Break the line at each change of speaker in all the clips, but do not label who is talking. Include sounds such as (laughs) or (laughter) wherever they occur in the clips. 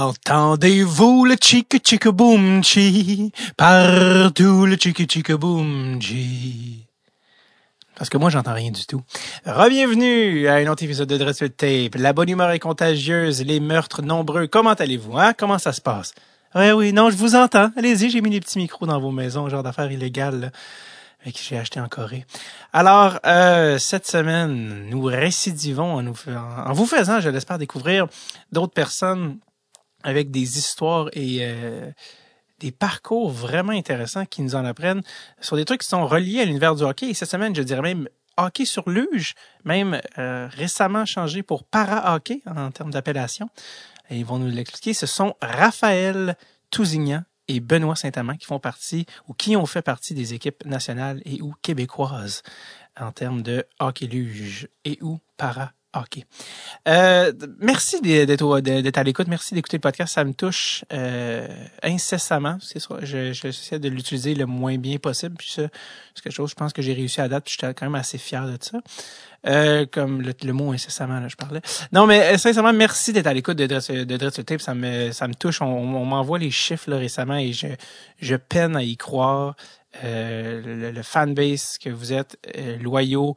Entendez-vous le chica chica boom chi partout le chica chica boom chi parce que moi, j'entends rien du tout. Bienvenue à un autre épisode de Dress Tape. La bonne humeur est contagieuse, les meurtres nombreux. Comment allez-vous, hein? Comment ça se passe? Oui, oui, non, je vous entends. Allez-y, j'ai mis des petits micros dans vos maisons, genre d'affaires illégales, là, que j'ai acheté en Corée. Alors, euh, cette semaine, nous récidivons en, en vous faisant, je l'espère, découvrir d'autres personnes avec des histoires et euh, des parcours vraiment intéressants qui nous en apprennent sur des trucs qui sont reliés à l'univers du hockey. Et cette semaine, je dirais même hockey sur luge, même euh, récemment changé pour para-hockey en termes d'appellation. Ils vont nous l'expliquer. Ce sont Raphaël Tousignan et Benoît Saint-Amand qui font partie ou qui ont fait partie des équipes nationales et ou québécoises en termes de hockey luge et ou para OK. Euh, merci d'être à l'écoute. Merci d'écouter le podcast. Ça me touche euh, incessamment. C'est ça. Je, j'essaie de l'utiliser le moins bien possible. Puis ça, c'est quelque chose, je pense que j'ai réussi à date. Puis j'étais quand même assez fier de ça. Euh, comme le, mot incessamment, là, je parlais. Non, mais sincèrement, merci d'être à l'écoute de Dress, de Dress Tape. Ça me, ça me touche. On, on m'envoie les chiffres là, récemment et je, je peine à y croire. Euh, le, le fanbase que vous êtes, euh, loyaux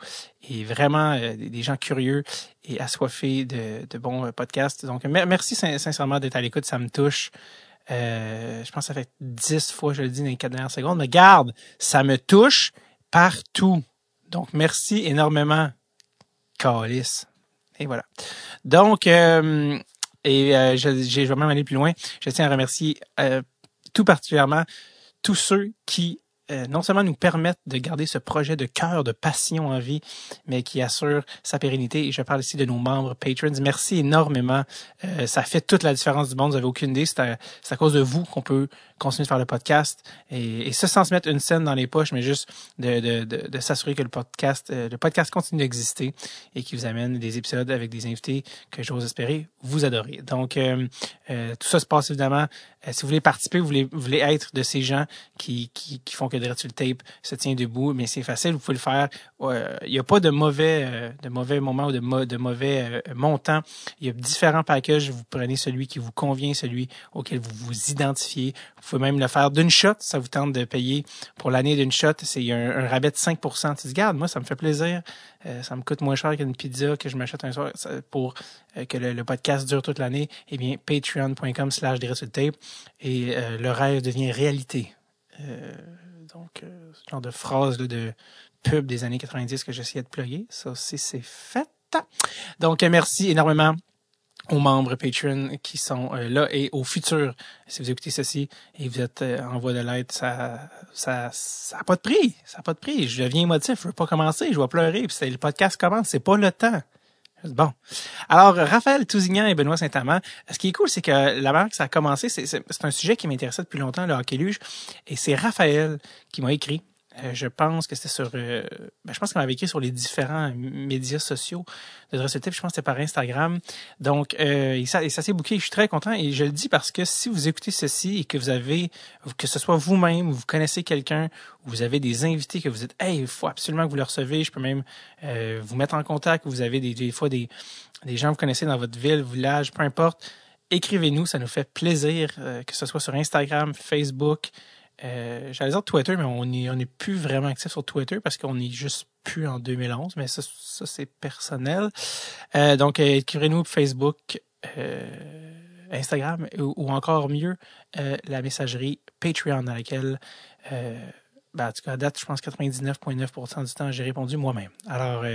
et vraiment euh, des gens curieux et assoiffés de, de bons podcasts. Donc, merci sincèrement d'être à l'écoute, ça me touche. je pense que ça fait dix fois, je le dis dans les quatre dernières secondes, mais garde, ça me touche partout. Donc, merci énormément, Calis. Et voilà. Donc, et je, je vais même aller plus loin. Je tiens à remercier tout particulièrement tous ceux qui euh, non seulement nous permettent de garder ce projet de cœur, de passion en vie, mais qui assure sa pérennité. Et je parle ici de nos membres patrons. Merci énormément. Euh, ça fait toute la différence du monde. Vous avez aucune idée. C'est à, cause de vous qu'on peut continuer de faire le podcast. Et, et ça sans se mettre une scène dans les poches, mais juste de, s'assurer que le podcast, euh, le podcast continue d'exister et qui vous amène des épisodes avec des invités que j'ose espérer vous adorez. Donc, euh, euh, tout ça se passe évidemment. si vous voulez participer, vous voulez, être de ces gens qui, qui, font que le Tape se tient debout, mais c'est facile, vous pouvez le faire. Il n'y a pas de mauvais, de mauvais moments ou de, mauvais montants. Il y a différents packages. Vous prenez celui qui vous convient, celui auquel vous vous identifiez. Pouvez même le faire d'une shot. Ça vous tente de payer pour l'année d'une shot. C'est un, rabais de 5 Tu dis, garde, moi, ça me fait plaisir. Euh, ça me coûte moins cher qu'une pizza que je m'achète un soir pour euh, que le, podcast dure toute l'année. Eh bien, patreon.com slash tape et euh, le rêve devient réalité. donc, ce genre de phrase là, de pub des années 90 que j'essayais de plugger. Ça aussi, c'est fait. Donc, merci énormément aux membres Patreon qui sont euh, là et au futur. Si vous écoutez ceci et vous êtes euh, en voie de l'aide, ça, ça, ça a pas de prix. Ça a pas de prix. Je deviens émotif. Je veux pas commencer. Je vais pleurer. Puis le podcast commence. C'est pas le temps. Bon. Alors, Raphaël Tousignan et Benoît Saint-Amand, ce qui est cool, c'est que la manière que ça a commencé, c'est un sujet qui m'intéressait depuis longtemps, le hockey luge, et c'est Raphaël qui m'a écrit euh, je pense que c'était sur. Euh, ben, je pense qu'on avait écrit sur les différents médias sociaux de Dress. Je pense que c'était par Instagram. Donc, euh, ça, s'est bouqué. Je suis très content. Et je le dis parce que si vous écoutez ceci et que vous avez, que ce soit vous-même, vous connaissez quelqu'un, ou vous avez des invités que vous dites, hey, il faut absolument que vous le recevez. Je peux même vous mettre en contact. Vous avez des, des fois des, des gens que vous connaissez dans votre ville, village, peu importe. Écrivez-nous, ça nous fait plaisir, que ce soit sur Instagram, Facebook. Euh, J'allais dire Twitter, mais on n'est on plus vraiment actif sur Twitter parce qu'on est juste plus en 2011, mais ça, c'est personnel. Euh, donc, euh, écrivez-nous Facebook, Instagram ou, encore mieux, la messagerie Patreon dans laquelle, ben, en tout cas, à date, je pense 99,9% du temps, j'ai répondu moi-même. Alors,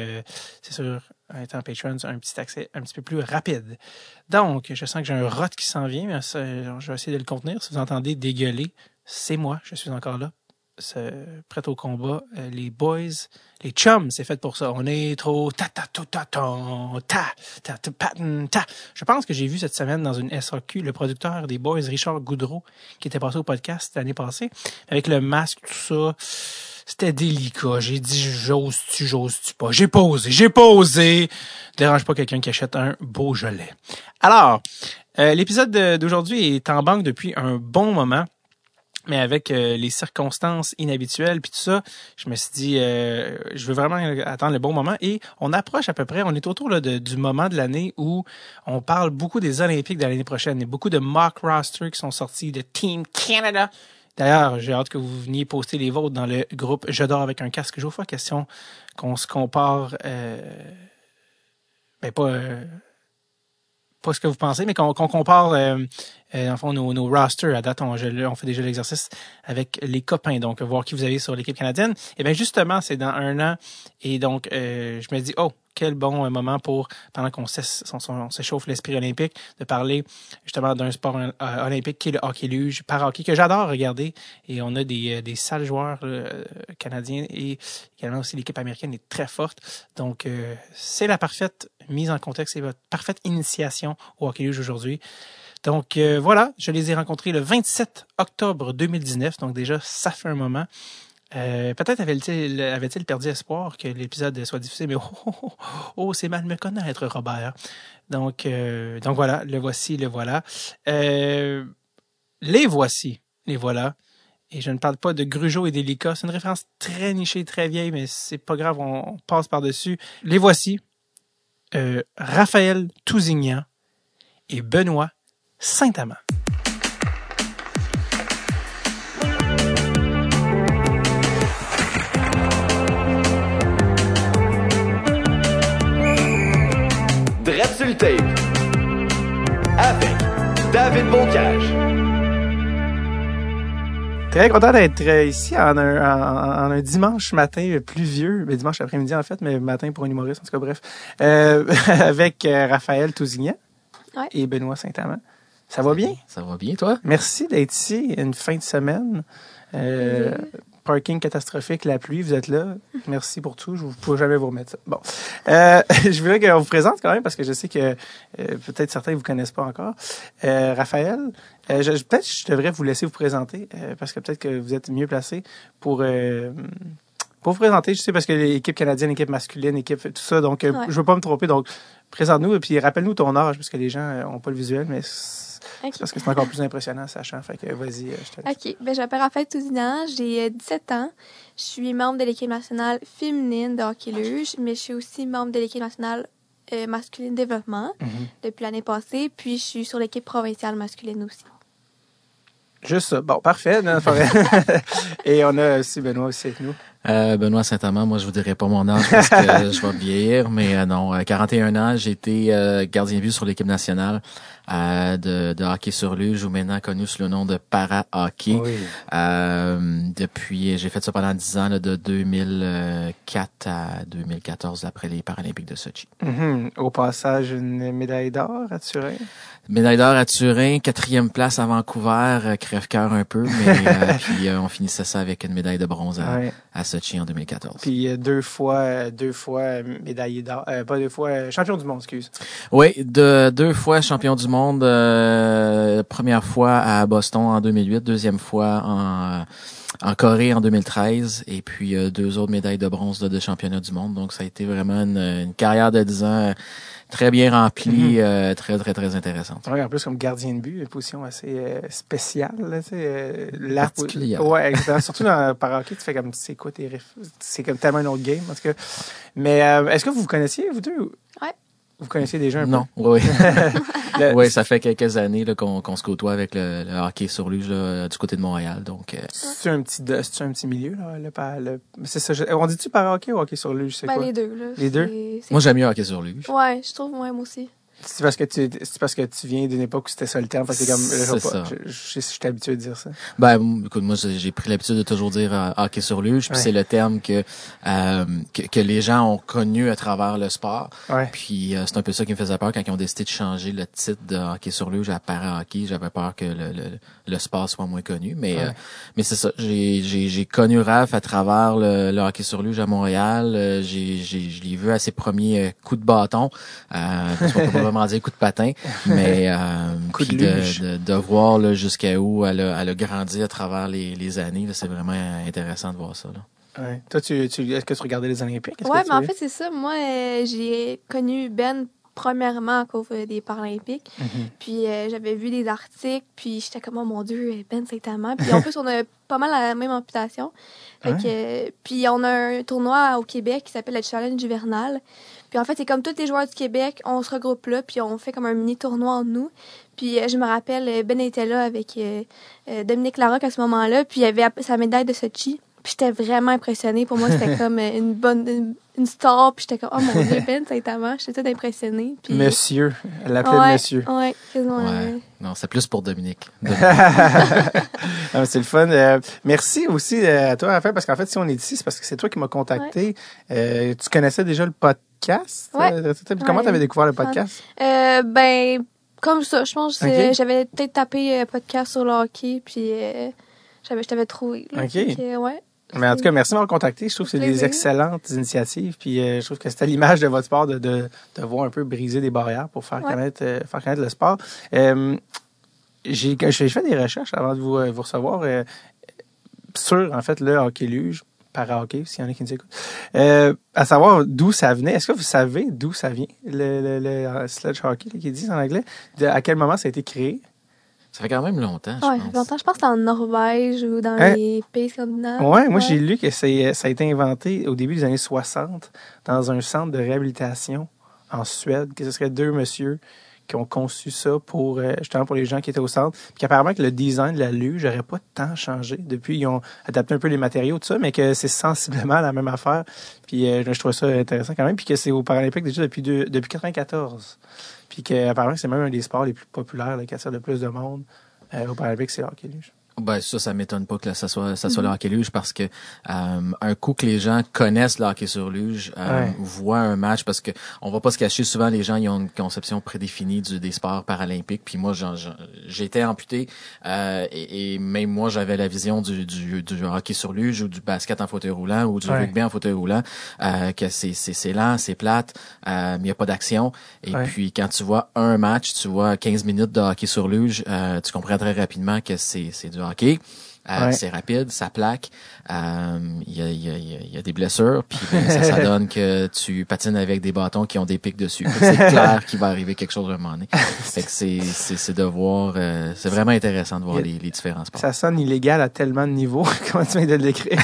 c'est sûr, en étant Patreon, c'est un petit accès un petit peu plus rapide. Donc, je sens que j'ai un rot qui s'en vient, mais je vais essayer de le contenir. Si vous entendez dégueuler, c'est moi, je suis encore là. Prêt au combat. Euh, les boys, les chums, c'est fait pour ça. On est trop ta ta ta ta ta ta ta ta Je pense que j'ai vu cette semaine dans une SAQ le producteur des boys, Richard Goudreau, qui était passé au podcast l'année passée, avec le masque, tout ça. C'était délicat. J'ai dit j'ose-tu, j'ose-tu pas? J'ai posé, j'ai posé. Dérange pas quelqu'un qui achète un beau gelé. Alors, euh, l'épisode d'aujourd'hui est en banque depuis un bon moment. Mais avec euh, les circonstances inhabituelles puis tout ça, je me suis dit, euh, je veux vraiment attendre le bon moment. Et on approche à peu près, on est autour là, du moment de l'année où on parle beaucoup des Olympiques de l'année prochaine. A beaucoup de mock rosters qui sont sortis de Team Canada. D'ailleurs, j'ai hâte que vous veniez poster les vôtres dans le groupe Je dors avec un casque. Je fois question qu'on se compare, euh, ben pas, euh, pas ce que vous pensez, mais qu'on compare euh, euh, en fond, nos, nos rosters à date, on, on fait déjà l'exercice avec les copains, donc voir qui vous avez sur l'équipe canadienne. Et bien justement, c'est dans un an, et donc euh, je me dis, oh, quel bon euh, moment pour, pendant qu'on s'échauffe l'esprit olympique, de parler justement d'un sport euh, olympique qui est le hockey luge, par hockey, que j'adore regarder. Et on a des, des sales joueurs canadiens et également aussi l'équipe américaine est très forte. Donc, c'est la parfaite mise en contexte, c'est votre parfaite initiation au hockey luge aujourd'hui. Donc euh, voilà, je les ai rencontrés le 27 octobre 2019, donc déjà ça fait un moment. Euh, peut-être avait-il avait perdu espoir que l'épisode soit diffusé, mais (laughs) oh, oh, oh, oh c'est mal me connaître, Robert. Donc, euh, donc voilà, le voici, le voilà. les voici, les voilà. Et je ne parle pas de Grugeot et d'Elica. C'est une référence très nichée, très vieille, mais c'est pas grave, on, passe par-dessus. Les voici. Raphaël Tousignan et Benoît Saint-Amand.
Tape avec David Bocage.
Très content d'être euh, ici en un, en, un, dimanche matin pluvieux, mais dimanche après-midi en fait, mais matin pour un humoriste en tout cas bref, euh, (laughs) avec euh, Raphaël Tousignan et Benoît Saint-Amand. Ça va bien?
Ça va bien, toi?
Merci d'être ici une fin de semaine. Euh, parking catastrophique, la pluie, vous êtes là. Merci pour tout. Je ne pourrai jamais vous remettre ça. Bon. Euh, (laughs) je voulais qu'on vous présente quand même parce que je sais que euh, peut-être certains ne vous connaissent pas encore. Euh, Raphaël, peut-être je devrais vous laisser vous présenter parce que peut-être que vous êtes mieux placé pour pour vous présenter, je sais parce que l'équipe canadienne, l'équipe masculine, l'équipe tout ça, donc je je veux pas me tromper. Donc présente-nous et puis rappelle-nous ton âge parce que les gens n'ont pas le visuel, mais parce que c'est encore plus impressionnant, sachant. Fait que vas-y, euh, je te
OK. Ben, je m'appelle Raphaël Touzinan, j'ai 17 euh, ans. Je suis membre de l'équipe nationale féminine de hockey luge, mais je suis aussi membre de l'équipe nationale euh, masculine développement mhm. depuis l'année passée. Puis je suis sur l'équipe provinciale masculine aussi.
Juste ça. Bon, parfait. (laughs) Et on a aussi Benoît aussi avec nous.
Euh, Benoît Saint-Amand, moi je vous dirais pas mon âge parce que je vais vieillir, mais euh, non, 41 ans, j'ai été euh, gardien de but sur l'équipe nationale de, de, hockey sur luge ou maintenant connu sous le nom de para-hockey. depuis, j'ai fait ça pendant 10 ans, de 2004 à 2014 après les Paralympiques de Sochi.
Mm-hmm. Au passage, une médaille d'or à Turin.
Médaille d'or à Turin, quatrième place à Vancouver, euh, crève-cœur un peu, mais euh, (laughs) puis euh, on finissait ça avec une médaille de bronze à, à Sochi en 2014.
Puis deux fois, deux fois médaillé d'or, pas deux fois champion du monde, excuse.
Oui, de, deux fois champion du monde. Première fois à Boston en 2008, deuxième fois en en Corée en 2013 et puis deux autres médailles de bronze de, de championnat du monde. Donc ça a été vraiment une, une carrière de 10 ans très bien rempli, mhm. euh, très, très, très intéressante.
Ouais, en plus, comme gardien de but, une position assez euh, spéciale. Là, euh,
Particulière.
Ouais, exactement. Surtout dans par hockey, tu fais comme, c'est quoi tes C'est comme tellement un autre game. Tout cas. Mais est-ce que vous vous connaissiez, vous deux?
Ouais.
Vous connaissez déjà un
non,
peu?
Oui, (laughs) oui. ça fait quelques années qu'on se côtoie avec le, hockey sur luge du côté de Montréal. Donc, euh...
c'est un petit c'est un petit milieu là, le, c'est ça. On dit-tu par hockey ou hockey sur luge, c'est
ben,
quoi?
Les deux. Là,
les deux?
Moi, j'aime mieux hockey sur luge.
Ouais, je trouve moi aussi.
C'est parce que tu c'est parce que tu viens d'une époque où c'était ça le terme parce que comme
je,
ça. je, je, suis habitué de dire ça.
Ben écoute moi j'ai pris l'habitude de toujours dire euh, hockey sur luge puis c'est le terme que, euh, que, que les gens ont connu à travers le sport.
Ouais.
Puis euh, c'est un peu ça qui me faisait peur quand ils ont décidé de changer le titre de hockey sur luge à para hockey, j'avais peur que le, le, le, sport soit moins connu mais euh, mais c'est ça, j'ai j'ai connu Raph à travers le, le, hockey sur luge à Montréal, euh, j'ai j'ai je l'ai vu à ses premiers coups de bâton euh, vraiment dire coup de patin, (laughs) mais euh, de, de, de, voir jusqu'à où elle a, elle a grandi à travers les, les années, c'est vraiment intéressant de voir ça. Là.
Ouais. Toi, tu, tu, est-ce que tu regardais les Olympiques?
Oui, mais en fait, c'est ça. Moi, euh, j'ai connu Ben premièrement à cause euh, des Paralympiques.
Mhm.
Puis euh, j'avais vu des articles, puis j'étais comme, oh mon Dieu, Ben Saint-Amand. Puis en (laughs) plus, on a pas mal la même amputation. Fait que, euh, puis on a un tournoi au Québec qui s'appelle le Challenge hivernal. Puis en fait, c'est comme tous les joueurs du Québec, on se regroupe là, puis on fait comme un mini tournoi entre nous. Puis euh, je me rappelle, euh, Ben était là avec euh, Dominique Larocque à ce moment-là, puis il avait app- sa médaille de Sochi. Puis j'étais vraiment impressionnée. Pour moi, c'était (laughs) comme une bonne une, une star. Puis j'étais comme, oh mon Dieu, Ben Saint-Amand. J'étais toute impressionnée. Puis,
Monsieur. Elle l'appelait
ouais,
monsieur.
Ouais, quasiment.
Ouais.
euh,
Non, c'est plus pour Dominique. (laughs)
C'est le fun. Euh, merci aussi à toi, Raphaël, parce qu'en fait, si on est ici, c'est parce que c'est toi qui m'as contacté. Euh, tu connaissais déjà le podcast?
Ouais.
Euh, Comment
Ouais.
tu avais découvert le podcast?
Euh, ben, comme ça, je pense que j'avais peut-être tapé euh, podcast sur le hockey, puis euh, j'avais, je t'avais trouvé. là.
Ok.
Que, ouais.
Mais en tout cas, merci de m'avoir contacté. Je trouve que c'est des excellentes initiatives. Puis euh, je trouve que c'était l'image de votre sport de, de, de voir un peu briser des barrières pour faire
Ouais.
connaître euh, faire connaître le sport. Euh, j'ai fait des recherches avant de vous, vous recevoir sur en fait le hockey luge para hockey s'il y en a qui nous écoutent. Euh, à savoir d'où ça venait. Est-ce que vous savez d'où ça vient le, le, le, euh, sledge hockey qui dit en anglais? De- À quel moment ça a été créé?
Ça fait quand même longtemps, je
Ouais,
pense.
fait longtemps. Je pense que c'était en Norvège ou dans
Hein?
les pays scandinaves.
Ouais, moi j'ai lu que c'est, ça a été inventé au début des années 60 dans un centre de réhabilitation en Suède, que ce serait deux messieurs qui ont conçu ça pour euh, justement pour les gens qui étaient au centre. Puis qu'apparemment que le design de la luge n'aurait pas tant changé depuis. Ils ont adapté un peu les matériaux, tout ça, mais que c'est sensiblement la même affaire. Puis euh, je trouve ça intéressant quand même. Puis que c'est aux Paralympiques déjà depuis deux, depuis 94. Puis que c'est même un des sports les plus populaires là, qui attire le plus de monde euh, aux Paralympiques, c'est hockey luge.
Ben ça, ça m'étonne pas que là, ça soit ça soit le hockey luge parce que euh, un coup que les gens connaissent le hockey sur luge, euh,
Ouais.
voient un match parce que on va pas se cacher souvent les gens ils ont une conception prédéfinie du des sports paralympiques puis moi j'étais amputé euh, et, et même moi j'avais la vision du, du du hockey sur luge ou du basket en fauteuil roulant ou du
Ouais.
rugby en fauteuil roulant euh, que c'est c'est c'est lent, c'est plate, euh, mais il y a pas d'action et
Ouais.
puis quand tu vois un match, tu vois 15 minutes de hockey sur luge, euh, tu comprends très rapidement que c'est c'est du hockey. Euh,
Ouais.
C'est rapide, ça plaque. euh, Il y, a, il y, a, y a- y a des blessures, puis ben, ça, ça (laughs) donne que tu patines avec des bâtons qui ont des pics dessus. C'est clair qu'il va arriver quelque chose à un moment donné. (laughs) Fait que c'est c'est c'est de voir, euh, c'est vraiment intéressant de voir
a-
les, les différents sports.
Ça sonne illégal à tellement de niveaux. (laughs) Comment tu viens de le décrire?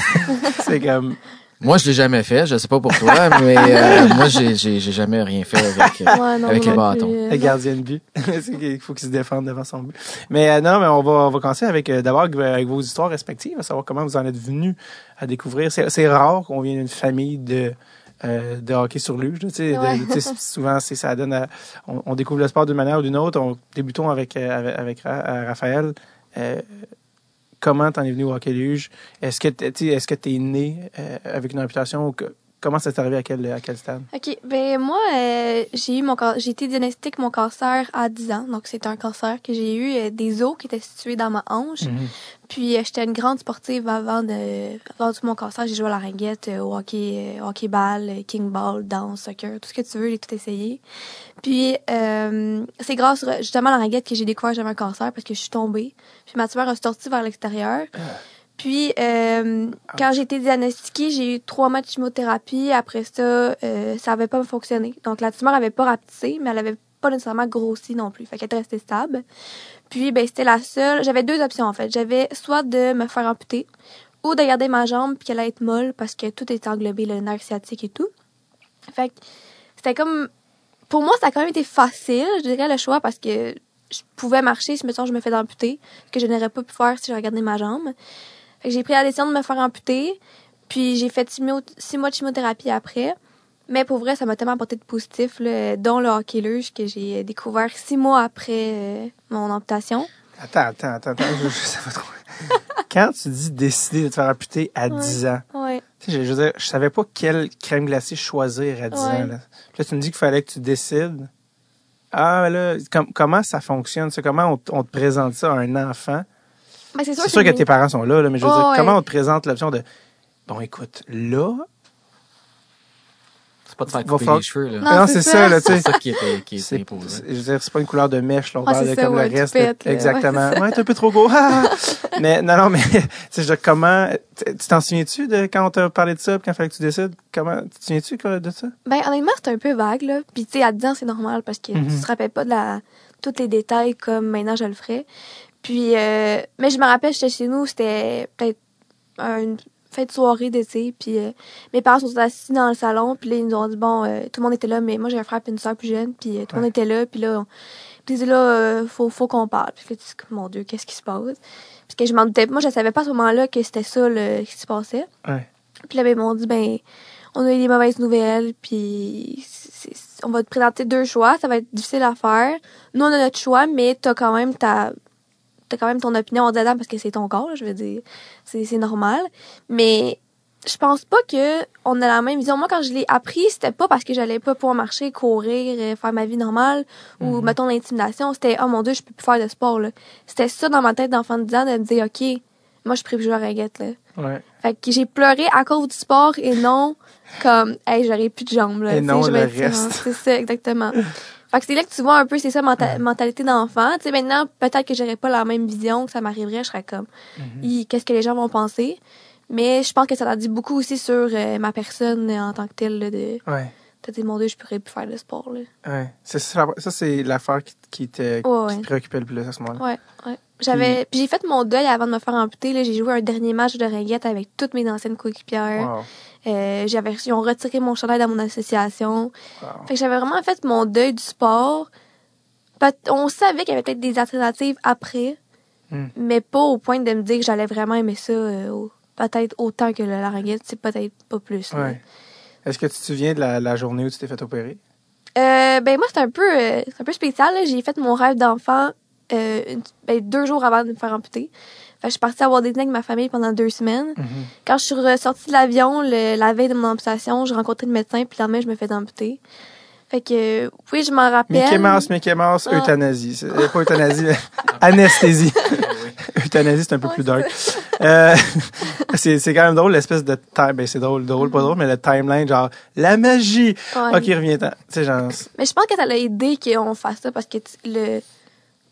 c'est comme.
Moi, je l'ai jamais fait. Je sais pas pour toi, (laughs) mais euh, moi, j'ai j'ai j'ai jamais rien fait avec. euh,
Ouais, non,
Avec
moi
les bâtons.
plus, euh,
Le gardien de but. (laughs) Qu'il faut qu'il se défende devant son but. Mais euh, non, mais on va, on va commencer avec euh, d'abord avec, vos histoires respectives, à savoir comment vous en êtes venus à découvrir. C'est c'est rare qu'on vienne d'une famille de euh, de hockey sur luge. tu sais,
Ouais.
souvent, c'est ça donne. à- on, on découvre le sport d'une manière ou d'une autre. On débutons avec euh, avec, avec Ra- euh, Raphaël. Comment t'en es venu au hockey Est-ce que t'es- est-ce que t'es né euh, avec une amputation ou que- Comment ça t'est arrivé à quel à quel stade?
OK. Ben moi, euh, j'ai eu mon j'ai été diagnostiquée mon cancer à 10 ans. Donc c'est un cancer que j'ai eu euh, des os qui étaient situés dans ma hanche. Puis euh, j'étais une grande sportive avant de avant tout mon cancer. J'ai joué à la ringuette, au hockey, hockey ball, king ball, danse, soccer, tout ce que tu veux, j'ai tout essayé. Puis c'est grâce justement à la ringuette que j'ai découvert que j'avais un cancer parce que je suis tombée. Puis ma tumeur a sorti vers l'extérieur. Puis euh, quand j'ai été diagnostiquée, j'ai eu trois mois de chimiothérapie. Après ça, euh, ça avait pas fonctionné. Donc la tumeur avait pas rapetissé, mais elle avait pas nécessairement grossi non plus. Fait qu'elle était restée stable. Puis ben c'était la seule. J'avais deux options en fait. J'avais soit de me faire amputer ou de garder ma jambe puis qu'elle allait être molle parce que tout était englobé, le nerf sciatique et tout. Fait que c'était comme pour moi ça a quand même été facile, je dirais le choix parce que je pouvais marcher si mettons je me fais amputer, que je n'aurais pas pu faire si j'avais gardé ma jambe. J'ai pris la décision de me faire amputer, puis j'ai fait six mois de chimiothérapie après. Mais pour vrai, ça m'a tellement apporté de positif, là, dont le hockey luge que j'ai découvert six mois après euh, mon amputation.
Attends, attends, attends, attends, je, sais pas trop. (laughs) Quand tu dis décider de te faire amputer à
Ouais.
10 ans,
Ouais.
tu sais, je, je veux dire, je savais pas quelle crème glacée choisir à 10
Ouais.
ans. Là. Puis là, tu me dis qu'il fallait que tu décides. Ah, là, com- comment ça fonctionne? Comment on te présente ça à un enfant?
Ben, c'est sûr,
C'est sûr que tes parents sont là, là, mais je veux dire,
ouais. comment on te présente l'option de, bon, écoute, là,
c'est-
pas de faire couper
falloir-
les cheveux, là.
Non,
Non,
c'est
c'est
ça.
ça, là, tu sais.
C'est ça qui était, qui était
C'est,
imposé.
c'est- je veux dire, c'est pas une couleur de mèche, là, on
Ah,
parle
ça,
comme
ouais,
le reste.
pètes.
Exactement.
Ouais, (laughs)
Ouais, t'es un peu trop gros. Ah! mais non, non, mais (laughs) tu sais, je veux dire, comment, tu t'en souviens-tu de quand on t'a parlé de ça, puis quand il fallait que tu décides, comment, tu te souviens-tu de ça?
Ben, honnêtement, c'est un peu vague, là. Puis, tu sais, à 10 ans, c'est normal parce que
Mhm.
tu te rappelles pas de la, tous les détails comme maintenant je le ferais. Puis, euh, mais je me rappelle, j'étais chez nous, c'était peut-être une fête soirée d'été. Puis, euh, mes parents sont assis dans le salon. Puis là, ils nous ont dit, bon, euh, tout le monde était là, mais moi, j'ai un frère et une soeur plus jeune. Puis, euh, tout le monde était là. Puis là, on, puis là, euh, faut, faut qu'on parle. Puis là, tu dis, mon Dieu, qu'est-ce qui se passe? Parce que je m'en doutais. Moi, je savais pas à ce moment-là que c'était ça, le, qui se passait.
Ouais.
Puis là, ben, ils m'ont dit, ben, on a eu des mauvaises nouvelles, puis on va te présenter deux choix, ça va être difficile à faire. Nous, on a notre choix, mais t'as quand même ta, t'as quand même ton opinion en dedans parce que c'est ton corps, là, je veux dire. C'est, c'est normal. Mais je pense pas que on a la même vision. Moi, quand je l'ai appris, c'était pas parce que j'allais pas pouvoir marcher, courir, euh, faire ma vie normale, ou, mettons, l'intimidation. C'était, oh mon dieu, je peux plus faire de sport, là. C'était ça dans ma tête d'enfant de 10 ans de me dire, OK, moi, je suis jouer à raguette, là.
Ouais.
Fait que j'ai pleuré à cause du sport et non comme hey j'aurais plus de jambes là.
Et non,
je
le reste.
C'est ça exactement. (laughs) fait que c'est là que tu vois un peu c'est ça menta- mentalité d'enfant. Tu sais maintenant peut-être que j'aurais pas la même vision que ça m'arriverait, je serais comme. Hi, qu'est-ce que les gens vont penser? Mais je pense que ça a dit beaucoup aussi sur euh, ma personne en tant que telle là, de
Ouais.
t'as dit mon dieu je pourrais plus faire de sport là.
Ouais. Ça, ça, c'est l'affaire qui, qui te,
Ouais,
préoccupait le plus à ce moment-là.
Ouais, ouais. J'avais puis j'ai fait mon deuil avant de me faire amputer là, j'ai joué un dernier match de ringuette avec toutes mes anciennes coéquipières.
Wow.
Euh, j'avais ils ont retiré mon chandail dans mon association.
Wow.
Fait que j'avais vraiment fait mon deuil du sport. On savait qu'il y avait peut-être des alternatives après,
Hmm.
mais pas au point de me dire que j'allais vraiment aimer ça. euh, peut-être autant que le larynguette, c'est peut-être pas plus.
Ouais. Est-ce que tu te souviens de la, la journée où tu t'es fait opérer?
Euh, ben moi, c'est un peu, c'est un peu spécial. J'ai fait mon rêve d'enfant ben, deux jours avant de me faire amputer. Fait que je suis partie à Walt Disney avec ma famille pendant deux semaines. Quand je suis ressortie de l'avion, la veille de mon amputation, j'ai rencontré le médecin, puis le lendemain, je me fais amputer. Fait que, oui, je m'en rappelle.
Mickey Mouse, Mickey Mouse,
Ah.
euthanasie. Euh, Pas euthanasie, mais anesthésie. (laughs) euthanasie, c'est un peu
Ouais,
plus dark. Euh, (laughs) c'est quand même drôle, l'espèce de time. Ben, c'est drôle, drôle, pas drôle, mais le timeline, genre, la magie.
Ouais.
Ok, reviens-t'en. Genre,
Mais je pense que ça l'a aidé qu'on fasse ça parce que le,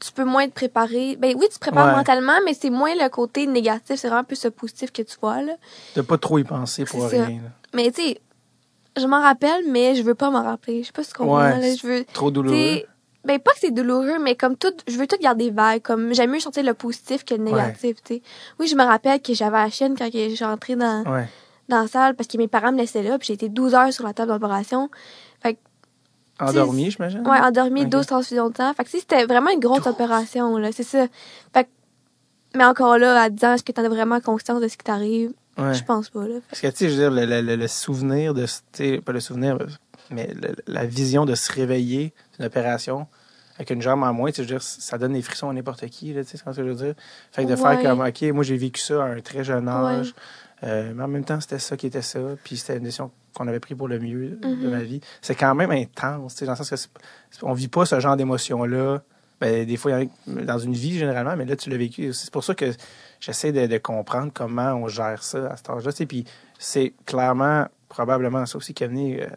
tu peux moins te préparer. Ben oui, tu te prépares
Ouais.
mentalement, mais c'est moins le côté négatif. C'est vraiment plus ce positif que tu vois, là.
de pas trop y penser pour
ça.
rien. là.
Mais tu sais, je m'en rappelle, mais je veux pas m'en rappeler. Je sais pas tu comprends,
Ouais,
là. Je veux,
Trop douloureux.
ben pas que c'est douloureux, mais comme tout, je veux tout garder vague. Comme j'aime mieux sortir le positif que le négatif, tu sais. Oui, je me rappelle que j'avais la chienne quand que j'ai entré dans,
Ouais.
dans la salle parce que mes parents me laissaient là, puis j'ai été 12 heures sur la table d'opération.
Endormi, j'imagine?
Ouais, endormi,
Ok.
12 transfusions de sang. Fait que c'était vraiment une grosse opération, là. C'est ça. Fait que, mais encore là, à 10 ans, est-ce que t'en as vraiment conscience de ce qui t'arrive?
Ouais.
Je pense pas, là.
Parce que, tu sais, je veux dire, le, le- souvenir de, tu pas le souvenir, mais le- la vision de se réveiller d'une opération avec une jambe en moins, tu veux dire, ça donne des frissons à n'importe qui, là, tu sais, c'est ce que je veux dire. Fait que de faire comme, OK, moi, j'ai vécu ça à un très jeune âge, euh, mais en même temps, c'était ça qui était ça, puis c'était une décision qu'on avait prise pour le mieux de
Mhm.
ma vie. C'est quand même intense, dans le sens que c'est- on vit pas ce genre d'émotion-là. Ben, des fois, il y en a dans une vie, généralement, mais là, tu l'as vécu. C'est pour ça que j'essaie de, de comprendre comment on gère ça à cet âge-là. Puis c'est clairement, probablement ça aussi qui a amené euh,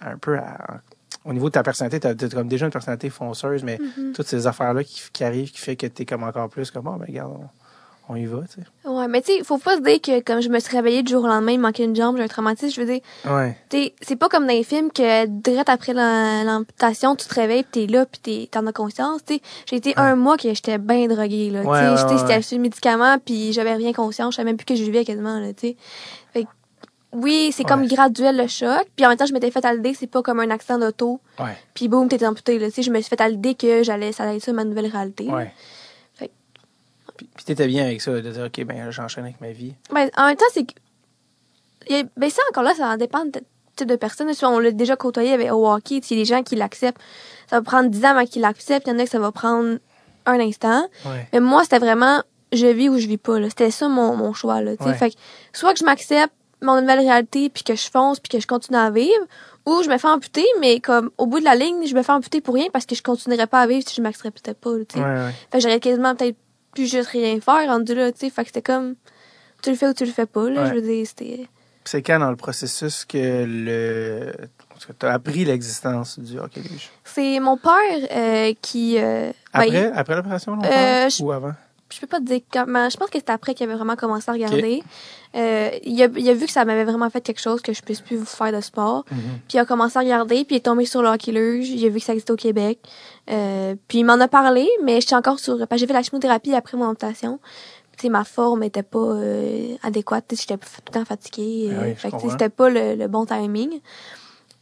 un peu à- au niveau de ta personnalité. Tu as, comme déjà une personnalité fonceuse, mais
Mm-hmm.
toutes ces affaires-là qui, qui arrivent, qui fait que tu es comme encore plus comme, oh, ben, regarde, on, on y va. Tu sais.
Ouais, mais tu sais, faut pas se dire que comme je me suis réveillée du jour au lendemain, il me manquait une jambe, j'ai un traumatisme. Je veux dire,
Ouais.
tu sais, c'est pas comme dans les films que direct après la- l'amputation, tu te réveilles t'es là t'es- t'en as conscience, tu sais. J'ai été un mois que j'étais bien droguée, là.
Ouais,
tu sais, j'étais j'étais sur le médicament pis j'avais rien conscience, je savais même plus que je vivais quasiment, là, tu sais. Fait que, oui, c'est comme graduel le choc, puis en même temps, je m'étais fait à l'idée, c'est pas comme un accident d'auto,
Ouais.
puis boum, t'es amputé, là. Tu sais, je me suis fait à l'idée que j'allais, ça allait être ça ma nouvelle réalité.
Ouais. Puis, puis t'étais bien avec ça, de dire, OK, ben, j'enchaîne avec ma vie.
Ben, en même temps, c'est que. Ben, ça, encore là, ça en dépend de type de personne. Si on l'a déjà côtoyé avec, au hockey, il y a des gens qui l'acceptent. Ça va prendre 10 ans avant qu'ils l'acceptent. Il y en a que ça va prendre un instant.
Ouais.
Mais moi, c'était vraiment je vis ou je vis pas. C'était ça mon, mon choix. Là.
Ouais.
fait que, soit que je m'accepte mon nouvelle réalité puis que je fonce puis que je continue à vivre, ou je me fais amputer, mais comme au bout de la ligne, je me fais amputer pour rien parce que je continuerais pas à vivre si je m'acceptais pas. là,
ouais.
Fait que j'aurais quasiment peut-être plus juste rien faire rendu là, tu sais. Fait que c'était comme, tu le fais ou tu le fais pas, là.
Ouais.
Je veux dire, c'était,
C'est quand dans le processus que le tu as appris l'existence du hockey luge?
C'est mon père euh, qui... euh, ben,
Après, après l'opération,
Euh,
ou avant?
Je peux pas te dire comment. Je pense que c'était après qu'il avait vraiment commencé à regarder. Euh, il, a, il a vu que ça m'avait vraiment fait quelque chose, que je puisse plus faire de sport.
Mhm.
Puis il a commencé à regarder, puis il est tombé sur le hockey luge. Il a vu que ça existait au Québec. Euh, puis il m'en a parlé, mais j'étais encore sur... J'ai fait la chimiothérapie après mon amputation. Tu sais, ma forme était pas euh, adéquate. J'étais tout le temps fatiguée.
Ah oui,
fait c'était pas le, le bon timing.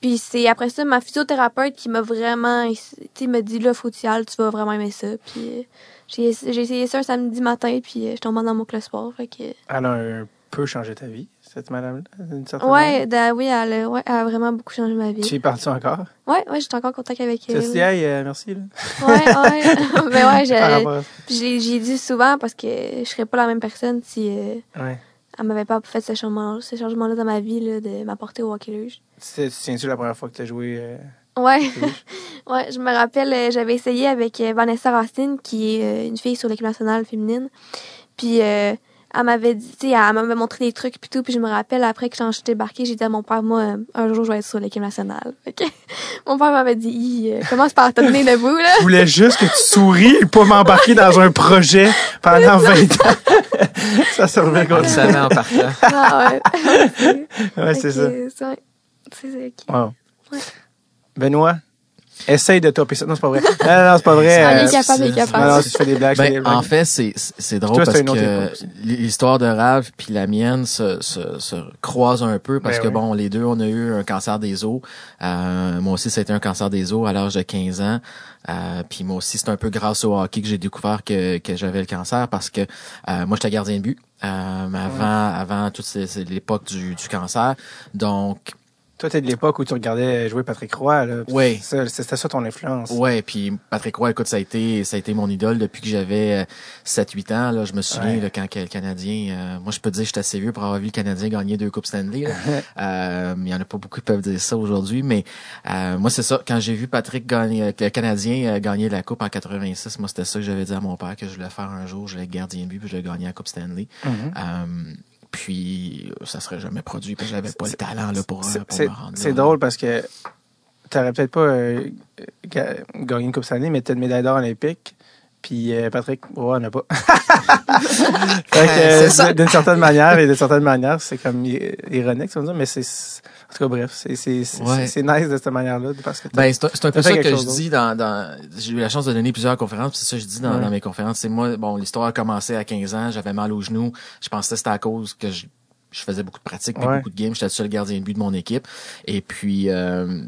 Puis c'est après ça ma physiothérapeute qui m'a vraiment, tu sais, m'a dit là faut que tu y ailles, tu vas vraiment aimer ça. Puis euh, j'ai j'ai essayé ça un samedi matin, puis euh, je tombée dans mon club sport. Fait que
Elle a un peu changé ta vie, cette madame-là, d'une certaine manière?
ouais, oui, elle, a- ouais, elle a vraiment beaucoup changé ma vie.
Tu es parti encore?
Ouais, ouais, j'étais encore en contact avec elle.
dit, hey, euh, merci, là.
Ouais, ouais. (laughs) (laughs) Mais ouais, j'ai dit souvent parce que je serais pas la même personne si euh,
Ouais.
Elle m'avait pas fait ce changement, ce changement-là dans ma vie là, de m'apporter au hockey luge.
Tu te souviens-tu la première fois que tu as joué euh,
Ouais. (laughs) Ouais, je me rappelle, euh, j'avais essayé avec euh, Vanessa Racine, qui est une fille sur l'équipe nationale féminine. Puis euh, elle m'avait dit, tu sais, elle m'avait montré des trucs puis tout. Puis je me rappelle, après que j'en suis débarquée, j'ai dit à mon père, moi, un jour, je vais être sur l'équipe nationale. (laughs) Mon père m'avait dit, commence par te tenir debout, là?
Je voulais juste que tu souris et pas m'embarquer dans un projet pendant (laughs) 20 ans. (laughs) ça servait
On
comme ça.
en partant.
Ah ouais. (laughs)
Ouais, c'est ça.
C'est ça.
Wow.
Ouais.
Benoît, essaye de topper ça. Non, c'est pas vrai. Non, non, non, c'est pas vrai. Euh,
est capable, elle est
c'est-
non,
capable.
non, si je fais des blagues, je fais des blagues.
en fait, c'est c'est drôle
Toi,
parce que l'histoire de Rav puis la mienne se, se, se croisent un peu parce
Ben
que
oui.
bon, les deux, on a eu un cancer des os. Euh, moi aussi, c'était un cancer des os à l'âge de 15 ans. Euh, puis moi aussi, c'est un peu grâce au hockey que j'ai découvert que, que j'avais le cancer parce que euh, moi, j'étais gardien de but euh, avant avant toute ces- ces- l'époque du, du cancer. Donc,
Toi, t'es de l'époque où tu regardais jouer Patrick Roy, là.
Oui.
C'était ça ton influence.
Ouais, puis Patrick Roy, écoute, ça a été ça a été mon idole depuis que j'avais 7-8 ans. Là, je me souviens
Ouais.
là, quand le Canadien, euh, moi je peux te dire que j'étais assez vieux pour avoir vu le Canadien gagner deux coupes Stanley. là. (laughs) Euh, Il y en a pas beaucoup qui peuvent dire ça aujourd'hui, mais euh, moi c'est ça. Quand j'ai vu Patrick gagner, que le Canadien euh, gagner la coupe en 86, moi c'était ça que j'avais dit à mon père que je voulais faire un jour. Je voulais être gardien de but puis je voulais gagner la coupe Stanley.
Mhm.
Euh, puis ça serait jamais produit parce que j'avais pas le talent là pour, euh, pour me rendre.
c'est drôle parce que t'aurais peut-être pas euh, ga- gagné une Coupe Stanley, mais t'as une médaille d'or olympique. Puis euh, Patrick Roy n'en a pas. (laughs) euh, d'une certaine manière, et d'une certaine manière, c'est comme ironique, ça veut dire, mais c'est. En tout cas, bref, c'est c'est- c'est-
Ouais.
c'est nice de cette manière-là. Parce que t'as-
Ben, c'est un, c'est un peu ça que je dis dans, dans j'ai eu la chance de donner plusieurs conférences, c'est ça que je dis dans,
Ouais.
dans mes conférences. C'est moi, bon, l'histoire a commencé à 15 ans, j'avais mal au genou. Je pensais que c'était à cause que je, je faisais beaucoup de pratiques, puis
Ouais.
beaucoup de games. J'étais le seul gardien de but de mon équipe. Et puis, euh,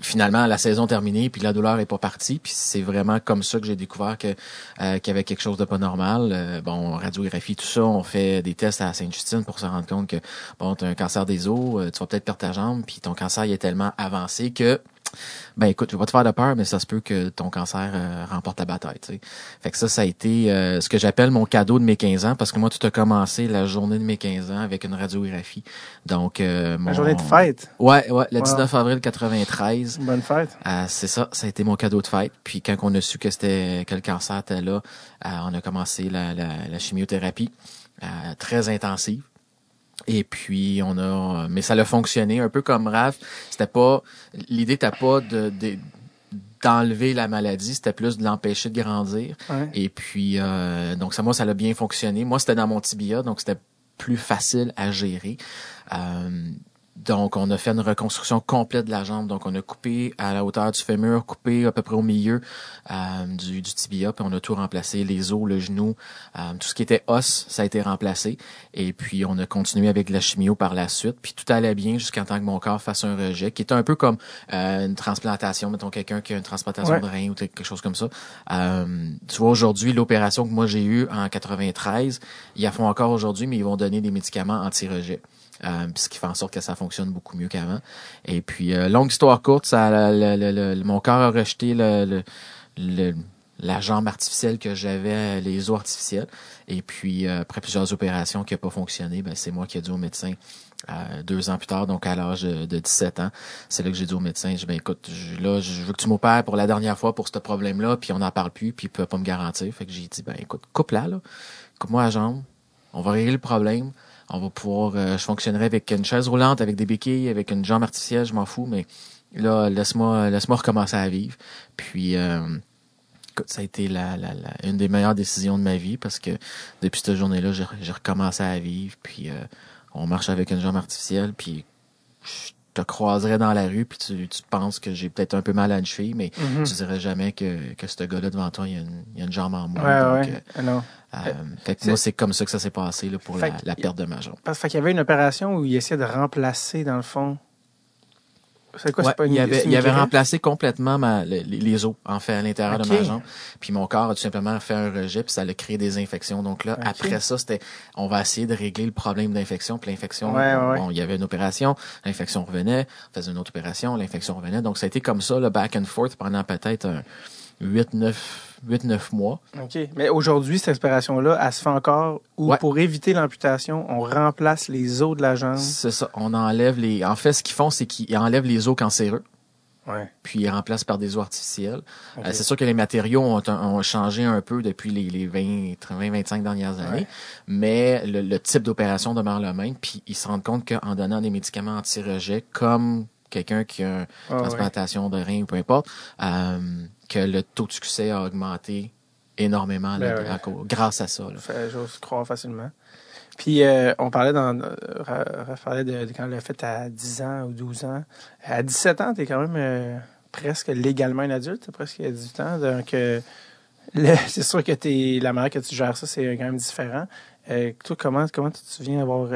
finalement, la saison terminée, puis la douleur est pas partie. Puis c'est vraiment comme ça que j'ai découvert que euh, qu'il y avait quelque chose de pas normal. Euh, bon, radiographie, tout ça, on fait des tests à Sainte-Justine pour se rendre compte que, bon, tu as un cancer des os, euh, tu vas peut-être perdre ta jambe, puis ton cancer il est tellement avancé que ben écoute, je vais pas te faire de peur, mais ça se peut que ton cancer euh, remporte la bataille. tu sais. Fait que ça, ça a été euh, ce que j'appelle mon cadeau de mes 15 ans, parce que moi, tout a commencé la journée de mes 15 ans avec une radiographie. Donc, euh, mon...
La journée de fête?
Ouais, ouais, le
Wow.
19 avril 93.
Bonne fête.
Euh, c'est ça, ça a été mon cadeau de fête. Puis quand on a su que c'était que le cancer était là, euh, on a commencé la, la, la chimiothérapie euh, très intensive. Et puis on a, mais ça a fonctionné un peu comme Raph. C'était pas l'idée, n'était pas de, de- d'enlever la maladie, c'était plus de l'empêcher de grandir.
Ouais.
Et puis euh, donc ça, moi, ça a bien fonctionné. Moi, c'était dans mon tibia, donc c'était plus facile à gérer. Euh, donc, on a fait une reconstruction complète de la jambe. Donc, on a coupé à la hauteur du fémur, coupé à peu près au milieu euh, du, du tibia, puis on a tout remplacé, les os, le genou, euh, tout ce qui était os, ça a été remplacé. Et puis, on a continué avec la chimio par la suite. Puis, tout allait bien jusqu'à temps que mon corps fasse un rejet, qui était un peu comme euh, une transplantation, mettons quelqu'un qui a une transplantation
Ouais.
de rein ou quelque chose comme ça. Euh, tu vois, aujourd'hui, l'opération que moi j'ai eue en 93, ils la font encore aujourd'hui, mais ils vont donner des médicaments anti-rejet. Euh, ce qui fait en sorte que ça fonctionne beaucoup mieux qu'avant. Et puis, euh, longue histoire courte, ça, le- le- le- mon corps a rejeté le, la jambe artificielle que j'avais, les os artificiels. Et puis, euh, après plusieurs opérations qui n'ont pas fonctionné, ben, c'est moi qui ai dit au médecin euh, deux ans plus tard, donc à l'âge de, de 17 ans. C'est là que j'ai dit au médecin, je ben écoute, là, je veux que tu m'opères pour la dernière fois pour ce problème-là, puis on n'en parle plus, puis il peut pas me garantir. Fait que j'ai dit, ben écoute, coupe-la, là. Coupe-moi la jambe. On va régler le problème. On va pouvoir, euh, je fonctionnerai avec une chaise roulante, avec des béquilles, avec une jambe artificielle, je m'en fous, mais là, laisse-moi, laisse-moi recommencer à vivre. Puis, euh, écoute, ça a été la, la, une des meilleures décisions de ma vie parce que depuis cette journée-là, j'ai, j'ai recommencé à vivre. Puis, euh, on marche avec une jambe artificielle, puis je te croiserais dans la rue, puis tu, tu penses que j'ai peut-être un peu mal à une cheville, mais
Mhm.
tu dirais jamais que, que ce gars-là devant toi, il y a une, il y a une jambe en moins.
Ouais,
Donc,
ouais. Ah non.
euh, euh, fait que moi, c'est comme ça que ça s'est passé là, pour la perte de ma jambe.
Parce qu'il y avait une opération où il essayait de remplacer, dans le fond. C'est quoi,
Ouais,
c'est pas une
il avait,
une
il avait remplacé complètement ma, les, les os, en fait, à l'intérieur de ma jambe. Puis mon corps a tout simplement fait un rejet, puis ça a créé des infections. Donc là, après ça, c'était, on va essayer de régler le problème d'infection. Puis l'infection,
ouais, ouais.
bon, il y avait une opération, l'infection revenait, on faisait une autre opération, l'infection revenait. Donc ça a été comme ça, le back and forth pendant peut-être un 8, 9, 8, 9 mois.
OK. Mais aujourd'hui, cette opération-là, elle se fait encore où,
Ouais.
pour éviter l'amputation, on remplace les os de la jambe?
C'est ça. On enlève les, en fait, ce qu'ils font, c'est qu'ils enlèvent les os cancéreux.
Ouais.
puis ils remplacent par des os artificiels. Euh, c'est sûr que les matériaux ont, ont changé un peu depuis les, les 20, 20, 25 dernières années,
Ouais.
mais le, le type d'opération demeure le même, puis ils se rendent compte qu'en donnant des médicaments anti-rejet, comme quelqu'un qui a une
Ah, ouais.
transplantation de rein ou peu importe, euh, que le taux de succès a augmenté énormément là,
Ben ouais.
à grâce à ça.
J'ose croire facilement. Puis, euh, on parlait dans, de, de quand elle l'a fait à 10 ans ou 12 ans. À 17 ans, t'es quand même euh, presque légalement un adulte, presque 18 ans. Donc, euh, (laughs) c'est sûr que t'es, la manière que tu gères ça, c'est quand même différent. Toi, comment, comment tu te souviens avoir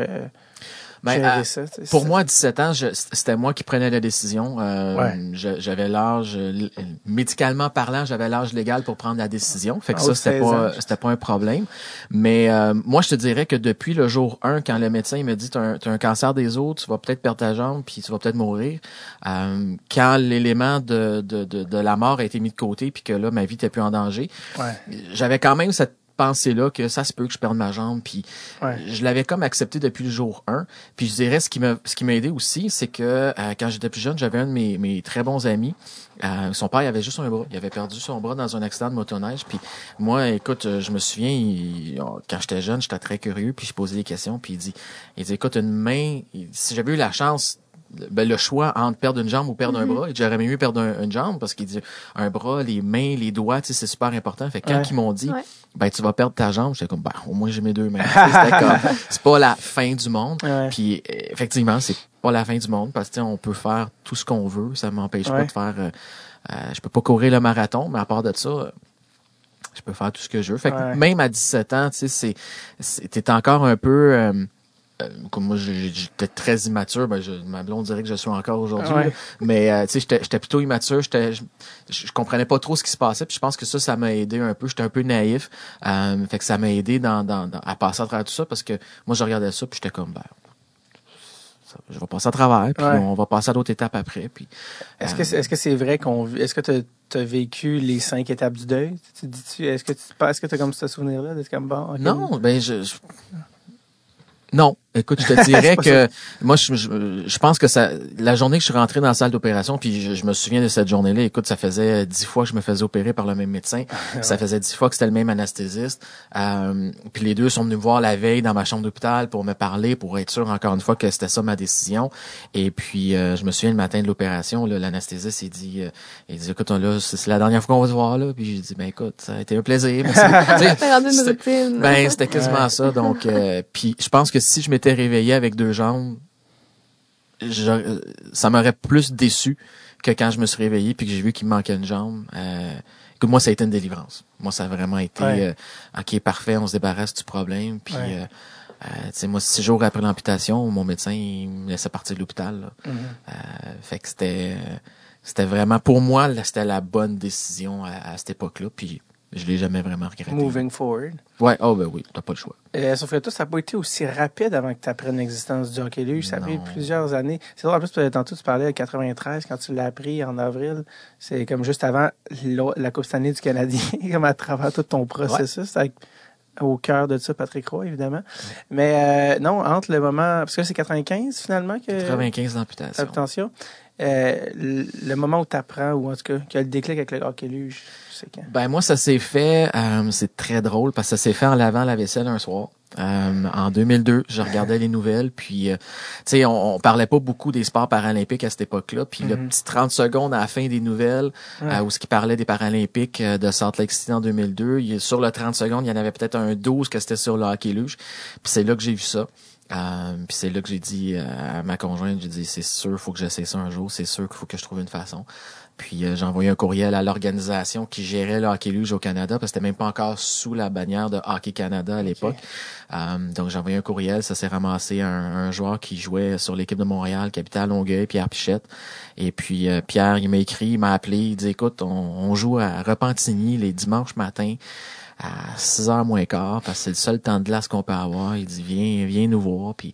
Ben, à-
ça?
Pour moi, à 17 ans, je- c'était moi qui prenais la décision. Euh,
Ouais.
J'avais l'âge, euh, médicalement parlant, j'avais l'âge légal pour prendre la décision. Fait que
En haut
ça, c'était
16 ans.
pas, c'était pas un problème. Mais euh, moi, je te dirais que depuis le jour 1, quand le médecin il me dit, t'as un, t'as un cancer des os, tu vas peut-être perdre ta jambe, puis tu vas peut-être mourir. Euh, quand l'élément de, de, de, de la mort a été mis de côté, puis que là, ma vie était plus en danger,
Ouais,
j'avais quand même cette pensée-là que ça se peut que je perde ma jambe, puis
ouais.
je l'avais comme accepté depuis le jour 1. Puis je dirais ce qui m'a ce qui m'a aidé aussi, c'est que euh, quand j'étais plus jeune, j'avais un de mes, mes très bons amis. Euh, son père il avait juste un bras. Il avait perdu son bras dans un accident de motoneige. Puis moi, écoute, euh, je me souviens, il- quand j'étais jeune, j'étais très curieux, puis je posais des questions. Puis il dit, il dit, écoute, une main, si j'avais eu la chance ben, le choix entre perdre une jambe ou perdre un bras, j'aurais mieux perdre un- une jambe parce qu'il dit un bras, les mains, les doigts, tu sais, c'est super important. Fait que quand
Ouais.
ils m'ont dit,
Ouais.
ben tu vas perdre ta jambe, j'étais comme, ben au moins j'ai mes deux mains. (laughs) C'est pas la fin du monde.
Ouais.
Puis effectivement, c'est pas la fin du monde parce que tu sais, on peut faire tout ce qu'on veut, ça m'empêche
Ouais.
pas de faire. euh, euh, je peux pas courir le marathon, mais à part de ça. euh, Je peux faire tout ce que je veux. Fait que
Ouais.
même à 17 ans, tu sais, c'est, c'est, t'es encore un peu, euh, comme moi, j'étais très immature. Ben, je, ma blonde dirait que je suis encore aujourd'hui.
Ouais.
Mais euh, tu sais, j'étais, j'étais plutôt immature. J'étais, je, je comprenais pas trop ce qui se passait. Puis je pense que ça, ça m'a aidé un peu. J'étais un peu naïf. Euh, fait que ça m'a aidé dans, dans, dans- à passer à travers tout ça parce que moi, je regardais ça puis j'étais comme, ben, je vais passer à travers. Puis
Ouais.
on va passer à d'autres étapes après. Puis
Est-ce
euh,
que c'est, est-ce que c'est vrai qu'on est-ce que tu as vécu les cinq étapes du deuil? Tu dis-tu, est-ce que tu est-ce que tu as comme ce souvenir-là d'être comme bon?
Non, ben je, je- non. Écoute, je te (laughs) dirais que moi, je, je, je pense que ça, la journée que je suis rentré dans la salle d'opération, puis je, je me souviens de cette journée-là. Écoute, ça faisait dix fois que je me faisais opérer par le même médecin. Ça faisait dix fois que c'était le même anesthésiste. Euh, puis les deux sont venus me voir la veille dans ma chambre d'hôpital pour me parler, pour être sûr encore une fois que c'était ça ma décision. Et puis euh, je me souviens le matin de l'opération, là, l'anesthésiste il dit, euh, il dit, écoute, là, c'est la dernière fois qu'on va se voir là. Puis j'ai dit, ben écoute, ça a été un plaisir. Merci. (laughs)
Une routine.
ben, c'était quasiment ça. Donc, euh, puis je pense que si je m'étais réveillé avec deux jambes, je- euh, ça m'aurait plus déçu que quand je me suis réveillé puis que j'ai vu qu'il me manquait une jambe. Euh, écoute, moi, ça a été une délivrance. Moi, ça a vraiment été,
Ouais.
euh, ok, parfait, on se débarrasse du problème. Puis,
Ouais.
euh, euh, tu sais, moi, six jours après l'amputation, mon médecin il me laissait partir de l'hôpital.
Mhm.
Fait que c'était, c'était vraiment pour moi, c'était la bonne décision à, à cette époque-là. Puis, je l'ai jamais vraiment regretté.
Moving forward.
Ouais, oh ben oui, t'as pas le choix.
Euh, sauf que toi, ça n'a pas été aussi rapide avant que tu apprennes l'existence du hockey luge. Ça a pris plusieurs années. C'est drôle, en plus, tantôt, tu parlais de 93, quand tu l'as appris en avril. C'est comme juste avant la, Coupe Stanley du Canadien, (laughs) comme à travers tout ton processus. Au cœur de ça, Patrick Roy, évidemment. Mais euh, non, entre le moment... Parce que c'est 95, finalement, que...
95 d'amputation.
Euh, le moment où tu apprends, ou en tout cas, qu'il y a le déclic avec le hockey luge, c'est quand?
Ben moi, ça s'est fait, euh, c'est très drôle parce que ça s'est fait en lavant la vaisselle un soir. Euh, en 2002, je regardais les nouvelles, puis euh, tu sais, on, on parlait pas beaucoup des sports paralympiques à cette époque-là, puis le
Mhm.
petit 30 secondes à la fin des nouvelles, euh, où ce qui parlait des Paralympiques de Salt Lake City en 2002, il, sur le 30 secondes, il y en avait peut-être un 12 que c'était sur le hockey luge, puis c'est là que j'ai vu ça. Euh, puis c'est là que j'ai dit euh, à ma conjointe, j'ai dit c'est sûr, faut que j'essaie ça un jour, c'est sûr qu'il faut que je trouve une façon. Puis euh, j'ai envoyé un courriel à l'organisation qui gérait le hockey luge au Canada, parce que c'était même pas encore sous la bannière de Hockey Canada à l'époque. Euh, donc j'ai envoyé un courriel, ça s'est ramassé un, un joueur qui jouait sur l'équipe de Montréal, à Longueuil, Pierre Pichette. Et puis euh, Pierre, il m'a écrit, il m'a appelé, il dit écoute, on, on joue à Repentigny les dimanches matins à 6 heures moins quart, parce que c'est le seul temps de glace qu'on peut avoir. Il dit viens, viens nous voir. Puis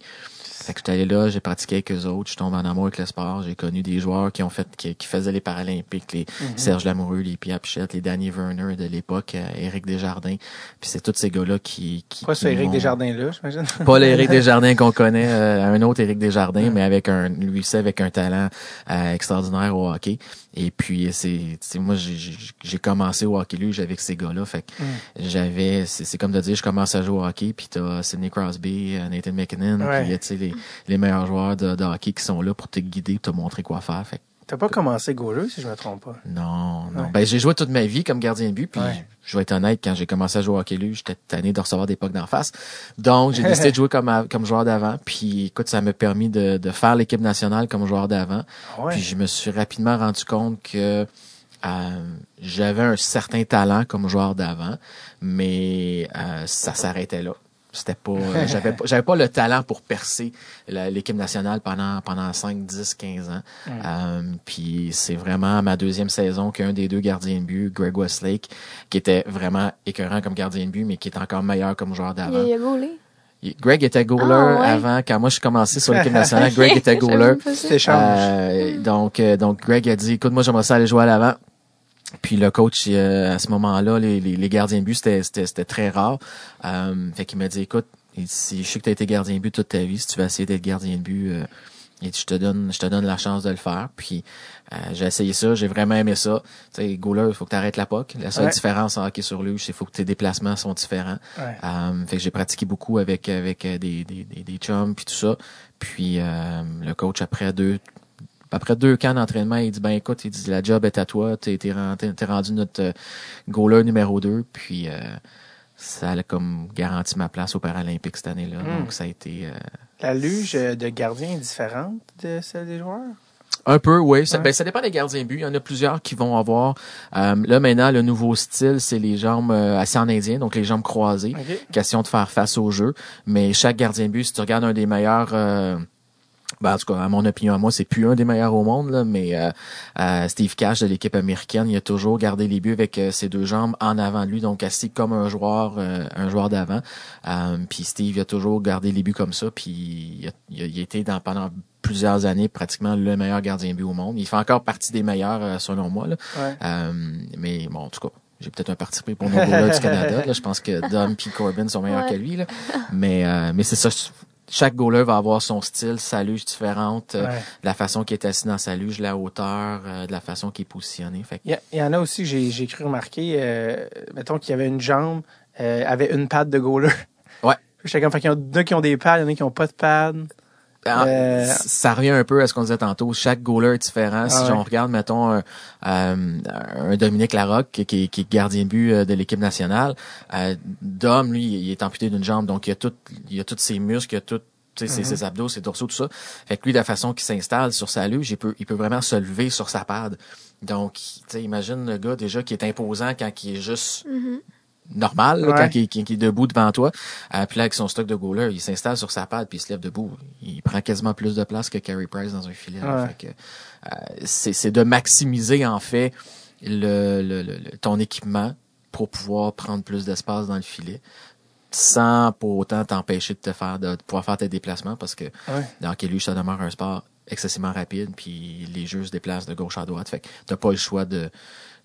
fait que j'étais allé là, j'ai pratiqué avec eux autres, je tombe en amour avec le sport. J'ai connu des joueurs qui ont fait, qui, qui faisaient les Paralympiques, les Serge Lamoureux, les Pierre Pichette, les Danny Werner de l'époque, euh, Éric Desjardins. Puis c'est tous ces gars-là qui, qui.
Pas
qui
sur Éric
m'ont-
Desjardins-là, j'imagine? (laughs)
Pas l'Éric Desjardins qu'on connaît, euh, un autre Éric Desjardins, mais avec un, lui aussi avec un talent euh, extraordinaire au hockey. Et puis c'est, moi j'ai, commencé au hockey luge avec ces gars-là. Fait que j'avais, c'est, c'est comme de dire, je commence à jouer au hockey, puis t'as Sidney Crosby, euh, Nathan McKinnon,
Ouais.
puis tu sais les, les meilleurs joueurs de, de hockey qui sont là pour te guider, pour te montrer quoi faire. Fait que
T'as pas commencé goaler, si je me trompe pas.
non, non.
Ouais.
Ben j'ai joué toute ma vie comme gardien de but, puis
Ouais.
je vais être honnête, quand j'ai commencé à jouer au hockey j'étais tanné de recevoir des pucks d'en face. Donc j'ai décidé de (laughs) jouer comme à- comme joueur d'avant, puis écoute, ça m'a permis de, de faire l'équipe nationale comme joueur d'avant.
Ah ouais.
Puis je me suis rapidement rendu compte que euh, j'avais un certain talent comme joueur d'avant, mais euh, ça s'arrêtait là. C'était pas, euh, j'avais pas, j'avais pas le talent pour percer l'équipe nationale pendant pendant 5, 10, 15 ans. Euh, puis c'est vraiment ma deuxième saison qu'un des deux gardiens de but, Greg Westlake, qui était vraiment écœurant comme gardien de but, mais qui est encore meilleur comme joueur d'avant.
il a
Greg était goaler
Ah, ouais.
avant, quand moi je suis commencé sur l'équipe nationale, (laughs) Greg était goaler. Euh, donc, euh, donc Greg a dit, écoute, moi j'aimerais ça aller jouer à l'avant. Puis le coach, euh, à ce moment-là, les, les, les gardiens de but, c'était, c'était, c'était très rare. Euh, fait qu'il m'a dit, écoute, si je sais que tu as été gardien de but toute ta vie, si tu veux essayer d'être gardien de but, euh, il dit, je te donne, je te donne la chance de le faire. Puis euh, j'ai essayé ça, j'ai vraiment aimé ça. Tu sais, goaler, il faut que tu arrêtes la puck. La seule
Ouais.
différence en hockey sur luge, c'est faut que tes déplacements sont différents.
Ouais.
Euh, fait que j'ai pratiqué beaucoup avec avec euh, des des des, des chums puis tout ça. Puis euh, le coach après deux après deux camps d'entraînement, il dit ben écoute, il dit la job est à toi, t'es rendu, rendu notre euh, goaler numéro 2 puis euh, ça a comme garanti ma place aux Paralympiques cette année-là.
Mm.
Donc ça a été euh,
La luge de gardien est différente de celle des joueurs?
un peu, oui. Ça,
Ouais.
ben, ça dépend des gardiens but. Il y en a plusieurs qui vont avoir. euh, là maintenant, le nouveau style, c'est les jambes euh, assis en indien, donc les jambes croisées.
OK.
question de faire face au jeu. Mais chaque gardien but, si tu regardes un des meilleurs, euh, ben, en tout cas, à mon opinion, à moi, c'est plus un des meilleurs au monde, là, mais euh, euh, Steve Cash de l'équipe américaine, il a toujours gardé les buts avec euh, ses deux jambes en avant de lui, donc assis comme un joueur, euh, un joueur d'avant. Euh, puis Steve il a toujours gardé les buts comme ça, puis il a, il a- il dans pendant plusieurs années pratiquement le meilleur gardien de but au monde. Il fait encore partie des meilleurs euh, selon moi. Là.
Ouais.
Euh, mais bon, en tout cas, j'ai peut-être un parti pris pour nos du Canada. Là. Je pense que Dom (laughs) et Corbin sont meilleurs
Ouais.
que lui. Là. Mais, euh, mais c'est ça. Chaque goaler va avoir son style, sa luge différente, euh, de la façon qu'il est assis dans sa luge, la hauteur, euh, de la façon qu'il est positionné. Fait que-
Il y, il en a aussi, j'ai j'ai cru remarquer, euh, mettons qu'il y avait une jambe, euh, avait une patte de goaler.
Ouais. (laughs)
Comme, fait qu'il y en a qui ont des pads, il y en a qui ont pas de pads.
Ah,
Euh,
Ça revient un peu à ce qu'on disait tantôt. Chaque goaler est différent. si
Ah ouais.
on regarde, mettons, un, euh, un Dominique Larocque, qui, qui, qui est gardien de but euh, de l'équipe nationale, Dom, lui, il est amputé d'une jambe, donc il a tout, il a tous ses muscles, il a tout tu sais, ses, ses abdos, ses dorsaux, tout ça. Fait que lui, de la façon qu'il s'installe sur sa luge, il peut, il peut vraiment se lever sur sa pad. Donc, tu sais, imagine le gars déjà qui est imposant quand il est juste
Mhm.
Normal, là,
Ouais.
quand il, est debout devant toi. Euh, puis là, avec son stock de goaler, il s'installe sur sa patte puis il se lève debout. Il prend quasiment plus de place que Carey Price dans un filet. là.
Ouais.
Fait que, euh, c'est, c'est de maximiser, en fait, le, le, ton équipement pour pouvoir prendre plus d'espace dans le filet sans pour autant t'empêcher de te faire de, de pouvoir faire tes déplacements parce que
Ouais.
dans luge ça demeure un sport excessivement rapide puis les jeux se déplacent de gauche à droite fait que t'as pas le choix de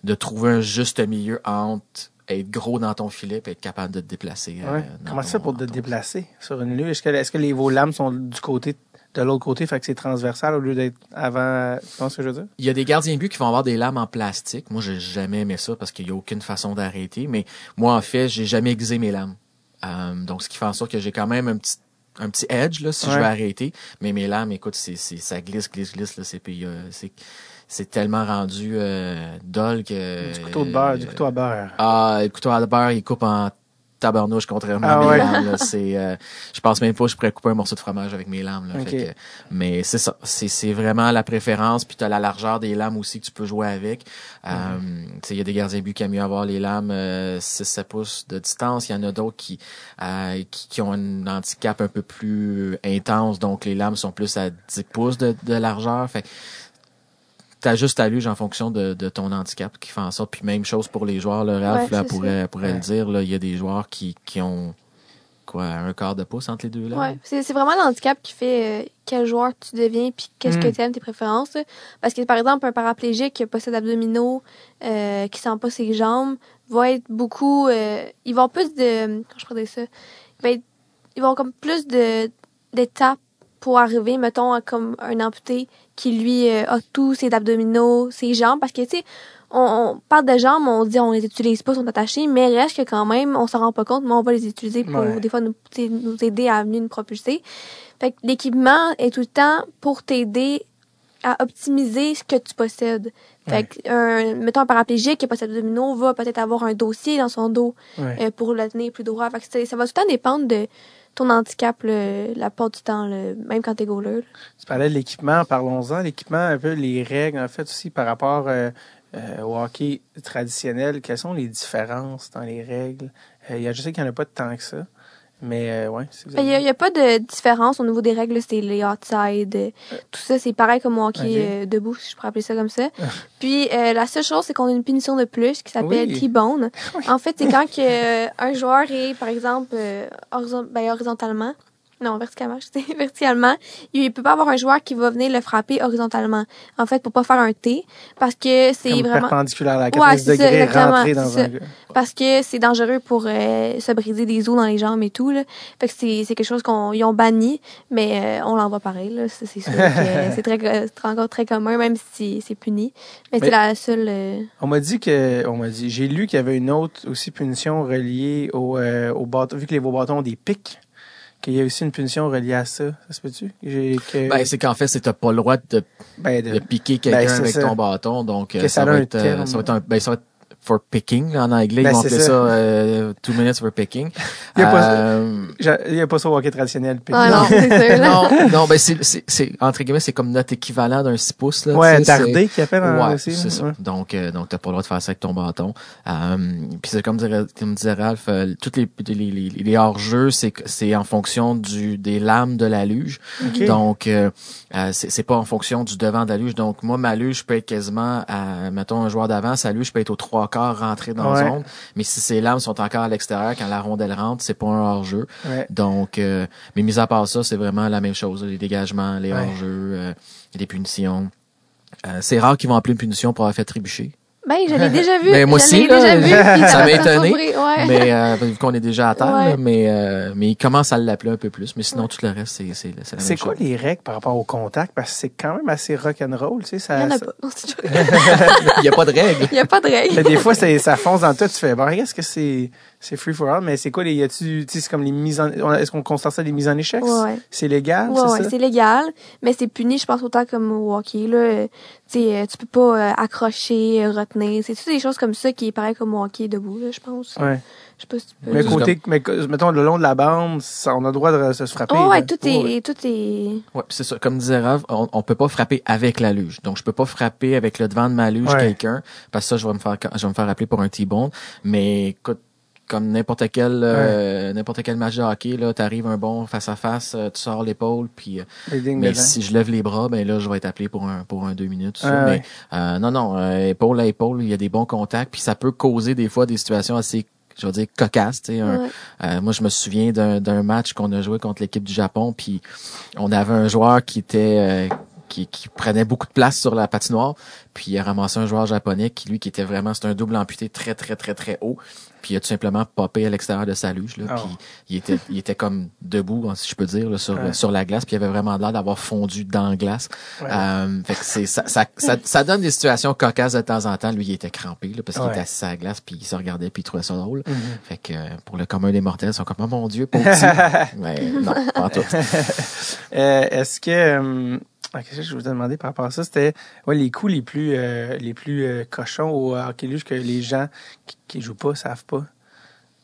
de trouver un juste milieu entre être gros dans ton filet et être capable de te déplacer. euh,
Ouais. Comment
ton-
ça pour te déplacer sur une luge? Est-ce que, est-ce que les, vos lames sont du côté de l'autre côté, fait que c'est transversal au lieu d'être avant. Tu penses ce que je veux dire?
Il y a des gardiens de but qui vont avoir des lames en plastique. Moi, j'ai jamais aimé ça parce qu'il y a aucune façon d'arrêter. Mais moi, en fait, j'ai jamais aiguisé mes lames. Euh, donc, ce qui fait en sorte que j'ai quand même un petit un petit edge là si je veux arrêter. Mais mes lames, écoute, c'est c'est ça glisse, glisse, glisse là. C'est puis, euh, c'est c'est tellement rendu euh, dol que
Du couteau de beurre, du couteau à beurre.
Ah, le couteau à beurre, il coupe en tabarnouche contrairement
Ah
à mes
ouais.
lames. (laughs) C'est, euh, je pense même pas que je pourrais couper un morceau de fromage avec mes lames. Là. Fait que- mais c'est ça. C'est, c'est vraiment la préférence. Puis tu as la largeur des lames aussi que tu peux jouer avec. Euh, tu sais, Il y a des gardiens de but qui aiment mieux avoir les lames euh, 6-7 pouces de distance. Il y en a d'autres qui, euh, qui, qui ont un handicap un peu plus intense. Donc les lames sont plus à 10 pouces de, de largeur. Fait t'ajustes ta luge en fonction de, de ton handicap qui fait en sorte. Puis même chose pour les joueurs, le Ralph
Ouais,
là, pourrait, pourrait
Ouais.
le dire. Là, il y a des joueurs qui, qui ont quoi, un quart de pouce entre les deux là.
Ouais, c'est c'est vraiment l'handicap qui fait euh, quel joueur tu deviens puis qu'est-ce que
Mm.
tu aimes, tes préférences. là. Parce que, par exemple, un paraplégique qui a pas ses abdominaux, euh, qui sent pas ses jambes, va être beaucoup... euh, ils vont plus de... Comment je dire ça? Il va être- ils vont comme plus de d'étapes pour arriver, mettons, à comme un amputé qui, lui, euh, a tous ses abdominaux, ses jambes. Parce que, tu sais, on, on parle de jambes, on dit on les utilise pas, sont attachés, mais reste que quand même, on s'en rend pas compte, mais on va les utiliser pour,
Ouais.
des fois, nous, aider à venir nous propulser. Fait que l'équipement est tout le temps pour t'aider à optimiser ce que tu possèdes. Fait que, un, mettons, un paraplégique qui a pas d'abdominaux va peut-être avoir un dossier dans son dos
Ouais.
euh, pour le tenir plus droit. Fait que ça va tout le temps dépendre de ton handicap la part du temps, même quand t'es goaler.
Tu parlais de l'équipement, parlons-en. L'équipement, un peu les règles, en fait, aussi par rapport euh, euh, au hockey traditionnel. Quelles sont les différences dans les règles? Euh, je sais qu'il n'y en a pas de tant que ça. Mais, euh, ouais.
Il n'y
avez-
a, pas de différence au niveau des règles, c'est les outside, euh, tout ça, c'est pareil comme au hockey
Ok.
euh, debout, si je pourrais appeler ça comme ça. (laughs) Puis euh, la seule chose, c'est qu'on a une punition de plus qui s'appelle
Oui.
T-bone. (laughs) En fait, c'est quand que, euh, un joueur est, par exemple, euh, horizon- ben, horizontalement, non, verticalement, je sais, (laughs) verticalement, il peut pas avoir un joueur qui va venir le frapper horizontalement. En fait, pour pas faire un T, parce que c'est vraiment...
perpendiculaire à
Ouais,
90
c'est ça,
degrés,
exactement,
rentrer dans
c'est
un...
parce que c'est dangereux pour euh, se briser des os dans les jambes et tout là. Fait que c'est c'est quelque chose qu'on ils ont banni, mais euh, on l'envoie pareil là, c'est sûr que (laughs) c'est très encore très commun même si c'est puni. Mais,
Mais-
c'est la seule euh,
On m'a dit que, on m'a dit, j'ai lu qu'il y avait une autre aussi punition reliée au, au bâton, vu que les vos bâtons ont des pics, qu'il y a aussi une punition reliée à ça. Ça se peut-tu? Que,
Ben, c'est qu'en fait, c'est t'as pas le droit de,
ben,
de
de-
piquer quelqu'un
Ben,
avec
ça.
ton bâton. Donc, euh,
ça
va être, euh, ça va être un, ben, ça va être for picking, là, en anglais.
Ben,
ils vont
c'est
appeler
ça.
ça, euh, two minutes for picking.
Il y a pas-
Euh,
n'y a pas ça au hockey traditionnel.
Ah non, c'est
non, non, ben, c'est, c'est, c'est, entre guillemets, c'est comme notre équivalent d'un 6 pouces, là.
Ouais,
c'est-
dardé qui appelle en
Ouais,
aussi.
c'est ça.
ouais.
Donc, euh, donc t'as pas le droit de faire ça avec ton bâton. Euh, puis c'est comme dirait, comme disait Ralph, euh, toutes les les, les, les hors-jeux, c'est que- c'est en fonction du des lames de la luge.
Ok.
Donc, euh, euh, c'est c'est pas en fonction du devant de la luge. Donc, moi, ma luge peut être quasiment à, mettons, un joueur d'avant, sa luge peut être aux trois quarts rentré dans
Ouais.
la zone. Mais si ses lames sont encore à l'extérieur, quand la rondelle rentre, c'est pas un hors-jeu.
Ouais.
Donc, euh, mais mis à part ça, c'est vraiment la même chose. Les dégagements, les
Ouais.
hors-jeux, euh, les punitions. Euh, c'est rare qu'ils vont appeler une punition pour avoir fait trébucher.
Ben je l'ai déjà vu.
Mais (laughs) moi
je
aussi, là,
déjà vu.
ça m'a étonné,
ouais.
Mais euh, vu qu'on est déjà à terre,
Ouais.
là, mais euh, mais ils commencent à l'appeler un peu plus. Mais sinon, tout le reste, c'est c'est c'est la
C'est
même
quoi
chose.
les règles par rapport au contact? Parce que c'est quand même assez rock'n'roll, tu sais. Ça,
Il y en a
ça-
c'est. (laughs)
Il n'y a pas de règles.
Il y a pas de règle.
Mais des fois, ça, ça fonce dans tout. Tu fais, bon, est-ce que c'est, c'est free for all? Mais c'est quoi les, y a-tu, tu sais, c'est comme les mises en, est-ce qu'on constate ça des mises en échec?
Ouais, ouais.
C'est légal,
Ouais,
c'est
ouais,
ça?
c'est légal, mais c'est puni, je pense, autant comme au hockey, là. Euh, Tu sais, euh, tu peux pas euh, accrocher, retenir. C'est toutes des choses comme ça qui est pareil comme au hockey debout, là, je pense.
Ouais.
Je sais pas si tu peux.
Mais côté, mais, mettons, le long de la bande, ça, on a le droit de se frapper.
Oh,
là.
ouais, tout
Ouais.
est, tout est,
Ouais, puis c'est ça. Comme disait Rav, on, on peut pas frapper avec la luge. Donc, je peux pas frapper avec le devant de ma luge
Ouais.
quelqu'un, parce que ça, je vais me faire, je vais me faire appeler pour un T-bone. Mais écoute, comme n'importe quel, euh, n'importe quel match de hockey, là, t'arrives un bon face à face, tu sors l'épaule, puis euh, mais si je lève les bras, ben là, je vais être appelé pour un pour un deux minutes. tout ça.
Ah,
mais
ouais.
euh, non, non, euh, épaule à épaule, il y a des bons contacts, puis ça peut causer des fois des situations assez je veux dire cocasses. tu sais, un-
Ouais.
euh, moi, je me souviens d'un d'un match qu'on a joué contre l'équipe du Japon, puis on avait un joueur qui était euh, qui, qui prenait beaucoup de place sur la patinoire. Puis il a ramassé un joueur japonais qui, lui, qui était vraiment, c'était un double amputé très, très, très, très haut. Puis il a tout simplement popé à l'extérieur de sa luge. Là,
Oh.
Puis il était, il était comme debout, hein, si je peux dire, là, sur,
Ouais.
sur la glace. Puis il avait vraiment l'air d'avoir fondu dans la glace.
Ouais.
Euh, fait que c'est, ça, ça, ça, ça donne des situations cocasses de temps en temps. Lui, il était crampé là, parce qu'il
Ouais.
était assis à la glace, puis il se regardait, puis il trouvait ça drôle.
Mhm.
Fait que euh, pour le commun des mortels, ils sont comme, oh mon Dieu, pauvre. Mais (laughs) non, pas en tout.
Euh, Est-ce que euh, ah, qu'est-ce que je voulais te demander par rapport à ça, c'était ouais, les coups les plus euh, les plus euh, cochons au hockey luge que les gens qui, qui jouent pas savent pas.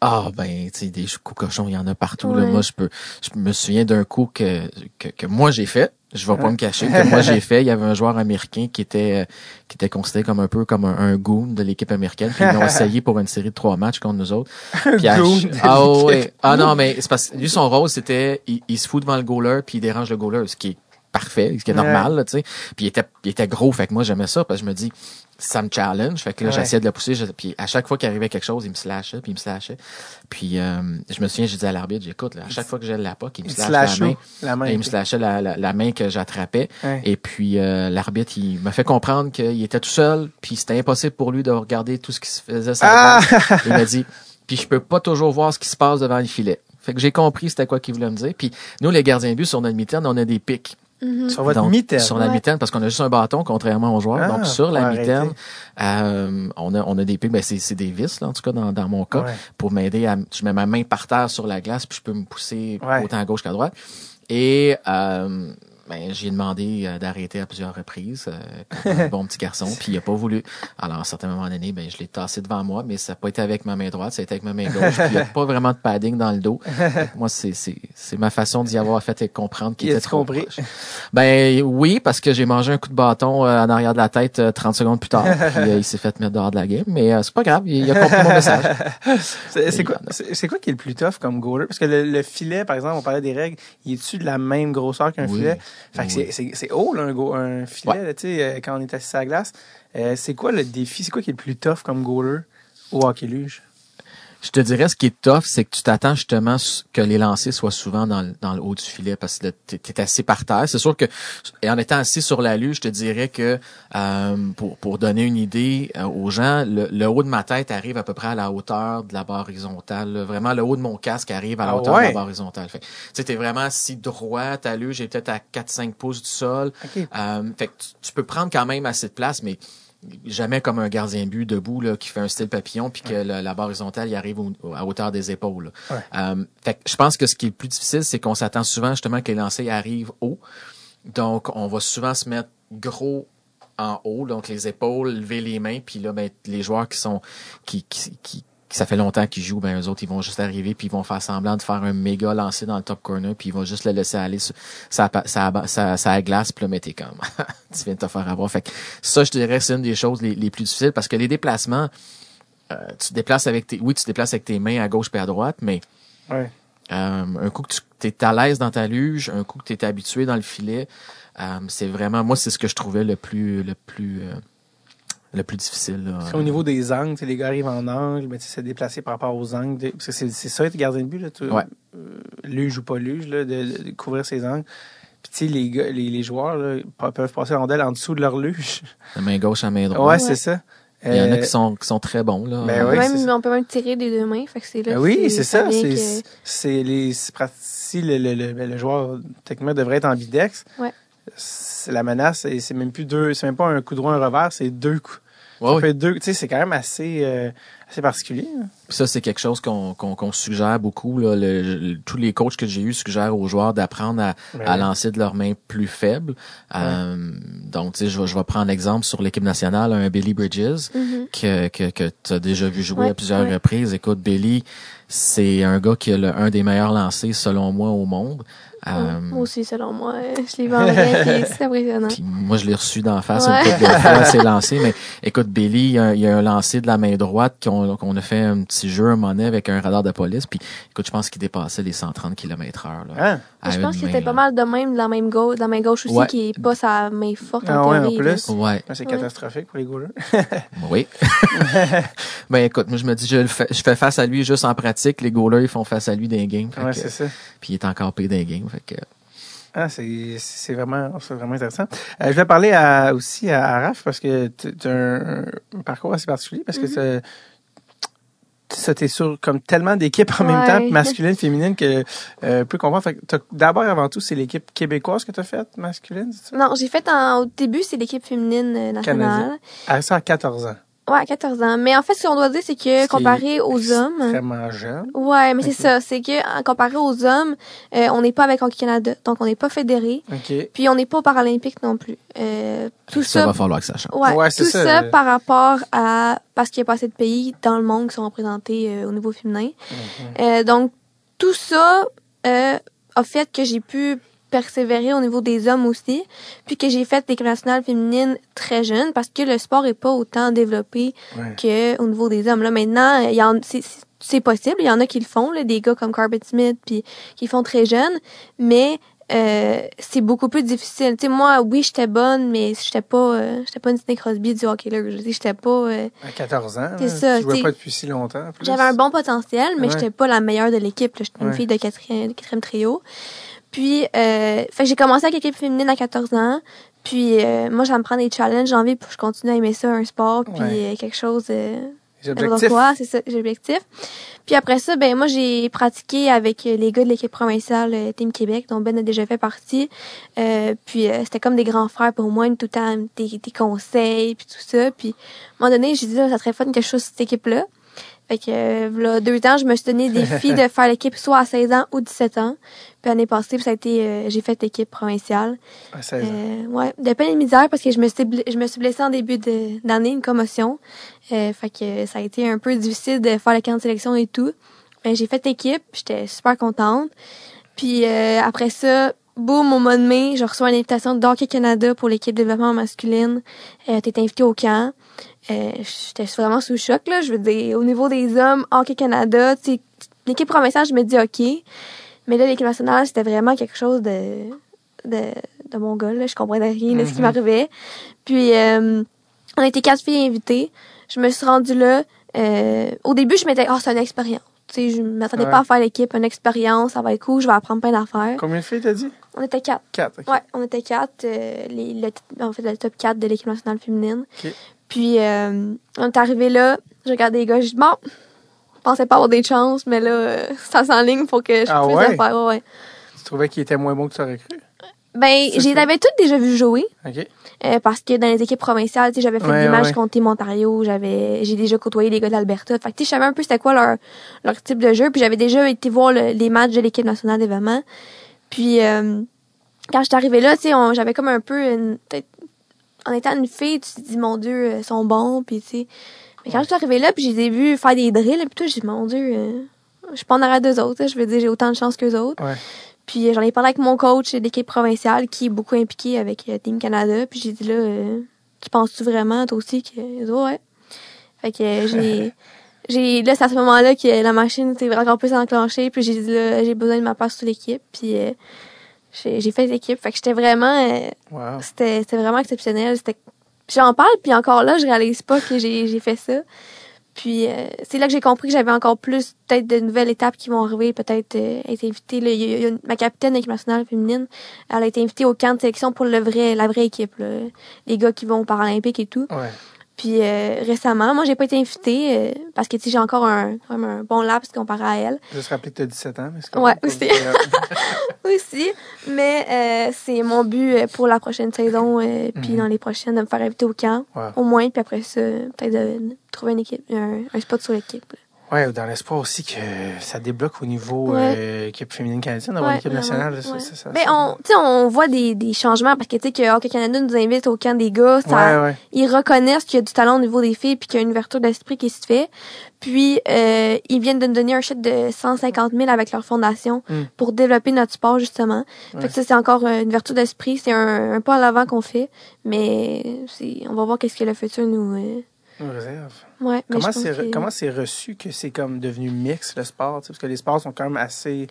Ah ben, tu sais, des coups cochons, il y en a partout. Là. Moi, je peux, je me souviens d'un coup que, que que moi j'ai fait. Je vais pas
Ouais.
me cacher que moi j'ai fait. Il y avait un joueur américain qui était euh, qui était considéré comme un peu comme un, un goon de l'équipe américaine. Puis ils l'ont essayé pour une série de trois matchs contre nous autres. (laughs) Puis à
goon de
ah ouais. Ah non, mais c'est parce que lui son rôle c'était il, il se fout devant le goaler puis il dérange le goaler, ce qui est parfait, ce qui est
Ouais.
normal, là, tu sais. Puis il était il était gros, fait que moi j'aimais ça parce que je me dis ça me challenge, fait que là
Ouais.
j'essayais de le pousser, je- puis à chaque fois qu'il arrivait quelque chose, il me slashait, puis il me slashait. Puis euh, je me souviens, j'ai dit à l'arbitre, j'écoute, à chaque fois que j'ai la POC, il me
Ils
slash
slash
la main.
où? La main.
Et il me slashait la, la, la main que j'attrapais.
Ouais.
Et puis euh, l'arbitre, il m'a fait comprendre qu'il était tout seul, puis c'était impossible pour lui de regarder tout ce qui se faisait sur
Ah!
Il m'a dit, puis je peux pas toujours voir ce qui se passe devant le filet. Fait que j'ai compris c'était quoi qu'il voulait me dire. Puis nous, les gardiens de but, sur notre mitaine, on a des pics.
Mhm.
Sur votre
Donc,
mitaine.
Sur la
Ouais.
mitaine, parce qu'on a juste un bâton, contrairement aux joueurs.
Ah,
Donc, sur la
faut
mitaine,
arrêter.
euh, on, a, on a des pics. Ben, c'est, c'est des vis, là, en tout cas, dans, dans mon cas,
Ouais.
pour m'aider à... Je mets ma main par terre sur la glace, puis je peux me pousser
Ouais.
autant à gauche qu'à droite. Et... Euh, ben, j'ai demandé euh, d'arrêter à plusieurs reprises, euh, comme un (laughs) bon petit garçon, puis il a pas voulu. Alors, à un certain moment donné, ben, je l'ai tassé devant moi, mais ça n'a pas été avec ma main droite, ça a été avec ma main gauche, puis il n'y a (laughs) pas vraiment de padding dans le dos. Moi, c'est, c'est, c'est ma façon d'y avoir fait et comprendre qu'il
Il
était trop
compris?
proche. Ben oui, parce que j'ai mangé un coup de bâton euh, en arrière de la tête euh, 30 secondes plus tard. puis euh, il s'est fait mettre dehors de la game. Mais euh, c'est pas grave, il, il a compris mon message. (laughs)
C'est quoi, c'est c'est quoi qui est le plus tough comme goaler? Parce que le, le filet, par exemple, on parlait des règles, il est-tu de la même grosseur qu'un
Oui.
filet? Fait que
Oui.
c'est- c'est c'est haut, là, un, go- un filet,
Ouais.
là, tu sais, euh, quand on est assis à la glace. Euh, c'est quoi le défi? C'est quoi qui est le plus tough comme goaler au hockey luge?
Je te dirais, ce qui est tough, c'est que tu t'attends justement que les lancers soient souvent dans, le- dans le haut du filet parce que tu es assis par terre. C'est sûr que, et en étant assis sur la lue, je te dirais que euh, pour, pour donner une idée euh, aux gens, le, le haut de ma tête arrive à peu près à la hauteur de la barre horizontale. là. Vraiment, le haut de mon casque arrive à la
Ah
hauteur de la barre horizontale. Fait, que, tu sais, t'es vraiment assis droit, ta luge est peut-être à 4-5 pouces du sol.
OK.
Euh, fait que tu, tu peux prendre quand même assez de place, mais jamais comme un gardien de but debout là, qui fait un style papillon puis que la, la barre horizontale il arrive au- à hauteur des épaules.
Ouais.
Euh, fait que je pense que ce qui est le plus difficile, c'est qu'on s'attend souvent justement que les lancers arrivent haut. Donc, on va souvent se mettre gros en haut, donc les épaules, lever les mains, puis là, ben, les joueurs qui sont qui, qui, qui qui ça fait longtemps qu'ils jouent, ben eux autres, ils vont juste arriver puis ils vont faire semblant de faire un méga lancer dans le top corner puis ils vont juste le laisser aller sur sa, sa, sa, sa glace puis mais t'es comme, (laughs) tu viens de te faire avoir. Fait que ça, je dirais, c'est une des choses les, les plus difficiles parce que les déplacements, euh, tu te déplaces avec tes, oui, tu te déplaces avec tes mains à gauche puis à droite, mais
Ouais.
euh, un coup que tu es à l'aise dans ta luge, un coup que tu es habitué dans le filet, euh, c'est vraiment, moi, c'est ce que je trouvais le plus, le plus, euh, le plus difficile. Là.
Parce qu'au niveau des angles, tu sais, les gars arrivent en angle, mais tu sais, se déplacer par rapport aux angles. de- parce que c'est c'est ça, être gardien de but, là, tu,
Ouais.
euh, luge ou pas luge, là, de, de couvrir ses angles. Puis tu sais, les, gars, les, les joueurs là, peuvent passer la rondelle en dessous de leur luge. (laughs)
La main gauche, la main
Ouais,
droite.
c'est ça.
Il y en a
Euh,
qui sont, qui sont très bons. Là.
Ben oui,
Même,
c'est
on peut même tirer des deux mains. Fait que c'est là
Ben oui, c'est ça. C'est
que-
c'est les c'est si le, le, le, le joueur techniquement devrait être ambidex.
Ouais.
La menace, c'est c'est même plus deux, c'est même pas un coup droit, un revers, c'est deux coups.
Ouais,
Ça
oui.
peut être deux, tu sais, c'est quand même assez euh, assez particulier. hein.
Ça, c'est quelque chose qu'on qu'on qu'on suggère beaucoup. Là. Le- le- tous les coachs que j'ai eus suggèrent aux joueurs d'apprendre à,
Ben
à lancer de leurs mains plus faibles. Euh, donc, tu sais, je vais, je vais prendre l'exemple sur l'équipe nationale, un Billy Bridges,
Mhm.
que, que, que tu as déjà vu jouer
Ouais,
à plusieurs
ouais.
reprises. Écoute, Billy, c'est un gars qui a le- un des meilleurs lancers, selon moi, au monde. Euh,
Moi aussi, selon moi. euh, Je vendrais, puis (laughs) c'est impressionnant.
puis moi, je l'ai reçu d'en face
Ouais.
une couple de fois, (laughs) c'est lancé. Mais écoute, Billy, il y a, il y a un lancé de la main droite qu'on qu'on a fait un petit jeu un donné avec un radar de police. Puis écoute, je pense qu'il dépassait les 130 km heure. Là,
Hein?
je pense que
main,
c'était pas mal de même de la même gauche, de la main gauche aussi,
Ouais.
qui est pas sa main forte
Ah
en
ouais,
théorie.
plus.
Ouais,
C'est
Ouais.
catastrophique pour les goalers. (laughs)
oui. ben écoute, moi je me dis, je, le fais, je fais face à lui juste en pratique. Les goalers, ils font face à lui games. Fait
ouais, c'est ça.
puis il est encore payé dans les games. Fait que,
Ah, c'est c'est vraiment, c'est vraiment intéressant. Euh, je vais parler à, aussi à, à Raph parce que tu as un, un parcours assez particulier parce que ça- ça t'es sur comme tellement d'équipes en même temps, masculine, féminine, que euh, peu comprendre. Fait t'as- d'abord avant tout, c'est l'équipe québécoise que tu as faite, masculine, c'est ça?
Non, j'ai fait en, au début, c'est l'équipe féminine euh, nationale.
Canadien. À ça à 14 ans.
Ouais, à 14 ans. Mais en fait, ce qu'on doit dire, c'est
Ce
que comparé aux hommes.
Extrêmement jeune.
Ouais, mais c'est ça. C'est que, comparé aux hommes, euh, on n'est pas avec Hockey Canada. Donc, on n'est pas fédéré.
OK.
Puis, on n'est pas aux Paralympiques non plus. Euh, tout
Ça,
ça.
va falloir que ça change.
Ouais,
Ouais, c'est
tout
ça,
ça, par rapport à parce qu'il n'y a pas assez de pays dans le monde qui sont représentés euh, au niveau féminin.
Mhm.
Euh, donc tout ça euh, a fait que j'ai pu persévérer au niveau des hommes aussi, puis que j'ai fait l'équipe nationale féminine très jeune parce que le sport est pas autant développé
Ouais.
que au niveau des hommes. Là maintenant, il y en c'est- possible, il y en a qui le font, là, des gars comme Carbet Smith puis qui font très jeunes, mais euh, c'est beaucoup plus difficile. Tu sais, moi, oui, j'étais bonne, mais j'étais pas, euh, j'étais pas une Sidney Crosby du hockey là. Je dis, j'étais pas. euh,
À 14 ans.
C'est ça,
Tu jouais pas depuis si longtemps.
j'avais un bon potentiel, mais
Ouais.
j'étais pas la meilleure de l'équipe. J'étais une
Ouais.
fille de quatrième, quatrième trio. Puis, euh, fait que j'ai commencé avec l'équipe féminine à 14 ans. Puis, euh, moi, j'en me prends des challenges, j'ai envie pour que je continue à aimer ça, un sport, puis
Ouais.
euh, quelque chose. Euh, c'est ça, j'ai l'objectif. Puis après ça, ben moi j'ai pratiqué avec euh, les gars de l'équipe provinciale euh, Team Québec, dont Ben a déjà fait partie. Euh, puis euh, c'était comme des grands frères pour moi, tout le temps des, des conseils puis tout ça. Puis à un moment donné, j'ai dit là, ça serait fun que je sois cette équipe-là. Fait que euh, là, deux ans, je me suis donné des défi de (laughs) faire l'équipe soit à 16 ans ou 17 ans. Puis l'année passée, ça a été euh, j'ai fait l'équipe provinciale.
À 16 ans.
Euh, ouais, de peine et de misère parce que je me suis je me suis blessée en début d'année, une commotion. Euh, fait que ça a été un peu difficile de faire le camp de sélection et tout. Ben, j'ai fait l'équipe, j'étais super contente. Puis euh, après ça, boum, au mois de mai, je reçois une invitation de Hockey Canada pour l'équipe développement masculine. Euh, T'es invité au camp. Euh, j'étais vraiment sous le choc, là. Je veux dire, au niveau des hommes, Hockey Canada, l'équipe provinciale, je me dis OK. Mais là, l'équipe nationale, c'était vraiment quelque chose de, de, de mon gars, là. Je comprenais rien de ce qui
Mhm.
m'arrivait. Puis, euh, on était quatre filles invitées. Je me suis rendue là. Euh, au début, je m'étais, oh, c'est une expérience. Sais, je m'attendais
Ouais.
pas à faire l'équipe, une expérience, ça va être cool, je vais apprendre plein d'affaires.
Combien de filles t'as dit?
On était quatre.
4.
Ouais, on était quatre, euh, les, le, en fait, le top 4 de l'équipe nationale féminine. Puis, euh, on est arrivé là, je regardais les gars, je dis, bon, je pensais pas avoir des chances, mais là, euh, ça s'enligne pour que je
Ah
puisse
ouais?
le faire. Ouais, ouais.
Tu trouvais qu'il était moins bon que tu aurais cru?
Ben, j'ai
ça.
avais toutes déjà vu jouer.
OK.
Euh, parce que dans les équipes provinciales, tu j'avais fait
Ouais,
des matchs
ouais.
contre Team Ontario, j'avais, j'ai déjà côtoyé les gars d'Alberta. Fait que, tu je savais un peu c'était quoi leur, leur type de jeu, puis j'avais déjà été voir le- les matchs de l'équipe nationale d'événements. Puis, euh, quand j'étais arrivée là, tu sais, j'avais comme un peu une, peut-être, en étant une fille, tu te dis, mon Dieu, euh, ils sont bons, puis tu sais. Mais quand je suis arrivée là, puis je les ai vus faire des drills, puis tout, j'ai dit, mon Dieu, euh, je suis pas en arrière d'eux autres, je veux dire, j'ai autant de chance qu'eux autres. Puis euh, j'en ai parlé avec mon coach d'équipe provinciale qui est beaucoup impliqué avec euh, Team Canada. Puis j'ai dit là, euh, tu penses-tu vraiment toi aussi que dit, ouais. Fait que euh, j'ai (laughs) j'ai là c'est à ce moment-là que la machine s'est encore plus enclenchée. Puis j'ai dit là, j'ai besoin de ma place sur l'équipe. Puis euh, j'ai j'ai fait l'équipe. Fait que j'étais vraiment euh,
Wow.
c'était c'était vraiment exceptionnel. C'était j'en parle puis encore là je réalise pas que j'ai j'ai fait ça. Puis euh, c'est là que j'ai compris que j'avais encore plus peut-être de nouvelles étapes qui vont arriver, peut-être euh, être invitée. Là, y a- ma capitaine de l'équipe nationale féminine, elle a été invitée au camp de sélection pour le vrai, la vraie équipe, là. les gars qui vont aux Paralympiques et tout. Puis euh, récemment, moi j'ai pas été invitée euh, parce que tu j'ai encore un quand même un bon laps comparé à elle.
Juste rappeler que t'as 17 ans. Mais c'est
Ouais, aussi. (laughs) aussi. Mais euh, c'est mon but euh, pour la prochaine saison, euh, puis
Mhm.
dans les prochaines, de me faire inviter au camp,
Wow.
au moins, puis après ça, peut-être de trouver une équipe, un, un spot sur l'équipe.
Ouais, dans l'espoir aussi que ça débloque au niveau
Ouais.
euh, équipe féminine canadienne, d'avoir
Ouais,
une équipe
vraiment,
nationale. ça,
ouais.
ça, ça,
Mais
ça-
on, tu sais, on voit des, des changements parce que tu sais que Hockey Canada nous invite au camp des gars, ça,
Ouais, ouais.
ils reconnaissent qu'il y a du talent au niveau des filles puis qu'il y a une ouverture d'esprit qui se fait. Puis euh, ils viennent de nous donner un chèque de 150 000 avec leur fondation
Mm.
pour développer notre sport justement. Fait que ça c'est encore euh, une ouverture d'esprit, c'est un, un pas à l'avant qu'on fait, mais on va voir qu'est-ce que le futur nous. euh,
Une réserve.
ouais. mais
Comment c'est
que-
comment c'est reçu que c'est comme devenu mix le sport, parce que les sports sont quand même assez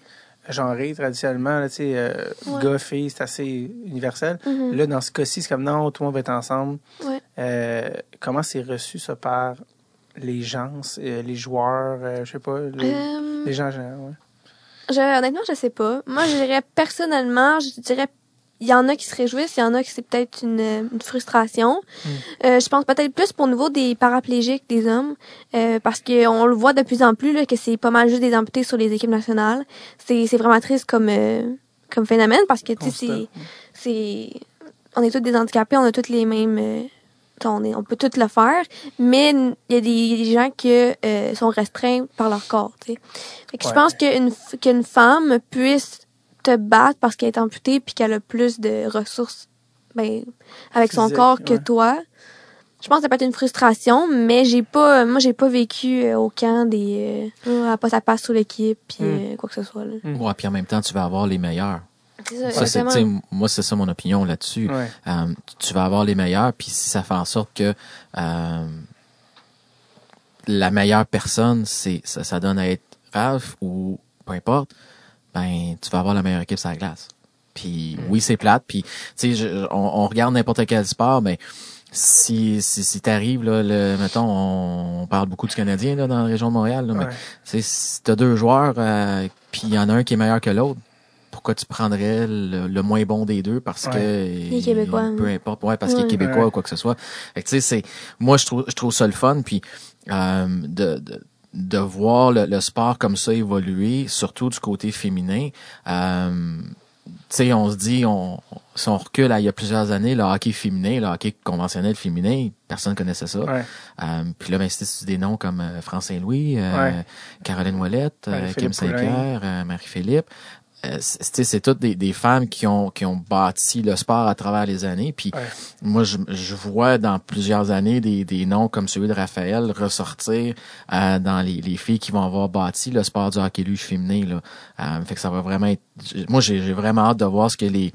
genrés traditionnellement, là, euh,
Ouais.
gars, filles, c'est assez universel.
Mhm.
Là, dans ce cas-ci, c'est comme non, tout le monde va être ensemble.
Ouais.
Euh, comment c'est reçu ça par les gens, euh, les joueurs, euh, je sais pas, les, les gens en général, ouais?
Je, honnêtement, je sais pas. Moi, je dirais personnellement, je dirais il y en a qui se réjouissent, il y en a qui c'est peut-être une, une frustration.
Mm.
Euh, je pense peut-être plus pour le niveau des paraplégiques des hommes, euh, parce que on le voit de plus en plus là, que c'est pas mal juste des amputés sur les équipes nationales. C'est c'est vraiment triste comme euh, comme phénomène parce que tu sais c'est c'est on est tous des handicapés, on a tous les mêmes euh, on, est, on peut tout le faire, mais il y a des, il y a des gens qui euh, sont restreints par leur corps. tu sais. Fait que
Ouais.
Je pense qu'une qu'une femme puisse te battre parce qu'elle est amputée puis qu'elle a plus de ressources ben, avec son
Physique,
corps que
ouais.
toi. Je pense que ça peut être une frustration, mais j'ai pas, moi j'ai pas vécu euh, au camp des, euh, pas ça passe sur l'équipe puis
Mm.
euh, quoi que ce soit. Là.
Ouais, puis en même temps, tu vas avoir les meilleurs.
Ça,
Ça, c'est, moi, c'est ça mon opinion là-dessus.
Ouais.
Euh, tu vas avoir les meilleurs, puis si ça fait en sorte que euh, la meilleure personne, c'est ça, ça donne à être Ralph ou peu importe, ben tu vas avoir la meilleure équipe sur la glace. Puis oui, c'est plate. Puis tu sais, on, on regarde n'importe quel sport, mais si si, si t'arrives là, le, mettons, on, on parle beaucoup du Canadien là dans la région de Montréal, là, mais
Ouais.
tu sais, si t'as deux joueurs, euh, puis il y en a un qui est meilleur que l'autre, pourquoi tu prendrais le, le moins bon des deux? Parce
Ouais.
que
est québécois.
peu importe, ouais, parce qu'il est québécois
Ouais.
ou quoi que ce soit. Fait que tu sais, c'est moi je trouve je trouve ça le fun, puis euh, de, de de voir le, le sport comme ça évoluer, surtout du côté féminin. Euh, tu sais, on se dit, on, si on recule à il y a plusieurs années, le hockey féminin, le hockey conventionnel féminin, personne connaissait ça.
Ouais.
Euh, puis là, ben, c'était des noms comme euh, France Saint-Louis, euh,
Ouais.
Caroline Ouellette, euh, Kim. Saint-Pierre, euh, Marie-Philippe. Euh, c'est tu sais, c'est toutes des, des femmes qui ont qui ont bâti le sport à travers les années. Puis
Ouais.
moi, je, je vois dans plusieurs années des, des noms comme celui de Raphaël ressortir euh, dans les, les filles qui vont avoir bâti le sport du hockey luge féminin. Là. Euh, fait que ça va vraiment être. Moi, j'ai j'ai vraiment hâte de voir ce que les.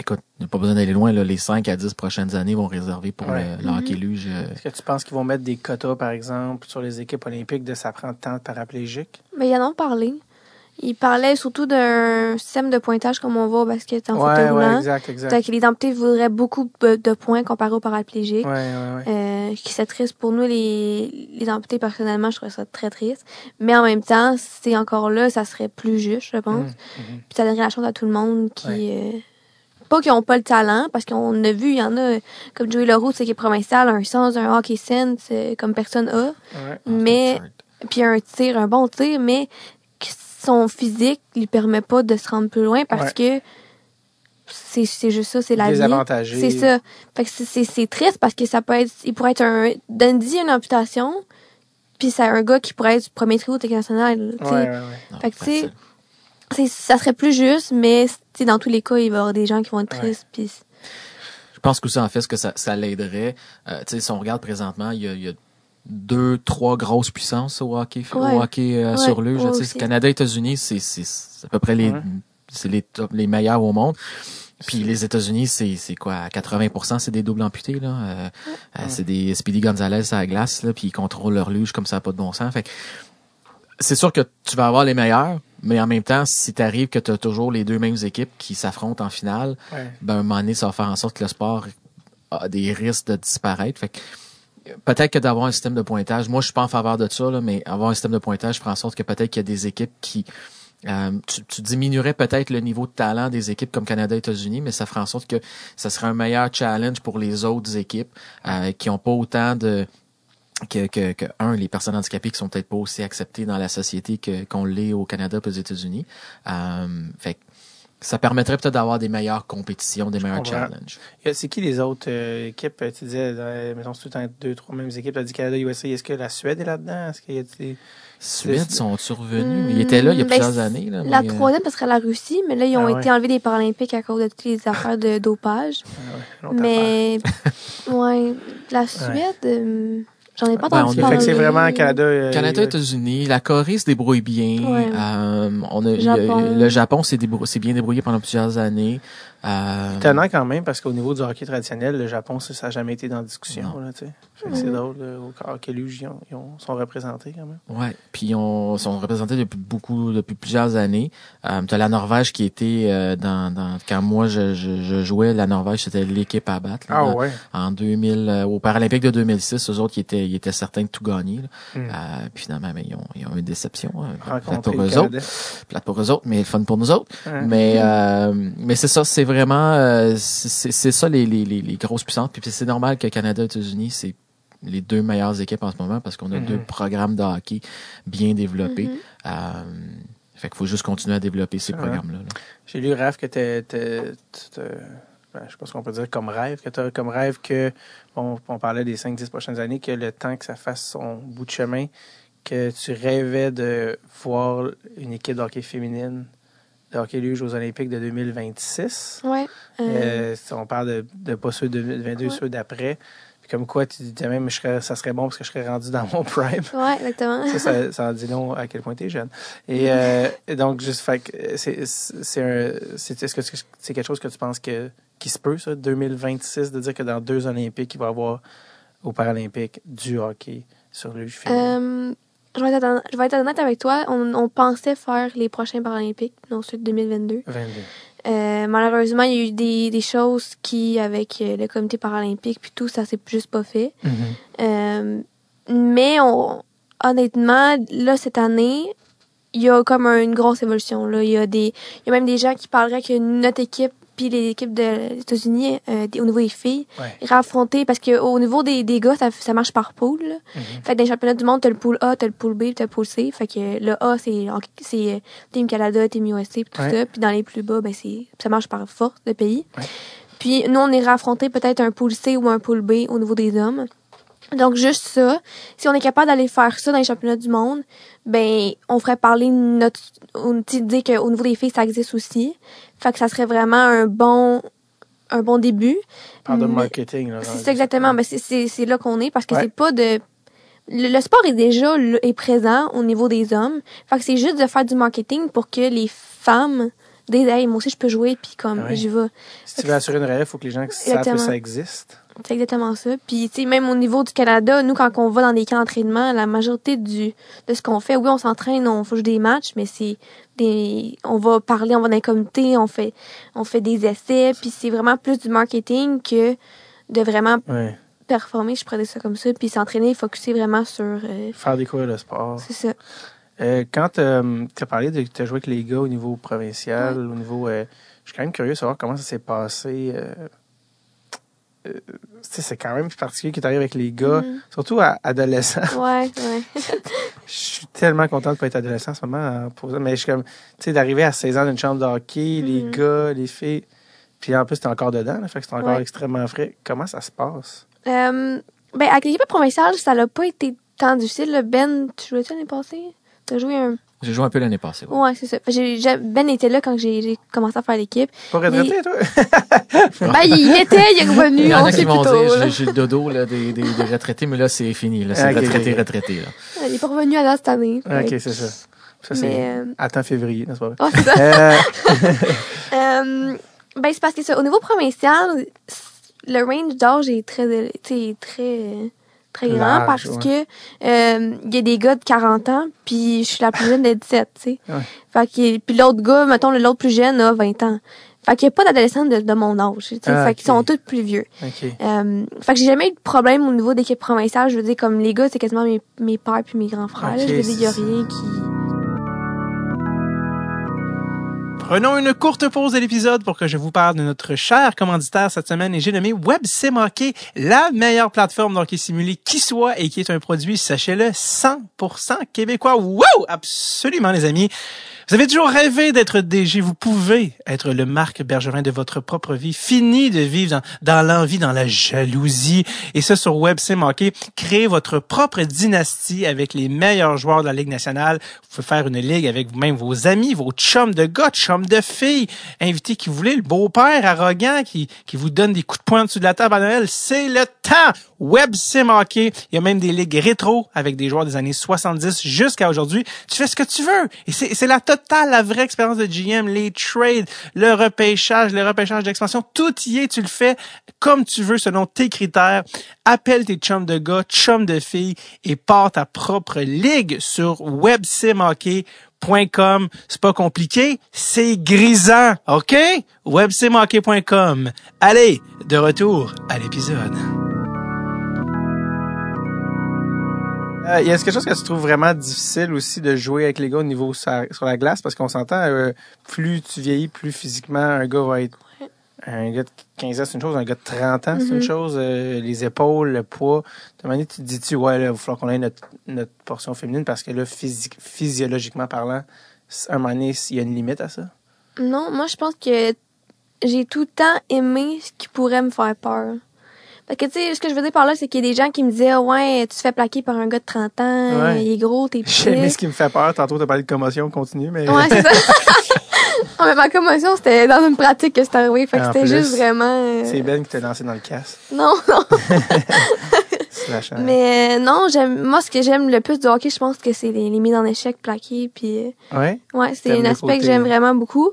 Écoute, il n'y a pas besoin d'aller loin, là, les 5 à 10 prochaines années vont réserver pour
Ouais.
le, le hockey luge. euh,
Est-ce que tu penses qu'ils vont mettre des quotas, par exemple, sur les équipes olympiques de ça prend tant de paraplégiques?
Mais ils en ont parlé. Ils parlaient surtout d'un système de pointage comme on voit au basket en
ouais,
fauteuil
ouais,
roulant.
exact, exact.
Donc, les amputés voudraient beaucoup de points comparé aux paraplégiques.
Ouais, ouais, ouais.
Euh, qui c'est triste pour nous les les amputés personnellement je trouve ça très triste mais en même temps c'est encore là ça serait plus juste je pense
Mhm, mhm.
puis ça donnerait la chance à tout le monde qui euh, pas qui ont pas le talent parce qu'on a vu il y en a comme Joey Leroux c'est qui est provincial un sens un hockey sense comme personne a
Ouais.
mais puis un tir un bon tir mais son physique lui permet pas de se rendre plus loin parce que c'est c'est juste ça c'est la vie
Désavantagé.
c'est ça. Fait que c'est- c'est c'est triste parce que ça peut être, il pourrait être un, Dundee une amputation, puis c'est un gars qui pourrait être du premier trio international.
Ouais, ouais, ouais.
Fait que, tu sais, Ça serait plus juste, mais tu sais, dans tous les cas, il va y avoir des gens qui vont être
Ouais.
tristes. Puis
Je pense que ça, en fait, ce que ça, ça l'aiderait. Euh, tu sais, si on regarde présentement, il y a, il y a deux, trois grosses puissances au hockey,
Ouais.
au hockey euh,
Ouais,
sur luge. Canada, États-Unis, c'est, c'est, c'est à peu près les,
Ouais.
c'est les top, les meilleurs au monde. Puis les États-Unis, c'est, c'est quoi, à 80%, c'est des doubles amputés, là. Euh, euh, c'est des Speedy Gonzalez à la glace, là, puis ils contrôlent leur luge comme ça, n'a pas de bon sens. Fait que c'est sûr que tu vas avoir les meilleurs, mais en même temps, si t'arrives que tu as toujours les deux mêmes équipes qui s'affrontent en finale,
Ouais.
ben, à un moment donné, ça va faire en sorte que le sport a des risques de disparaître. Fait que, peut-être que d'avoir un système de pointage, moi, je suis pas en faveur de ça, là, mais avoir un système de pointage ferait en sorte que peut-être qu'il y a des équipes qui, euh, tu, tu diminuerais peut-être le niveau de talent des équipes comme Canada et États-Unis, mais ça ferait en sorte que ça serait un meilleur challenge pour les autres équipes euh, qui ont pas autant de que, que, que un, les personnes handicapées qui sont peut-être pas aussi acceptées dans la société que qu'on l'est au Canada et aux États-Unis. Euh, fait ça permettrait peut-être d'avoir des meilleures compétitions, des meilleurs
comprends.
challenges.
C'est qui les autres euh, équipes? Tu disais, euh, mettons, c'est tout le temps deux, trois mêmes équipes. Tu as dit Canada, USA. Est-ce que la Suède est là-dedans? Est-ce qu'il y a des...
Suède sont survenus.
Hmm,
Ils étaient là il y a
ben,
plusieurs années. Là,
la
mais, euh,
troisième, ce serait la Russie, mais là, ils ont
Ah
été
ouais.
enlevés des Paralympiques à cause de toutes les (laughs) affaires de dopage.
Ah ouais,
mais, ouais, la Suède, euh, j'en ai pas
Ben,
entendu
on-
parler.
Fait que c'est vraiment Canada. euh,
Canada,
euh,
États-Unis, la Corée se débrouille bien.
Ouais.
Euh, on a,
Japon.
le Japon s'est débrou- bien débrouillé pendant plusieurs années. Euh,
Étonnant quand même, parce qu'au niveau du hockey traditionnel, le Japon, ça n'a jamais été dans la discussion.
Non.
Là, tu sais. Fait que c'est drôle. là, au hockey luge, ils, ont- ils ont- sont représentés quand même.
Ouais, puis on sont représentés depuis beaucoup depuis plusieurs années. Euh, t'as la Norvège qui était euh, dans, dans quand moi je, je, je jouais la Norvège c'était l'équipe à battre là,
Ah ouais.
en 2000 euh, au Paralympique de 2006 eux autres qui étaient ils étaient certains de tout gagner. là.
Mm.
Euh, puis finalement, ben, ils, ont, ils ont eu une déception. euh, plate pour eux
Canada.
autres. Plate pour eux autres, mais le fun pour nous autres. Mais euh, mais c'est ça, c'est vraiment euh, c'est ça les, les, les, les grosses puissances. Puis c'est normal que Canada et États-Unis c'est les deux meilleures équipes en ce moment parce qu'on a deux programmes de hockey bien développés.
Mhm.
Euh, fait qu'il faut juste continuer à développer ces
Ouais.
programmes-là. là.
J'ai lu, Raph, que t'es- ben, je sais pas ce qu'on peut dire comme rêve, que t'as comme rêve que, bon, on parlait des 5-10 prochaines années, que le temps que ça fasse son bout de chemin, que tu rêvais de voir une équipe de hockey féminine de hockey luge aux Olympiques de 2026.
Ouais. euh,
Euh, on parle de, de pas ceux de 2022,
Ouais.
ceux d'après. Puis comme quoi, tu disais même, je serais, ça serait bon parce que je serais rendu dans mon prime. (laughs)
ouais, exactement.
Ça, ça, ça en dit long à quel point tu es jeune. Et, euh, et donc, juste, fait que c'est, c'est un, c'est, est-ce que c'est quelque chose que tu penses que, qui se peut, ça, 2026, de dire que dans deux Olympiques, il va y avoir aux Paralympiques du hockey sur le?
Euh, je, vais être, honnête- je vais être honnête avec toi. On, on pensait faire les prochains Paralympiques, non ceux de 2022.
22.
Euh, malheureusement, il y a eu des, des choses qui, avec euh, le comité paralympique puis tout, ça s'est juste pas fait. Euh, mais on, honnêtement, là, cette année, il y a comme un- une grosse évolution. Là. Il, y a des, il y a même des gens qui parleraient que notre équipe puis les équipes des États-Unis, euh, au niveau des filles,
Ouais.
affronter, parce qu'au niveau des, des gars, ça, ça marche par pool.
Mhm.
Fait que dans les championnats du monde, t'as le pool A, t'as le pool B, t'as le pool C. Fait que le A, c'est c'est euh, Team Canada, Team USA, puis tout
Ouais.
ça. Puis dans les plus bas, ben c'est ça marche par force de pays.
Ouais.
Puis nous, on irait affronter peut-être un pool C ou un pool B au niveau des hommes. Donc juste ça, si on est capable d'aller faire ça dans les championnats du monde, ben on ferait parler notre on tu sais, dire qu'au niveau des filles ça existe aussi. Fait que ça serait vraiment un bon un bon début.
Parle de marketing. Là,
C'est ça exactement, ben c'est c'est là qu'on est parce que
Ouais.
c'est pas de le, le sport est déjà est présent au niveau des hommes. Fait que c'est juste de faire du marketing pour que les femmes disent hey moi aussi je peux jouer puis comme
Ouais.
j'y vais.
Si tu veux assurer une relève, il faut que les gens savent que ça existe.
C'est exactement ça. Puis, tu sais, même au niveau du Canada, nous, quand on va dans des camps d'entraînement, la majorité du, de ce qu'on fait, oui, on s'entraîne, on joue des matchs, mais c'est des, on va parler, on va dans les comités, on fait, on fait des essais, puis c'est vraiment plus du marketing que de vraiment
Ouais.
performer, je dire ça comme ça, puis s'entraîner, focuser vraiment sur, euh,
Faire découvrir le sport.
c'est ça.
Euh, quand tu as parlé de tu as joué avec les gars au niveau provincial, au niveau. euh, je suis quand même curieux de savoir comment ça s'est passé. euh, euh, tu sais, c'est quand même particulier que tu arrives avec les gars,
Mhm.
surtout à adolescents.
Ouais, ouais. (laughs)
Je suis tellement content de pas être adolescent en ce moment. en posant- Mais je suis comme, tu sais, d'arriver à 16 ans dans une chambre de hockey, les
Mhm.
gars, les filles. Puis en plus, t'es encore dedans, là, fait que c'est encore
Ouais.
extrêmement frais. Comment ça se passe?
Euh, ben, avec l'équipe provinciale, ça n'a pas été tant difficile. Ben, tu jouais-tu l'année passée? T'as joué un...
J'ai joué un peu l'année passée. ouais.
Ouais, c'est ça. J'ai- Ben était là quand j'ai commencé à faire l'équipe.
Pas retraité, toi? (laughs)
Ben, il était, il est revenu,
Il y en
on
a
sait
qui vont
plus tôt,
dire
là.
j'ai- le dodo là, des, des, des retraités, mais là c'est fini. Là, c'est retraité, retraité. Là.
Il est pas revenu à cette année.
ok, c'est ça. Ça, c'est.
Mais, euh,
Attends février, n'est-ce pas?
C'est ça.
Euh, (laughs)
Euh, ben, c'est parce que ça, au niveau provincial, le range d'âge est très, sais, très, très grand
Large,
parce
ouais.
que, euh, il y a des gars de 40 ans, puis je suis la plus jeune de 17, tu sais. (laughs)
Ouais.
Fait que, puis l'autre gars, mettons, l'autre plus jeune a 20 ans. Fait qu'il n'y a pas d'adolescents de, de mon âge.
Ah,
fait qu'ils sont tous plus vieux.
ok.
Euh, fait que j'ai jamais eu de problème au niveau d'équipe provinciale. Je veux dire, comme les gars, c'est quasiment mes, mes pères puis mes grands frères. là. Je veux dire, il y a rien qui...
Prenons une courte pause de l'épisode pour que je vous parle de notre cher commanditaire cette semaine et j'ai nommé WebSim Hockey, la meilleure plateforme d'hockey simulé qui soit et qui est un produit, sachez-le, 100% québécois. Wow! Absolument, les amis. Vous avez toujours rêvé d'être DG. Vous pouvez être le Marc Bergevin de votre propre vie. Fini de vivre dans, l'envie, dans la jalousie. Et ça, sur WebSim Hockey, créez votre propre dynastie avec les meilleurs joueurs de la Ligue nationale. Vous pouvez faire une ligue avec vous-même vos amis, vos chums de gars, chums de filles. Invitez qui voulez, le beau-père arrogant qui, qui vous donne des coups de poing dessus de la table à Noël. C'est le temps! Hockey. Il y a même des ligues rétro avec des joueurs des années 70 jusqu'à aujourd'hui. Tu fais ce que tu veux. Et c'est c'est la totale, la vraie expérience de GM, les trades, le repêchage, le repêchage d'expansion. Tout y est. Tu le fais comme tu veux selon tes critères. Appelle tes chums de gars, chums de filles et pars ta propre ligue sur websimhockey.com. C'est pas compliqué, c'est grisant, OK? websimhockey.com. Allez, de retour à l'épisode. Euh, y a quelque chose que tu trouves vraiment difficile aussi de jouer avec les gars au niveau sur, sur la glace? Parce qu'on s'entend, euh, plus tu vieillis, plus physiquement un gars va être. Un gars de 15 ans, c'est une chose. Un gars de 30 ans, c'est une
Mhm.
chose. Euh, les épaules, le poids. De manière, tu te dis-tu, ouais, là, il va falloir qu'on ait notre, notre portion féminine parce que là, physique, physiologiquement parlant, à un moment donné, il y a une limite à ça?
Non, moi, je pense que j'ai tout le temps aimé ce qui pourrait me faire peur. Parce que, tu sais, ce que je veux dire par là, c'est qu'il y a des gens qui me disaient, ouais, tu te fais plaquer par un gars de 30 ans,
Ouais.
il est gros, t'es
J'ai
petit.
ce qui me fait peur. Tantôt, tu as parlé de commotion continue, mais.
Ouais, c'est ça. (laughs) (laughs) non, mais ma commotion, c'était dans une pratique que c'était arrivé. Fait que c'était juste vraiment. euh,
C'est Ben qui t'a lancé dans le casse.
Non, non. (laughs) Mais euh, non, j'aime moi ce que j'aime le plus du hockey, je pense que c'est les, les mises en échec plaquées puis euh,
Ouais?
ouais, c'est un aspect
côté-
que j'aime vraiment beaucoup.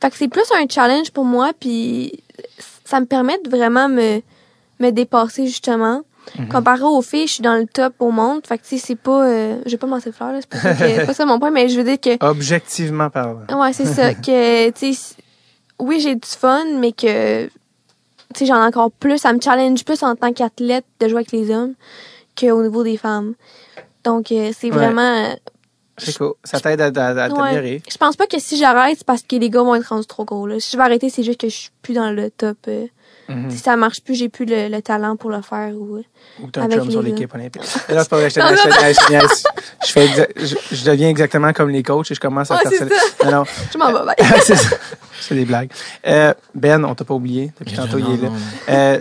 Fait que c'est plus un challenge pour moi puis ça me permet de vraiment me me dépasser justement.
Mhm.
Comparé aux filles, je suis dans le top au monde. Fait que tu sais, c'est pas euh, j'ai pas me lancer de fleurs là, c'est pas que- (laughs) pas ça mon point, mais je veux dire que
Objectivement parlant.
Ouais, c'est ça. (laughs) Que, tu sais, oui, j'ai du fun, mais que, tu sais, j'en ai encore plus. Ça me challenge plus en tant qu'athlète de jouer avec les hommes qu'au niveau des femmes. Donc, euh, c'est
Ouais.
vraiment. euh,
C'est cool. Ça t'aide à, à, à
ouais. Je pense pas que si j'arrête, c'est parce que les gars vont être rendus trop gros. Là. Si je vais arrêter, c'est juste que je suis plus dans le top. euh.
Mhm.
Si ça marche plus, j'ai plus le, le talent pour le faire. Ou... euh.
Ou t'as un
Avec
chum sur
les
l'équipe olympique. (laughs) Et là, c'est pas vrai, je te niaise, je fais je, je deviens exactement comme les coachs et je commence à
Ouais,
faire
c'est
Non, non.
Je m'en vais. bye. (laughs)
c'est ça. Des blagues. Euh, ben, on t'a pas oublié. Depuis tantôt,
Non,
il est là. Euh,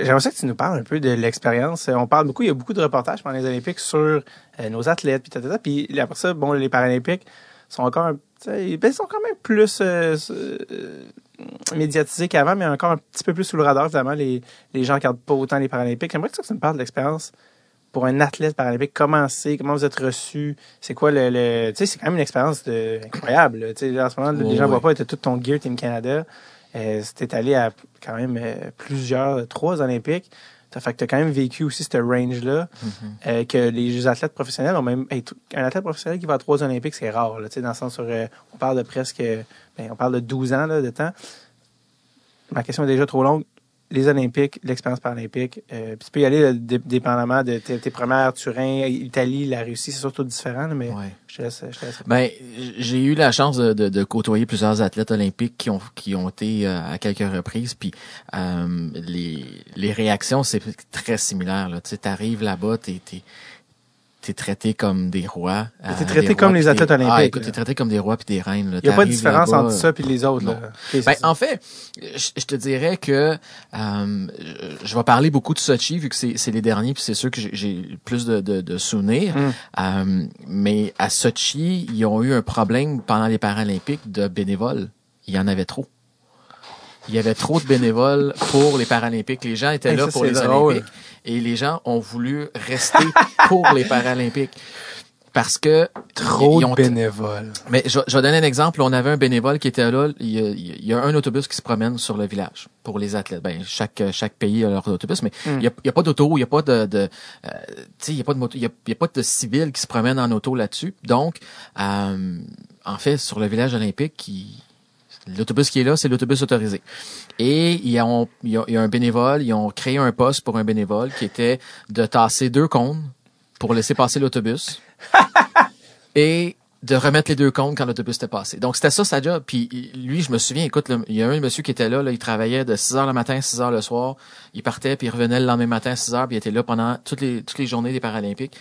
J'aimerais ça que tu nous parles un peu de l'expérience. Euh, On parle beaucoup, il y a beaucoup de reportages pendant les Olympiques sur euh, nos athlètes, puis tatata. Puis après ça, bon, les Paralympiques sont encore, un- ben, ils sont quand même plus euh, euh, médiatisés qu'avant, mais encore un petit peu plus sous le radar, évidemment. Les, les gens regardent pas autant les Paralympiques. J'aimerais que tu me parles de l'expérience pour un athlète paralympique. Comment c'est? Comment vous êtes reçu? C'est quoi le... le- tu sais, c'est quand même une expérience de, incroyable. là. Tu en ce moment, les gens
ouais.
voient pas, t'as tout ton gear Team Canada. Euh, C'était allé à quand même euh, plusieurs, trois Olympiques. Ça fait que tu as quand même vécu aussi ce range-là,
Mhm.
euh, que les athlètes professionnels ont même... hey, un athlète professionnel qui va à trois Olympiques, c'est rare, là, tu sais, dans le sens sur... euh, on parle de presque... ben, on parle de 12 ans là, de temps. Ma question est déjà trop longue. Les Olympiques, l'expérience paralympique, euh, puis tu peux y aller là, dé- dépendamment de tes, tes premières, Turin, Italie, la Russie, c'est surtout différent, mais
Ouais.
je te laisse... Je te laisse.
Ben, j'ai eu la chance de, de- de côtoyer plusieurs athlètes olympiques qui ont qui ont été euh, à quelques reprises, puis euh, les les réactions c'est très similaire. Là. Tu sais, t'arrives là-bas, t'es t'es t'es traité comme des rois.
T'es
euh,
traité comme les athlètes
des-
olympiques,
Ah, écoute, t'es traité comme des rois puis des reines.
Il n'y a pas de différence entre ça
puis
et les autres. Là.
Ben, en fait, je, te dirais que euh, je, vais parler beaucoup de Sochi vu que c'est les derniers puis c'est sûr que j'ai- plus de, de, de souvenirs.
Mm.
Euh, mais à Sochi, ils ont eu un problème pendant les Paralympiques de bénévoles. Il y en avait trop. Il y avait trop de bénévoles pour les Paralympiques. Les gens étaient
Hey,
là
ça,
pour les
drôle.
Olympiques et les gens ont voulu rester pour les Paralympiques. Parce que
Trop
ils
de bénévoles.
mais je, je vais donner un exemple. On avait un bénévole qui était là. Il y, a, il y a un autobus qui se promène sur le village pour les athlètes. Ben, chaque, chaque pays a leur autobus, mais
Mm.
il y a, il y a pas d'auto, il y a pas de, de euh, tu sais, il y a pas de moto, il y a, il y a pas de civils qui se promènent en auto là-dessus. Donc, euh, en fait, sur le village olympique, il- L'autobus qui est là, c'est l'autobus autorisé. Et ils ont, il y a, un bénévole, ils ont créé un poste pour un bénévole qui était de tasser deux cônes pour laisser passer l'autobus (laughs) et de remettre les deux comptes quand l'autobus était passé. Donc, c'était ça sa job. Puis lui, je me souviens, écoute, il y a un monsieur qui était là, là, il travaillait de 6 heures le matin à 6 heures le soir. Il partait, puis il revenait le lendemain matin à 6 heures, puis il était là pendant toutes les, toutes les journées des Paralympiques.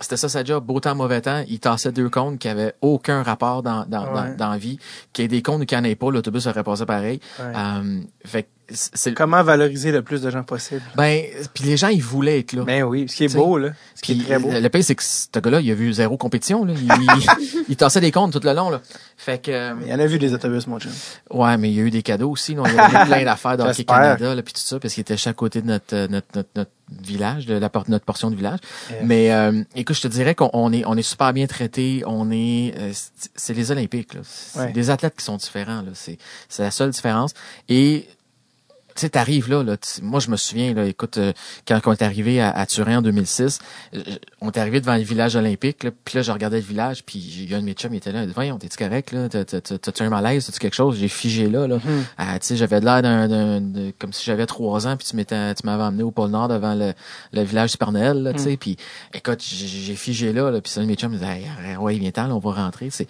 C'était ça sa job. Beau temps, mauvais temps, il tassait deux comptes qui avaient aucun rapport dans, dans,
Ouais.
dans, dans la vie. Qu'il y ait des comptes ou qu'il n'y en ait pas, l'autobus aurait passé pareil.
Ouais.
Euh, fait c'est
Comment valoriser le plus de gens possible?
ben, puis les gens, ils voulaient être là.
Ben oui, ce qui est
T'sais,
beau, là. Ce qui est très beau.
le le pire, c'est que ce gars-là, il a vu zéro compétition. Là. Il, il, (laughs) il tassait des comptes tout le long. Là. Fait que euh,
Il y en a vu des autobus, mon chum.
ouais, mais il y a eu des cadeaux aussi. là. Il y a eu plein d'affaires d'Hockey
J'espère.
Canada, là, puis tout ça, parce qu'il était chaque côté de notre euh, notre, notre, notre village, de la notre portion de village. Mais euh, écoute, je te dirais qu'on on est on est super bien traité. On est euh, c'est- c'est les Olympiques. là. C'est
Ouais.
des athlètes qui sont différents. Là. C'est c'est la seule différence. Et tu sais, t'arrives là, là moi je me souviens, là, écoute, euh, quand on est arrivé à, à Turin en 2006, euh, on est arrivé devant le village olympique, là, puis là je regardais le village, puis il y a un de mes chums, il était là, il dit, voyons, t'es-tu correct, là, T'as- t'as- t'as- t'as-tu un malaise, t'as-tu quelque chose, j'ai figé là, là, Ah, tu sais, j'avais de l'air d'un, comme si j'avais trois ans, puis tu m'étais, tu m'avais emmené au pôle Nord devant le, le village du Père Noël, là, tu sais, puis écoute, j'ai, figé là, là, puis ça, un de mes chums me disait, Hey, ouais, viens-t'en, là, on va rentrer, c'est,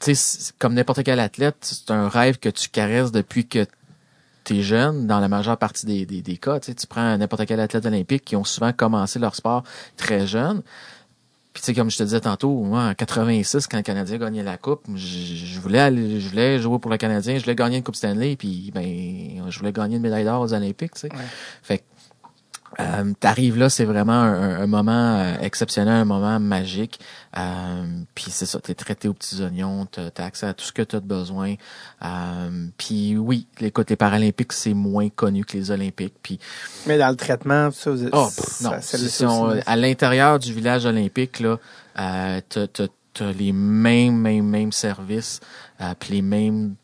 tu sais, comme n'importe quel athlète, c'est un rêve que tu caresses depuis que t'es jeune, dans la majeure partie des, des, des cas, tu sais, tu prends n'importe quel athlète olympique qui ont souvent commencé leur sport très jeune. Puis tu sais, comme je te disais tantôt, moi, en 86, quand le Canadien gagnait la Coupe, je, je voulais aller, je voulais jouer pour le Canadien, je voulais gagner une Coupe Stanley, puis ben, je voulais gagner une médaille d'or aux Olympiques, tu sais. Fait que euh, t'arrives là, c'est vraiment un, un moment euh, exceptionnel, un moment magique. Euh, puis c'est ça, t'es traité aux petits oignons, t'as as accès à tout ce que t'as de besoin. Euh, puis oui, écoute, les Paralympiques, c'est moins connu que les Olympiques. Puis
Mais dans le traitement, ça, vous
Oh,
ça-
non.
ça-
Si-
ça
si on-
aussi,
à l'intérieur du village olympique, là, euh, t'as, t'as- t'as les mêmes, mêmes, mêmes services, euh, puis les mêmes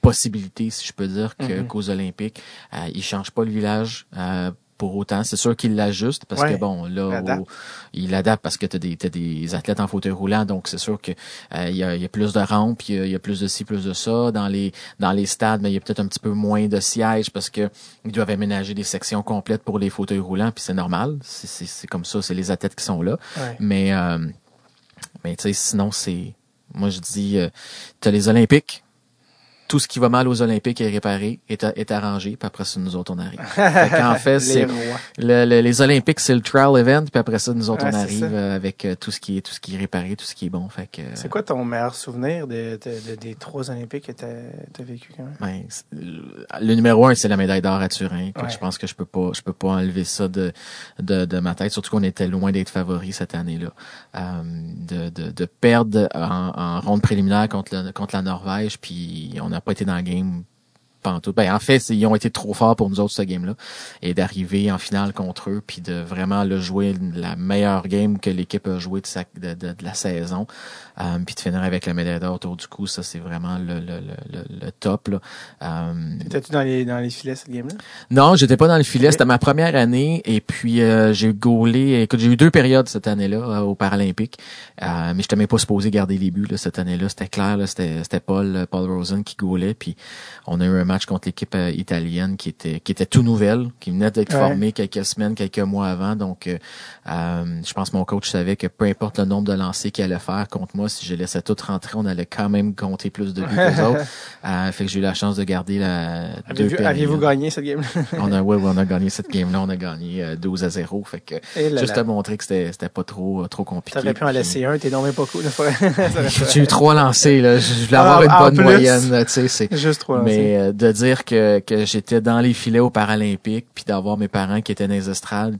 possibilités, si je peux dire, que,
Mhm.
qu'aux Olympiques. Euh, ils changent pas le village. euh, pour autant, c'est sûr qu'ils l'ajustent parce
Ouais,
que bon, là,
il adapte.
il adapte parce que t'as des, t'as des athlètes en fauteuil roulant, donc c'est sûr que euh, il y, a, il y a plus de rampes, il y a, il y a plus de ci, plus de ça. Dans les dans les stades, mais il y a peut-être un petit peu moins de sièges parce que ils doivent aménager des sections complètes pour les fauteuils roulants, puis c'est normal. C'est, c'est, c'est comme ça, c'est les athlètes qui sont là.
Ouais.
Mais euh, mais tu sais, sinon c'est moi je dis euh, t'as les Olympiques. Tout ce qui va mal aux Olympiques est réparé, est, est arrangé, puis après ça, nous autres, on arrive. (laughs) Fait qu'en fait,
Les
c'est
rois.
le- le- les Olympiques, c'est le trial event, puis après ça, nous autres,
Ouais,
on arrive euh, avec euh, tout ce qui est tout ce qui est réparé, tout ce qui est bon. Fait que
C'est quoi ton meilleur souvenir de, de- de- des trois Olympiques que t'as as vécu quand même?
Ben, le numéro un, c'est la médaille d'or à Turin.
Ouais.
Je pense que je peux pas, je peux pas enlever ça de, de, de ma tête. Surtout qu'on était loin d'être favoris cette année-là. Euh, de, de, de perdre en, en ronde préliminaire contre, le, contre la Norvège, puis on n'a pas été dans le game pantoute. Ben, en fait, ils ont été trop forts pour nous autres, ce game-là. Et d'arriver en finale contre eux, puis de vraiment le jouer la meilleure game que l'équipe a joué de, sa, de, de, de la saison. Euh, puis de finir avec la médaille d'or autour du cou, ça, c'est vraiment le, le, le, le, top. Là. Euh,
T'étais-tu dans les, dans les filets cette game-là?
non, j'étais pas dans le filet. C'était ma première année et puis euh, j'ai gaulé. Écoute, j'ai eu deux périodes cette année-là euh, aux Paralympiques, euh, mais je même pas supposé garder les buts là, cette année-là. C'était clair, c'était c'était Paul Paul Rosen qui gaulait. Puis on a eu un match contre l'équipe euh, italienne qui était qui était tout nouvelle, qui venait d'être
Ouais.
formée quelques semaines, quelques mois avant. Donc, euh, euh, je pense que mon coach savait que peu importe le nombre de lancers qu'il allait faire contre moi, si je laissais tout rentrer, on allait quand même compter plus de buts que les autres. (laughs) Euh, fait que j'ai eu la chance de garder la deux
Aviez-vous gagné cette game-là? (laughs)
On a, ouais, ouais, on a gagné cette game-là, on a gagné euh, 12 à 0. Fait que,
là
juste
là.
à montrer que c'était, c'était pas trop, euh, trop compliqué.
T'aurais pu en laisser un, t'es non même pas cool. (laughs)
J'ai eu trois lancés, là. Je voulais
Ah,
avoir une
en
bonne
plus.
moyenne, là, tu sais, c'est,
Juste trois lancers.
mais euh, de dire que, que j'étais dans les filets aux Paralympiques, puis d'avoir mes parents qui étaient dans les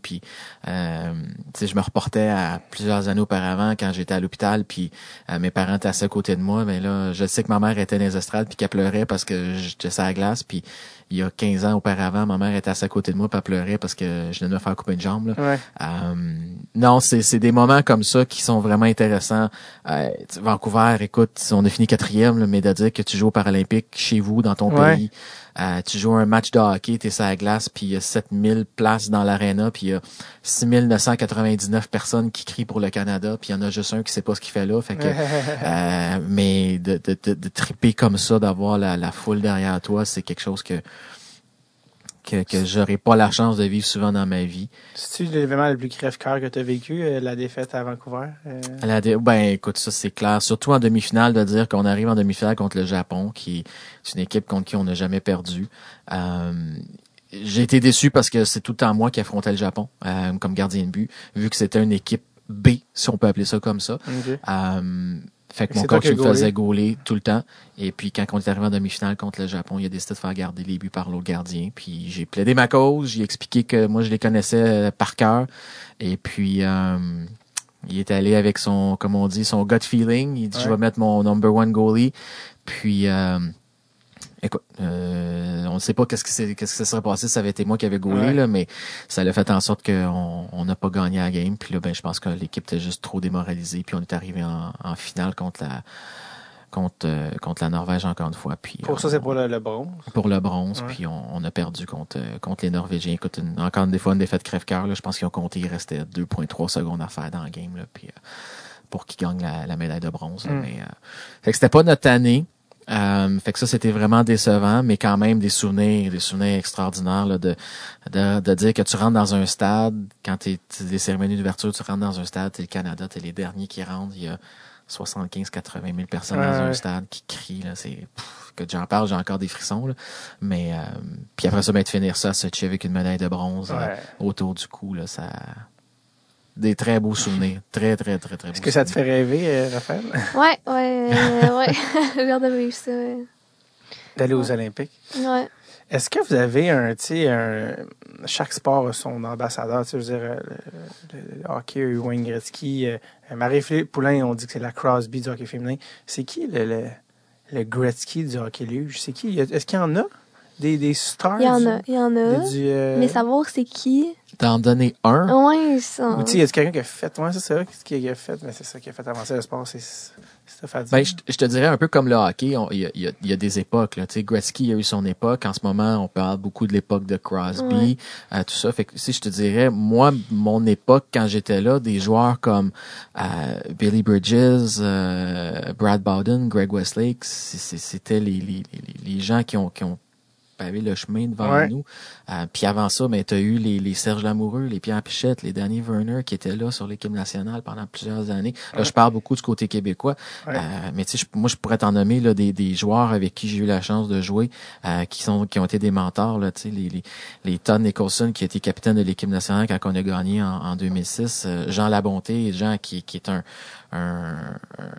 puis euh, je me reportais à plusieurs années auparavant quand j'étais à l'hôpital, puis euh, mes parents étaient assis à côté de moi, mais là, je sais que ma mère était dans les puis qu'elle pleurait parce que j'étais sur la glace, puis il y a 15 ans auparavant, ma mère était assise à côté de moi, elle pleurait parce que je venais de me faire couper une jambe. Là.
Ouais.
Euh, non, c'est c'est des moments comme ça qui sont vraiment intéressants. Euh, Vancouver, écoute, on a fini quatrième, là, mais de dire que tu joues aux Paralympiques chez vous, dans ton
Ouais.
pays, euh, tu joues un match de hockey, t'es sur la glace, puis il y a 7000 places dans l'aréna, puis il y a 6999 personnes qui crient pour le Canada, puis il y en a juste un qui sait pas ce qu'il fait là. Fait que, (laughs) euh, mais de, de, de, de triper comme ça, d'avoir la, la foule derrière toi, c'est quelque chose que que, que j'aurais pas la chance de vivre souvent dans ma vie.
C'est-tu l'événement le plus crève-cœur que t'as vécu, euh, la défaite à Vancouver? Euh,
La dé- ben écoute, ça c'est clair. Surtout en demi-finale, de dire qu'on arrive en demi-finale contre le Japon, qui est une équipe contre qui on n'a jamais perdu. Euh, j'ai été déçu parce que c'est tout le temps moi qui affrontais le Japon euh, comme gardien de but, vu que c'était une équipe B, si on peut appeler ça comme ça. Euh, fait que mon
c'est
coach me faisait gauler tout le temps. Et puis quand on est arrivé en demi-finale contre le Japon, il a décidé de faire garder les buts par l'autre gardien. Puis j'ai plaidé ma cause, j'ai expliqué que moi je les connaissais euh, par cœur. Et puis euh, il est allé avec son, comme on dit, son gut feeling. Il dit je vais mettre mon number one goalie. Puis euh, écoute, euh, on ne sait pas qu'est-ce qui qu'est-ce qui se serait passé si ça avait été moi qui avait gaulé,
Ouais.
là, mais ça l'a fait en sorte qu'on on n'a pas gagné la game. Puis là, ben, je pense que l'équipe était juste trop démoralisée. Puis on est arrivé en, en finale contre la contre, euh, contre la Norvège encore une fois. Puis,
Pour ça, c'est pour le, le bronze.
pour le bronze,
Ouais.
puis on, on a perdu contre, euh, contre les Norvégiens. Écoute, une- encore une fois, une défaite crève-cœur. là. Je pense qu'ils ont compté, il restait 2,3 secondes à faire dans le game, là, puis, euh, pour qu'ils gagnent la, la médaille de bronze. là.
Mm.
Mais, euh, fait que c'était pas notre année. Euh, fait que ça, c'était vraiment décevant, mais quand même des souvenirs, des souvenirs extraordinaires là, de, de, de dire que tu rentres dans un stade, quand t'es t'es des cérémonies d'ouverture, tu rentres dans un stade, t'es le Canada, t'es les derniers qui rentrent, il y a 75-80 000 personnes
Ouais,
dans un stade qui crient, là, c'est, que j'en parle, j'ai encore des frissons, là. Mais, euh, puis après ça, ben, de finir ça à Sochi avec une médaille de bronze euh, autour du cou, là, ça, des très beaux souvenirs. Très, très, très, très beaux
Est-ce que ça te fait rêver, euh, Raphaël,
Ouais, ouais, euh, ouais. (laughs) J'ai hâte de vivre ça. ouais.
d'aller aux Olympiques?
Ouais.
Est-ce que vous avez un, tu sais, un, chaque sport a son ambassadeur, tu sais, je veux dire, euh, le, le- le hockey, eu Wayne Gretzky, euh, Marie-Philippe Poulain, on dit que c'est la Crosby du hockey féminin. C'est qui le, le, le Gretzky du hockey luge? C'est qui? Est-ce qu'il y en a? Des, des stars?
Il y en a, il y en a.
du, euh,
Mais savoir c'est qui.
T'en donner un?
Ouais, ça.
Ou tu sais, y a quelqu'un qui a fait, ouais, c'est ça, qui a fait, mais c'est ça qui a fait avancer le sport, c'est.
Ben, je, je te dirais un peu comme le hockey, il y, a, il y a- il y a des époques. Là. Tu sais, Gretzky a eu son époque. En ce moment, on parle beaucoup de l'époque de Crosby,
Ouais.
euh, tout ça. Fait que si je te dirais, moi, mon époque, quand j'étais là, des joueurs comme euh, Billy Bridges, euh, Brad Bowden, Greg Westlake, c'était les, les, les, les gens qui ont, qui ont pavé le chemin devant
Ouais.
nous. Euh, puis avant ça, ben, tu as eu les, les Serge Lamoureux, les Pierre Pichette, les Danny Werner qui étaient là sur l'équipe nationale pendant plusieurs années. Là, je parle beaucoup du côté québécois.
Ouais.
Euh, mais tu sais, moi, je pourrais t'en nommer là, des, des joueurs avec qui j'ai eu la chance de jouer, euh, qui sont qui ont été des mentors. Là, tu sais, les, les, les Todd Nicholson, qui a été capitaine de l'équipe nationale quand on a gagné en, en 2006. euh, Jean Labonté, Jean qui, qui est un, un, un-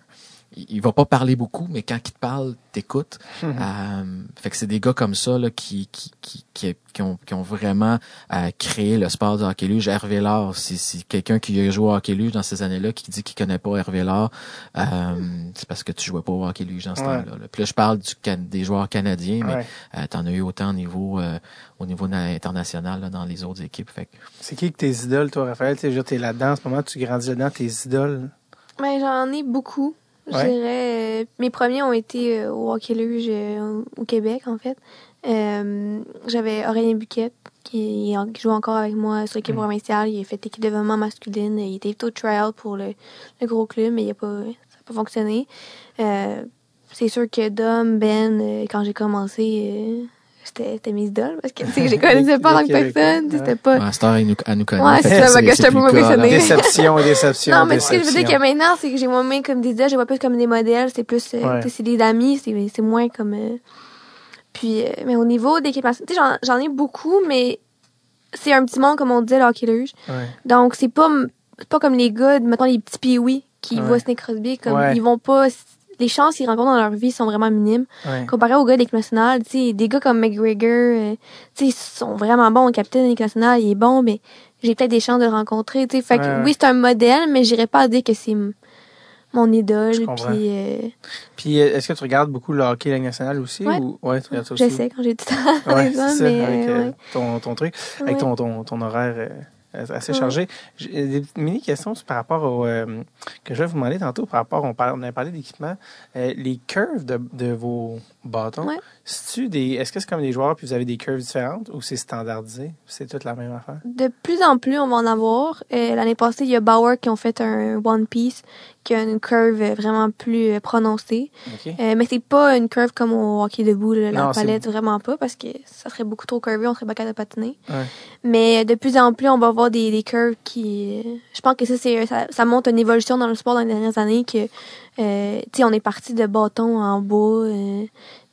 il va pas parler beaucoup, mais quand il te parle, t'écoutes. Euh, fait que c'est des gars comme ça là, qui, qui, qui, qui, qui ont, qui ont vraiment euh, créé le sport du hockey luge. Hervé Lard, c'est c'est quelqu'un qui a joué au hockey luge dans ces années-là, qui dit qu'il connaît pas Hervé Lard, euh, c'est parce que tu jouais pas au hockey luge dans ce
Ouais.
temps-là. là. Puis là, je parle du, Can- des joueurs canadiens, mais
Ouais.
euh, t'en as eu autant au niveau, euh, au niveau na- international là, dans les autres équipes. Fait
C'est qui que tes idoles, toi, Raphaël? T'es là-dedans en ce moment, tu grandis là-dedans, tes idoles?
Ben, j'en ai beaucoup. Je dirais. euh, mes premiers ont été euh, au hockey luge euh, au Québec, en fait. Euh, J'avais Aurélien Buquette, qui, qui joue encore avec moi sur l'équipe
Mm.
provinciale. Il a fait l'équipe de développement masculine. Il était au trial pour le, le gros club, mais il a pas, ça n'a pas fonctionné. Euh, C'est sûr que Dom, Ben, euh, quand j'ai commencé, euh, c'était mes idoles. Parce que tu sais, je les (laughs) connaissais pas en tant que personne. C'était pas.
Ouais, heure, elle nous, elle nous connaît.
Ouais, c'est ça, fait que j'étais pas impressionnée.
Déception, déception,
Non, mais ce que je veux dire que maintenant, c'est que j'ai moins comme des idoles, je vois plus comme des modèles, c'est plus, euh,
Ouais.
c'est des amis, c'est c'est moins comme. euh, Puis, euh, mais au niveau d'équipe nationale, tu sais, j'en- ai beaucoup, mais c'est un petit monde, comme on disait, le hockey luge.
Ouais.
Donc, c'est pas, pas comme les gars, mettons les petits pee qui
Ouais.
voient Snake Crosby, comme
Ouais.
ils vont pas. Les chances qu'ils rencontrent dans leur vie sont vraiment minimes.
Ouais.
Comparé aux gars de l'équipe nationale, tu sais, des gars comme McGregor, euh, tu sais, ils sont vraiment bons. Le capitaine de l'équipe nationale, il est bon, mais j'ai peut-être des chances de le rencontrer, tu sais. Fait que
Ouais.
oui, c'est un modèle, mais j'irais pas dire que c'est mon idole. Puis, euh,
Puis, euh, est-ce que tu regardes beaucoup le hockey Ligue nationale aussi?
Ouais.
Ou... Ouais, tu regardes ça aussi?
j'essaie quand j'ai du temps,
Ouais, c'est ça,
mais
avec
euh,
ton, ton truc, avec ton, ton, ton horaire euh, assez
Ouais.
chargé. J'ai des mini-questions par rapport au... euh, que je vais vous demander tantôt, par rapport, on, parle, on avait parlé d'équipement. Euh, les curves de, de vos
Ouais.
des... Est-ce que c'est comme des joueurs puis vous avez des curves différentes ou c'est standardisé? C'est toute la même affaire?
De plus en plus, on va en avoir. Euh, L'année passée, il y a Bauer qui ont fait un One Piece qui a une curve euh, vraiment plus euh, prononcée.
OK?
Euh, mais c'est pas une curve comme au hockey debout, là, la
Non,
palette, vraiment pas, parce que ça serait beaucoup trop curvé, on serait pas capable de patiner.
Ouais.
Mais de plus en plus, on va avoir des, des curves qui... euh, je pense que ça, ça montre une évolution dans le sport dans les dernières années, que, euh, tu sais, on est parti de bâtons en bois, euh,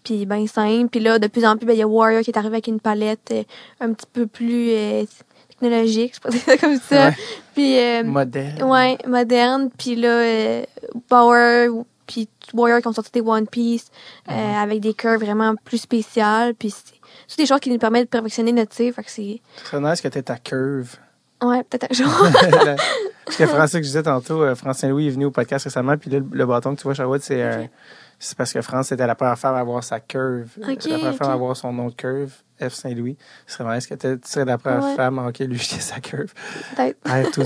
puis ben simple. Puis là, de plus en plus, ben, il y a Warrior qui est arrivé avec une palette euh, un petit peu plus euh, technologique, je pourrais (laughs) dire ça comme ça. Puis... euh,
Modèle?
Ouais, moderne. Puis là, Power, puis Warrior qui ont sorti des One Piece
Mhm.
avec des curves vraiment plus spéciales. Puis c'est des choses qui nous permettent de perfectionner notre tir. Fait que c'est...
Très nice que tu ta curve.
Ouais, peut-être un jour. (laughs) (laughs)
Parce que François, que je disais tantôt, euh, France Saint-Louis est venu au podcast récemment, puis là, le, le bâton que tu vois, Sherwood, c'est euh, c'est parce que France était la première femme à avoir sa curve.
Ok,
la première femme à avoir son nom de curve, F Saint-Louis. Ce serait nice que tu serais la première
Ouais.
femme à hockey lui a sa curve.
peut-être.
Ah, tout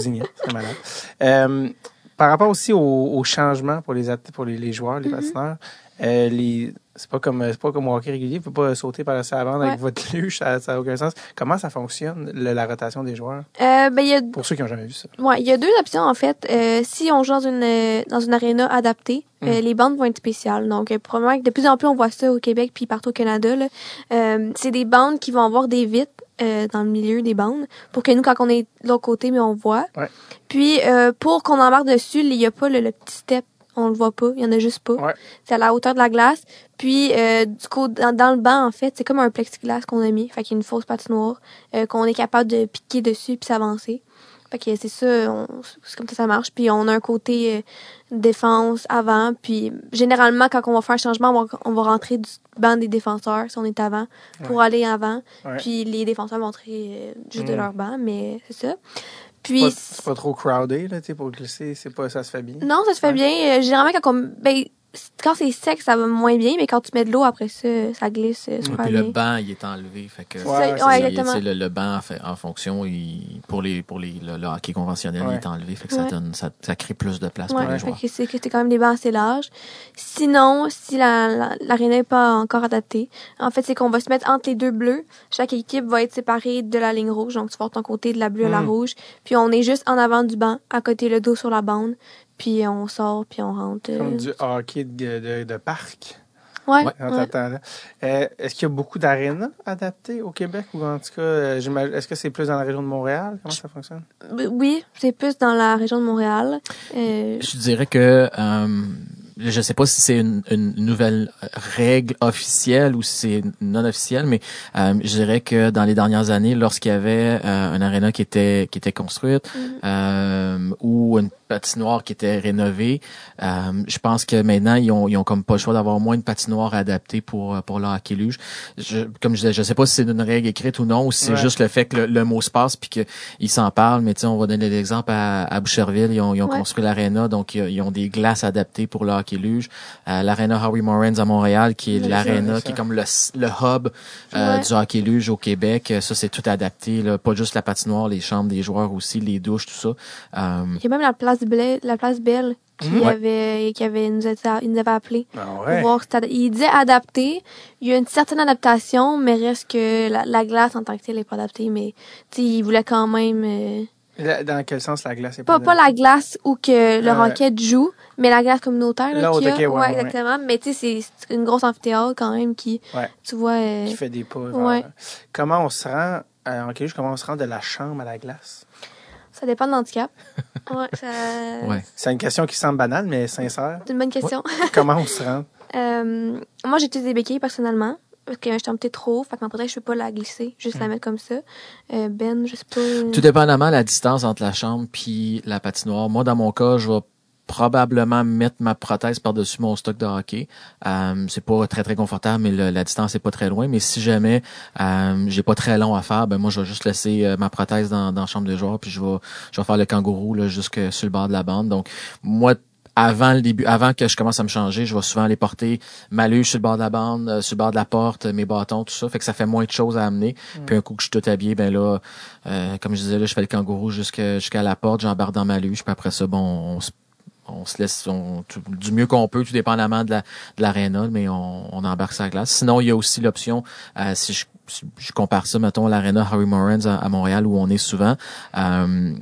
malade. Euh, par rapport aussi au, au changement pour les pour les, les joueurs, les
Mhm.
patineurs, euh, les c'est pas comme c'est pas comme hockey régulier, vous pouvez pas sauter par la bande avec votre luge, (laughs) ça n'a aucun sens. Comment ça fonctionne, le- la rotation des joueurs?
Euh, ben, y a
Pour ceux qui n'ont jamais vu ça.
Ouais, il y a deux options en fait. Euh, si on joue dans une euh, dans une aréna adaptée, euh, les bandes vont être spéciales. Donc euh, probablement que de plus en plus on voit ça au Québec puis partout au Canada. Euh, c'est des bandes qui vont avoir des vitres euh, dans le milieu des bandes pour que nous quand on est de l'autre côté mais on voit.
Ouais.
Puis euh, pour qu'on embarque dessus, il y a pas le, le petit step, on le voit pas, il y en a juste pas.
Ouais.
C'est à la hauteur de la glace. Puis euh, du coup dans, dans le banc en fait, c'est comme un plexiglas qu'on a mis, fait qu'il y a une fausse patinoire euh, qu'on est capable de piquer dessus puis s'avancer. Fait que c'est ça, on- c'est comme ça ça marche. Puis on a un côté euh, défense avant. Puis généralement, quand on va faire un changement, on va, on va rentrer du banc des défenseurs si on est avant pour aller avant.
Ouais.
Puis les défenseurs vont entrer euh, juste de
Mm.
leur banc, mais c'est ça.
C'est
Puis
pas, c'est pas trop crowded, là, tu sais, pour glisser, c'est pas, ça se fait bien.
non, ça se fait
Ouais.
bien. Euh, généralement, quand on, ben, quand c'est sec, ça va moins bien, mais quand tu mets de l'eau après ça, ça glisse euh, super
Puis
bien.
le banc, il est enlevé. Fait que
Ouais,
Ça-
ouais,
ouais.
Il- le, le banc en, fait- en fonction, il- pour les pour les le, le hockey conventionnel,
Ouais.
il est enlevé. Fait que ça
Ouais.
donne ça, ça crée plus de place
Ouais,
pour les
fait
joueurs.
que c'est que c'est quand même des bancs assez larges. Sinon, si la la- l'aréna n'est pas encore adaptée, en fait, c'est qu'on va se mettre entre les deux bleus. Chaque équipe va être séparée de la ligne rouge, donc tu vas ton côté de la bleue à la
Mm.
rouge. Puis on est juste en avant du banc, à côté le dos sur la bande. Puis on sort, puis on rentre. euh,
Comme du hockey de, de, de parc.
Ouais.
Euh, est-ce qu'il y a beaucoup d'arénas adaptées au Québec ou en tout cas, euh, j'imagine- est-ce que c'est plus dans la région de Montréal? Comment ça fonctionne?
Oui, c'est plus dans la région de Montréal. Euh,
Je dirais que euh, je sais pas si c'est une, une nouvelle règle officielle ou si c'est non officielle, mais euh, je dirais que dans les dernières années, lorsqu'il y avait euh, un aréna qui était qui était construite
Mhm.
euh, ou une patinoire qui était rénovée, euh, je pense que maintenant ils ont ils ont comme pas le choix d'avoir moins de patinoire adaptée pour pour le hockey luge. Je, comme je disais, je sais pas si c'est une règle écrite ou non, ou si c'est
Ouais.
juste le fait que le, le mot se passe puis que ils s'en parlent. Mais tu sais, on va donner l'exemple à, à Boucherville, ils ont, ils ont
Ouais.
construit l'aréna, donc ils, ils ont des glaces adaptées pour le hockey luge. Euh, l'aréna Harry Morans à Montréal, qui est l'aréna qui est comme le, le hub euh,
Ouais.
du hockey luge au Québec. Ça, c'est tout adapté, là. pas juste la patinoire, les chambres des joueurs aussi, les douches, tout ça. Euh,
Il y a même la place Belle, la place Belle qui
Mhm.
Avait qui avait nous, a- il nous avait appelé
Ah
pour voir il disait adapté. Il y a une certaine adaptation, mais reste que la, la glace en tant que telle n'est pas adaptée. Mais tu sais, il voulait quand même euh,
La- Dans quel sens la glace est
pas pas la glace où que le
Euh,
Rocket joue, mais la glace communautaire là, qu'il y a.
ok, ouais, ouais, ouais.
exactement. Mais tu sais, c'est une grosse amphithéâtre quand même qui,
Ouais.
tu vois. euh,
qui fait des pas. vers-
Ouais.
Comment on se rend, euh, en comment on se rend de la chambre à la glace?
ça dépend de l'handicap. (laughs) ouais, ça.
ouais.
C'est une question qui semble banale, mais sincère.
C'est une bonne question.
comment on se rend? (laughs)
Euh, moi, j'utilise des béquilles personnellement. Parce que peut-être trop fait que ma protège, je peux pas la glisser, juste
Hmm.
la mettre comme ça. Euh, ben, je sais pas. euh,
Tout dépendamment de la distance entre la chambre puis la patinoire. Moi, dans mon cas, je vais probablement mettre ma prothèse par-dessus mon stock de hockey. Euh, c'est pas très très confortable, mais le- la distance est pas très loin. Mais si jamais euh, j'ai pas très long à faire, ben moi je vais juste laisser euh, ma prothèse dans, dans la chambre de joueur, puis je vais je vais faire le kangourou là jusque sur le bord de la bande. Donc moi avant le début, avant que je commence à me changer, je vais souvent aller porter ma luge sur le bord de la bande, euh, sur le bord de la porte, euh, mes bâtons, tout ça. Fait que ça fait moins de choses à amener. Puis un coup que je suis tout habillé, ben là, euh, comme je disais, là, je fais le kangourou jusqu'à jusqu'à la porte, j'embarque dans ma luge, puis après ça, bon, on se on se laisse on, tout- du mieux qu'on peut, tout dépendamment de la de l'aréna, mais on, on embarque sa glace. Sinon, il y a aussi l'option, euh, si je si je compare ça, mettons, l'aréna Harry Morans à, à Montréal où on est souvent, euh,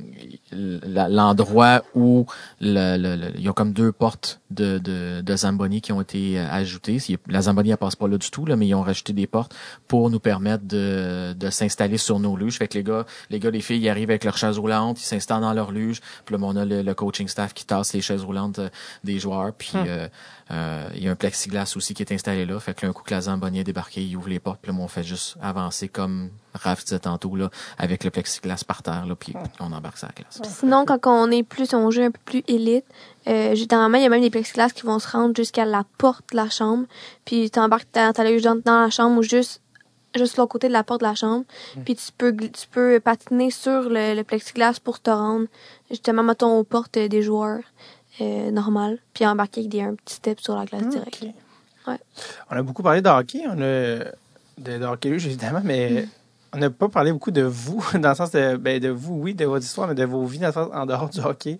l'endroit où le, le- le- il y a comme deux portes de, de, de Zamboni qui ont été euh, ajoutées. La Zamboni, elle passe pas là du tout, là, mais ils ont rajouté des portes pour nous permettre de, de s'installer sur nos luges. Fait que les gars, les gars, les filles, ils arrivent avec leurs chaises roulantes, ils s'installent dans leur luge. Puis là, ben, on a le, le coaching staff qui tasse les chaises roulantes euh, des joueurs. Puis euh, euh, il y a un plexiglas aussi qui est installé là. Fait que là, un coup que la Zamboni est débarquée, il ouvre les portes. Puis là, on fait juste avancer comme Raph disait tantôt, là, avec le plexiglas par terre, là, puis on embarque sa glace.
Sinon, quand on est plus, on joue un peu plus élite, euh, généralement, il y a même des plexiglas qui vont se rendre jusqu'à la porte de la chambre. Puis t'embarques ta, ta luge dans, dans la chambre ou juste juste l'autre côté de la porte de la chambre. Puis tu peux tu peux patiner sur le, le plexiglas pour te rendre justement mettons aux portes des joueurs euh, normal. Puis embarquer avec des, un petit step sur la glace direct.
Ok.
Ouais.
On a beaucoup parlé de hockey, on a de, de hockey luge, évidemment, mais
Mm.
on n'a pas parlé beaucoup de vous, (laughs) dans le sens de, ben, de vous, oui, de votre histoire, mais de vos vies dans le sens- en dehors du hockey.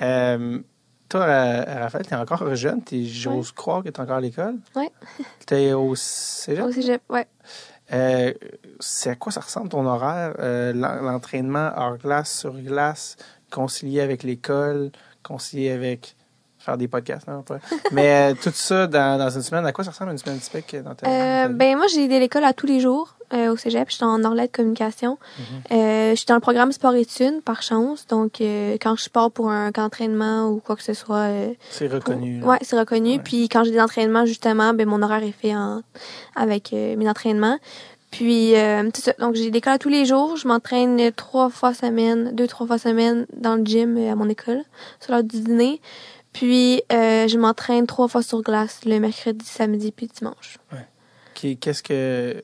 Euh, toi, euh, Raphaël, t'es encore jeune, t'es, j'ose croire que t'es encore à l'école.
Ouais. (laughs)
T'es au cégep?
Au cégep, ouais.
Euh, c'est à quoi ça ressemble ton horaire? Euh, l'en- l'entraînement hors glace, sur glace, concilié avec l'école, concilié avec faire des podcasts, non? Pas. (laughs) Mais euh, tout ça dans, dans une semaine, à quoi ça ressemble une semaine typique dans ta
Euh,
dans ta vie?
ben moi j'ai de l'école à tous les jours euh, au cégep. Je suis en Orlet de communication.
Mhm.
Euh, je suis dans le programme sport études par chance. Donc euh, quand je pars pour un camp d'entraînement ou quoi que ce soit, euh,
C'est reconnu. là.
ouais c'est reconnu.
Ouais.
Puis quand j'ai des entraînements justement, ben mon horaire est fait en, avec euh, mes entraînements. Puis euh, c'est ça. Donc j'ai de l'école à tous les jours. Je m'entraîne trois fois semaine, deux trois fois semaine dans le gym à mon école sur l'heure du dîner. Puis euh, je m'entraîne trois fois sur glace le mercredi, samedi puis dimanche.
Qui- Qu'est-ce que.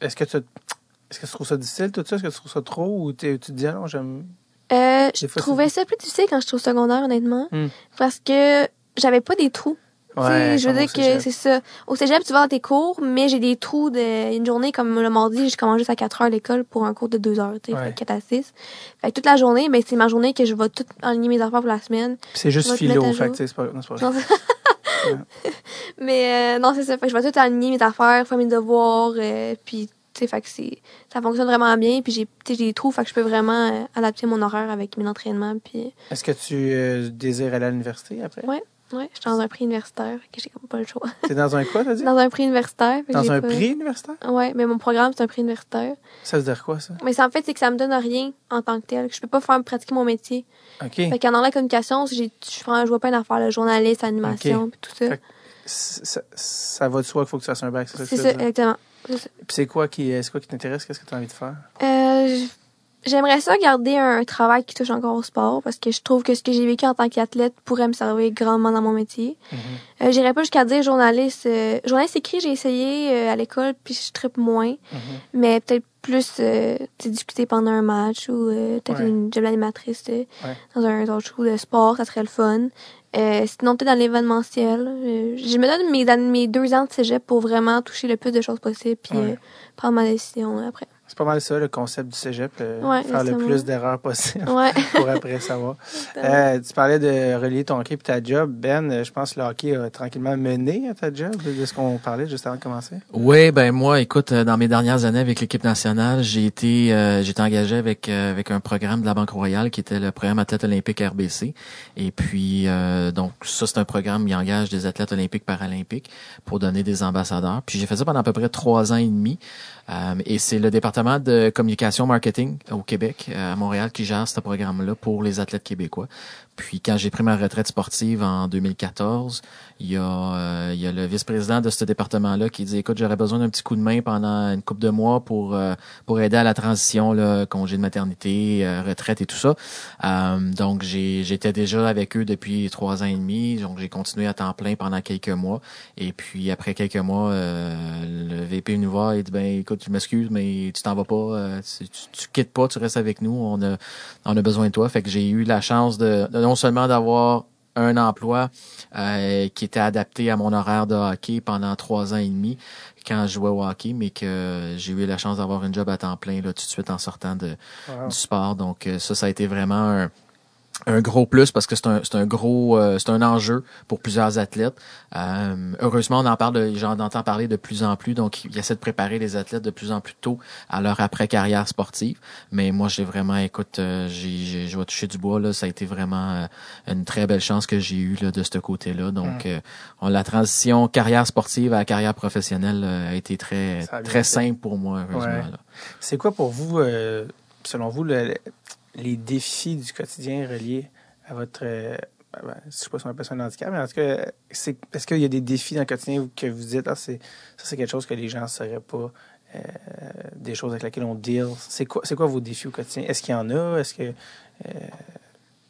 Est-ce que tu. Est-ce que tu trouves ça difficile, tout ça? Est-ce que tu trouves ça trop ou t'es- tu te dis, ah non, j'aime?
Euh, je
fois,
trouvais ça plus difficile quand j'étais au secondaire, honnêtement.
Hmm.
Parce que j'avais pas des trous. Tu sais, je veux dire que c'est ça. Au cégep, tu vas dans tes cours, mais j'ai des trous de une journée comme le mardi, je commence juste à 4 heures à l'école pour un cours de 2 heures, tu sais,
Ouais.
fait 4 à 6. Fait que toute la journée, ben, c'est ma journée que je vais tout aligner mes affaires pour la semaine.
C'est juste philo,
à
fait c'est pas, non, c'est pas (laughs) (laughs)
mais euh, non, c'est ça. Fait que je vais tout aligner mes affaires, faire mes devoirs, euh, puis tu sais, fait que c'est ça fonctionne vraiment bien, puis j'ai des trous, fait que je peux vraiment euh, adapter mon horaire avec mes entraînements, puis
Est-ce que tu désires aller à l'université après?
Ouais. Ouais, je suis dans un prix universitaire, que j'ai comme pas le choix.
T'es dans un quoi, t'as dit? (laughs)
dans un prix universitaire.
Dans un
pas-
prix universitaire?
Ouais, mais mon programme, c'est un prix universitaire.
Ça veut dire quoi, ça?
Mais en fait, c'est que ça me donne rien en tant que tel. Je peux pas faire pratiquer mon métier.
OK.
Fait qu'en dans la communication, j'ai, je, vois plein d'affaires, le journaliste, animation, puis tout ça.
Fait Ça, ça va de soi qu'il faut que tu fasses un bac, c'est ça
C'est ça, exactement.
Puis c'est quoi qui, c'est quoi qui t'intéresse? Qu'est-ce que tu as envie de faire?
Euh, J'aimerais ça garder un travail qui touche encore au sport parce que je trouve que ce que j'ai vécu en tant qu'athlète pourrait me servir grandement dans mon métier.
Mm-hmm.
Euh, J'irais pas jusqu'à dire journaliste. euh, journaliste écrit, j'ai essayé euh, à l'école puis je tripe moins.
Mm-hmm.
Mais peut-être plus euh, discuter pendant un match ou euh, peut-être
Ouais.
une job d'animatrice euh,
Ouais.
dans un autre show de sport, ça serait le fun. Euh, sinon, peut-être dans l'événementiel. Euh, je me donne mes, mes deux ans de cégep pour vraiment toucher le plus de choses possible puis
Ouais.
euh, prendre ma décision après.
C'est pas mal ça, le concept du cégep. euh,
Ouais,
faire le plus d'erreurs possible
Ouais. (laughs)
pour après savoir. Euh, tu parlais de relier ton hockey et ta job. Ben, euh, je pense que le hockey a tranquillement mené à ta job, de ce qu'on parlait juste avant de commencer.
Oui, ben moi, écoute, euh, dans mes dernières années avec l'équipe nationale, j'ai été, euh, j'ai été engagé avec euh, avec un programme de la Banque Royale qui était le programme athlète olympique RBC. Et puis euh, donc ça, c'est un programme qui engage des athlètes olympiques paralympiques pour donner des ambassadeurs. Puis j'ai fait ça pendant à peu près trois ans et demi. Euh, et c'est le département de communication marketing au Québec, euh, à Montréal, qui gère ce programme-là pour les athlètes québécois. Puis quand j'ai pris ma retraite sportive en 2014, il y a, euh, il y a le vice-président de ce département-là qui dit écoute, j'aurais besoin d'un petit coup de main pendant une couple de mois pour euh, pour aider à la transition, là, congé de maternité, euh, retraite et tout ça. Euh, donc j'ai j'étais déjà avec eux depuis trois ans et demi, donc j'ai continué à temps plein pendant quelques mois. Et puis après quelques mois, euh, le VP nous voit et dit ben écoute, je m'excuse, mais tu t'en vas pas, euh, tu, tu, tu quittes pas, tu restes avec nous, on a on a besoin de toi. Fait que j'ai eu la chance de, de non seulement d'avoir un emploi euh, qui était adapté à mon horaire de hockey pendant trois ans et demi quand je jouais au hockey, mais que j'ai eu la chance d'avoir une job à temps plein là, tout de suite en sortant de,
Wow.
du sport. Donc euh, ça, ça a été vraiment un, un gros plus parce que c'est un, c'est un gros, euh, c'est un enjeu pour plusieurs athlètes. Euh, heureusement, on en parle, j'en entends parler de plus en plus. Donc, il essaie de préparer les athlètes de plus en plus tôt à leur après-carrière sportive. Mais moi, j'ai vraiment, écoute, euh, j'ai, je vais toucher du bois là. Ça a été vraiment euh, une très belle chance que j'ai eue là, de ce côté-là. Donc, euh, on- la transition carrière sportive à carrière professionnelle a été très,
a
très simple pour moi. Heureusement.
Ouais. C'est quoi pour vous, euh, selon vous, le- les défis du quotidien reliés à votre. euh, ben, je sais pas si on appelle ça un handicap, mais en tout cas, c'est, est-ce qu'il y a des défis dans le quotidien que vous dites, ah, c'est, ça, c'est quelque chose que les gens ne sauraient pas, euh, des choses avec lesquelles on deal? C'est quoi, c'est quoi vos défis au quotidien? Est-ce qu'il y en a? Est-ce que. euh,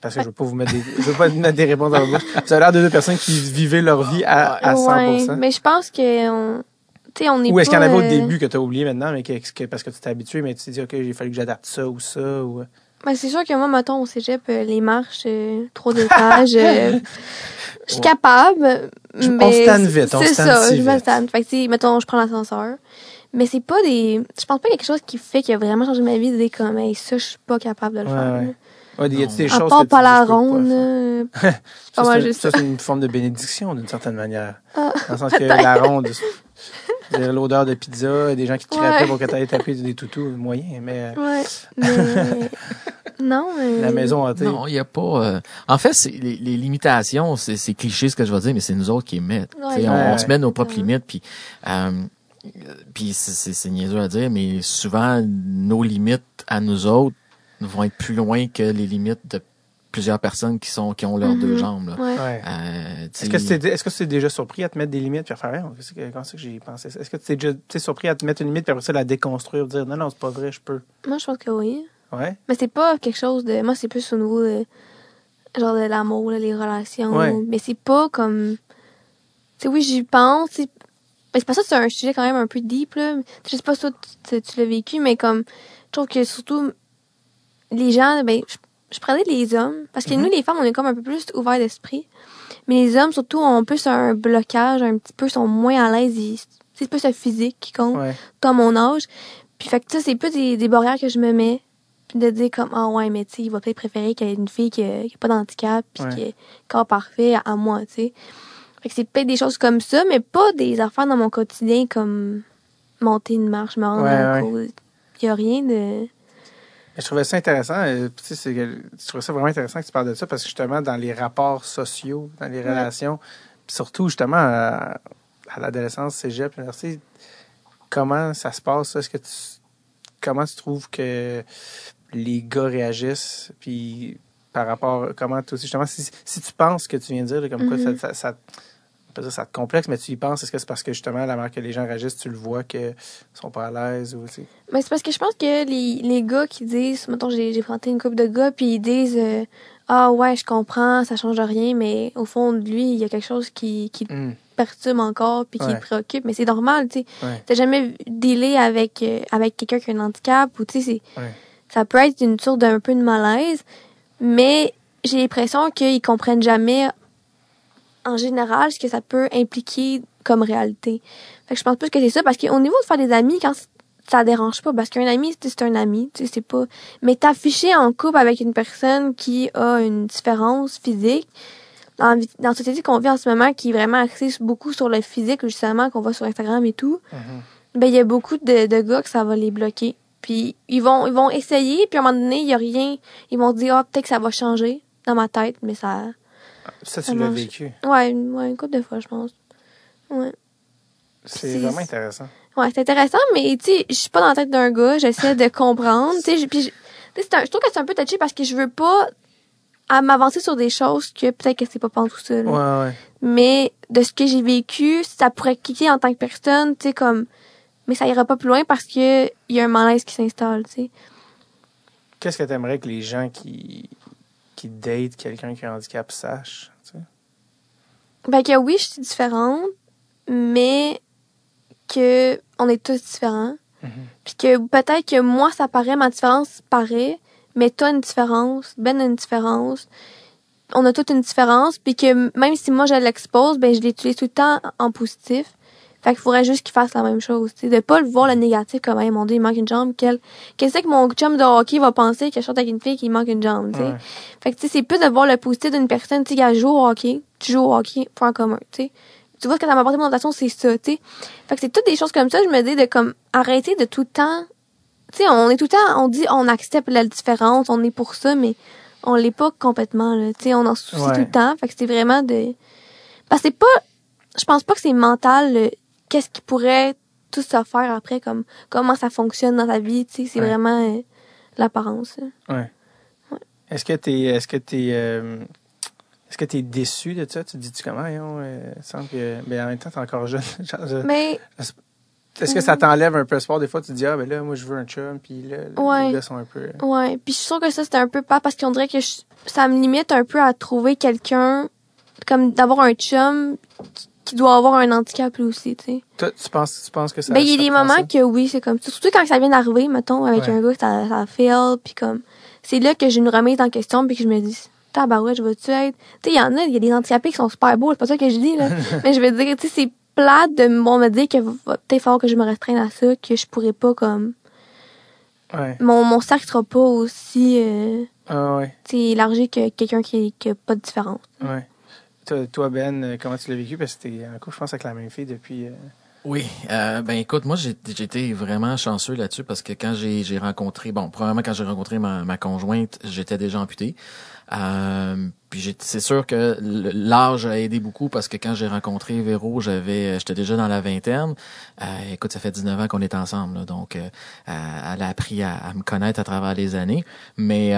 parce que je veux pas vous mettre des, je veux pas (laughs) mettre des réponses dans la bouche. Vous avez l'air de deux personnes qui vivaient leur vie à, à 100%.
Ouais, mais je pense que on, on est
Ou est-ce qu'il y en avait au
euh,
début que tu as oublié maintenant, mais que, que- parce que tu t'es habitué, mais tu t'es dit, OK, j'ai fallu que j'adapte ça ou ça? Ou...
Ben, c'est sûr que moi, mettons, au cégep, euh, les marches, euh, trop d'étages, euh, (laughs) je suis capable.
Je- on
mais
se tanne vite, on
C'est
se tanne
ça,
si
je me
vite.
tanne. Fait que, tu sais, mettons, je prends l'ascenseur. Mais c'est pas des. Je pense pas qu'il y a quelque chose qui fait qui a vraiment changé ma vie de dire comme, hey, ça, je suis pas capable de le
Ouais,
faire.
ouais.
là.
Ouais, y a-t-il des
À
choses
part
que tu
pas
dis,
la
je peux pas
ronde,
faire? (laughs)
là.
Ça,
pas mal
c'est-
juste
ça,
ça.
c'est une forme de bénédiction, d'une certaine manière.
Ah,
Dans le sens que la ronde, l'odeur de pizza, des gens qui te
Ouais.
pour que tu ailles taper des toutous, moyen, mais
Ouais. Mais. (laughs) non, mais.
la maison hantée.
Non, il y a pas. euh, En fait, c'est les, les limitations, c'est c'est cliché ce que je vais dire, mais c'est nous autres qui les mettent.
Ouais,
on, se met nos propres
Ouais.
limites, puis euh, puis c'est- c'est c'est niaiseux à dire, mais souvent nos limites à nous autres vont être plus loin que les limites de plusieurs personnes qui sont qui ont leurs
Mhm.
deux jambes. Là.
Ouais.
Euh,
Est-ce que c'est est-ce que c'est déjà surpris à te mettre des limites? Puis à faire que- comment c'est que j'y ai pensé Est-ce que tu es déjà surpris à te mettre une limite puis après ça la déconstruire dire non non c'est pas vrai je peux?
Moi, je pense que oui.
ouais?
Mais c'est pas quelque chose de. Moi, c'est plus au niveau de. Genre de l'amour, les relations.
Ouais.
Mais c'est pas comme. Tu sais, oui, j'y pense. c'est- Ben, c'est pas ça, c'est un sujet quand même un peu deep, là. Je sais pas si toi, tu, tu l'as vécu, mais comme. Je trouve que surtout. Les gens, ben, je, je prenais les hommes. Parce que
Mhm.
nous, les femmes, on est comme un peu plus ouverts d'esprit. Mais les hommes, surtout, ont plus un blocage, un petit peu, sont moins à l'aise. C'est plus le physique qui compte
ouais
à mon âge. Puis fait que ça, c'est plus des, des barrières que je me mets. Puis de dire comme, ah ouais, mais tu sais, il va peut-être préférer qu'il y ait une fille qui n'a pas d'handicap, puis
Ouais.
qui est corps parfait à moi, tu sais. Fait que c'est peut-être des choses comme ça, mais pas des affaires dans mon quotidien comme monter une marche, me rendre
Ouais, ouais.
Il y a rien de...
je trouvais ça intéressant euh, c'est que- je trouvais ça vraiment intéressant que tu parles de ça parce que justement dans les rapports sociaux dans les relations surtout justement à, à l'adolescence cégep université comment ça se passe? Est-ce que tu comment tu trouves que les gars réagissent? Puis par rapport comment toi aussi justement si, si tu penses que tu viens de dire comme quoi ça,
Mhm.
ça, ça peut dire ça te complexe mais tu y penses est-ce que c'est parce que justement la manière que les gens réagissent tu le vois que sont pas à l'aise ou tu?
Mais c'est parce que je pense que les, les gars qui disent, mettons, j'ai, j'ai une couple de gars, puis ils disent, euh, ah ouais, je comprends, ça change rien, mais au fond de lui, il y a quelque chose qui, qui
Hum,
perturbe encore puis qui
Ouais.
le préoccupe mais c'est normal tu sais
Ouais.
t'as jamais dealé avec euh, avec quelqu'un qui a un handicap ou tu sais
Ouais.
ça peut être une sorte d'un peu de malaise mais j'ai l'impression qu'ils comprennent jamais en général ce que ça peut impliquer comme réalité fait que je pense plus que c'est ça parce qu'au niveau de faire des amis quand ça dérange pas parce qu'un ami c'est un ami tu sais c'est pas mais t'afficher en couple avec une personne qui a une différence physique dans, dans la société qu'on vit en ce moment, qui est vraiment axée beaucoup sur le physique, justement, qu'on voit sur Instagram et tout,
mhm.
ben, il y a beaucoup de, de gars que ça va les bloquer. Puis, ils vont, ils vont essayer, puis à un moment donné, il y a rien. Ils vont dire, ah, peut-être que ça va changer dans ma tête, mais ça,
ça tu l'as
marche.
vécu
ouais, une- ouais, une couple de fois, je pense. Ouais.
c'est vraiment intéressant
Ouais, c'est intéressant, mais tu sais, je suis pas dans la tête d'un gars, j'essaie de comprendre, tu sais, je- puis trouve que c'est un peu touché parce que je veux pas à m'avancer sur des choses que peut-être que c'est pas pas tout ça, là.
ouais ouais
mais de ce que j'ai vécu, ça pourrait cliquer en tant que personne, tu sais, comme, mais ça ira pas plus loin parce que il y a un malaise qui s'installe, tu sais.
Qu'est-ce que tu aimerais que les gens qui, qui datent quelqu'un qui a un handicap sachent? tu sais?
Ben que oui, je suis différente, mais que on est tous différents.
Mhm.
Puis que peut-être que moi, ça paraît, ma différence paraît, mais toi, une différence, Ben une différence. On a toute une différence, puis que même si moi, je l'expose, ben je l'utilise tout le temps en positif. Fait qu'il faudrait juste qu'il fasse la même chose, tu sais, de pas le voir le négatif comme, hey, mon dieu, il manque une jambe, quel, qu'est-ce que mon chum de hockey va penser que je avec une fille qui manque une jambe, tu sais.
Ouais.
Fait que, tu sais, c'est plus de voir le positif d'une personne, tu sais, qui joue au hockey, tu joues au hockey, point commun, tu sais. Tu vois, ce que ça m'a apporté mon attention, c'est ça, tu sais. Fait que c'est toutes des choses comme ça, je me dis de comme, arrêter de tout le temps, tu sais, on est tout le temps, on dit, on accepte la différence, on est pour ça, mais on l'est pas complètement, là, tu sais, on en soucie
Ouais.
tout le temps. Fait que c'est vraiment de, parce que c'est pas, je pense pas que c'est mental, le- qu'est-ce qui pourrait tout se faire après, comme, comment ça fonctionne dans ta vie, tu sais, c'est
Ouais.
vraiment euh, l'apparence.
Ouais. Est-ce que tu es, est-ce que t'es, euh, est-ce que t'es déçu de ça? Tu te dis-tu comment? euh, semble que, mais en même temps, t'es encore jeune. (laughs) Genre, je-
Mais,
Est-ce que ça t'enlève un peu espoir? Des fois, tu te dis, ah, ben là, moi, je veux un chum, puis là,
Ouais.
les gars sont un peu.
Ouais, puis je suis sûre que ça c'était un peu pas parce qu'on dirait que je- ça me limite un peu à trouver quelqu'un comme d'avoir un chum qui doit avoir un handicap lui aussi, tu sais.
Toi, tu penses, tu penses que ça.
Ben il y a des moments que oui, c'est comme ça. Surtout quand ça vient d'arriver, mettons avec
Ouais.
un gars que ça ça fail puis comme c'est là que j'ai une remise en question puis que je me dis tabarouette, je vais-tu être? Tu sais il y en a, il y a des handicapés qui sont super beaux, c'est pas ça que je dis là. (laughs) Mais je veux dire tu sais c'est plate de bon, me dire que va peut-être falloir que je me restreigne à ça que je pourrais pas comme
Ouais.
mon mon cercle sera pas aussi euh,
Ah ouais,
C'est élargi que quelqu'un qui n'a pas de différence.
ouais. Toi, Ben, euh, comment tu l'as vécu? Parce que t'es en couple, je pense, avec la même fille depuis... euh,
Oui, euh, ben écoute, moi j'ai été vraiment chanceux là-dessus parce que quand j'ai rencontré, bon, premièrement quand j'ai rencontré ma, conjointe, j'étais déjà amputé. Puis c'est sûr que l'âge a aidé beaucoup parce que quand j'ai rencontré Véro, j'avais j'étais déjà dans la vingtaine. Écoute, ça fait 19 ans qu'on est ensemble, donc elle a appris à, à me connaître à travers les années. Mais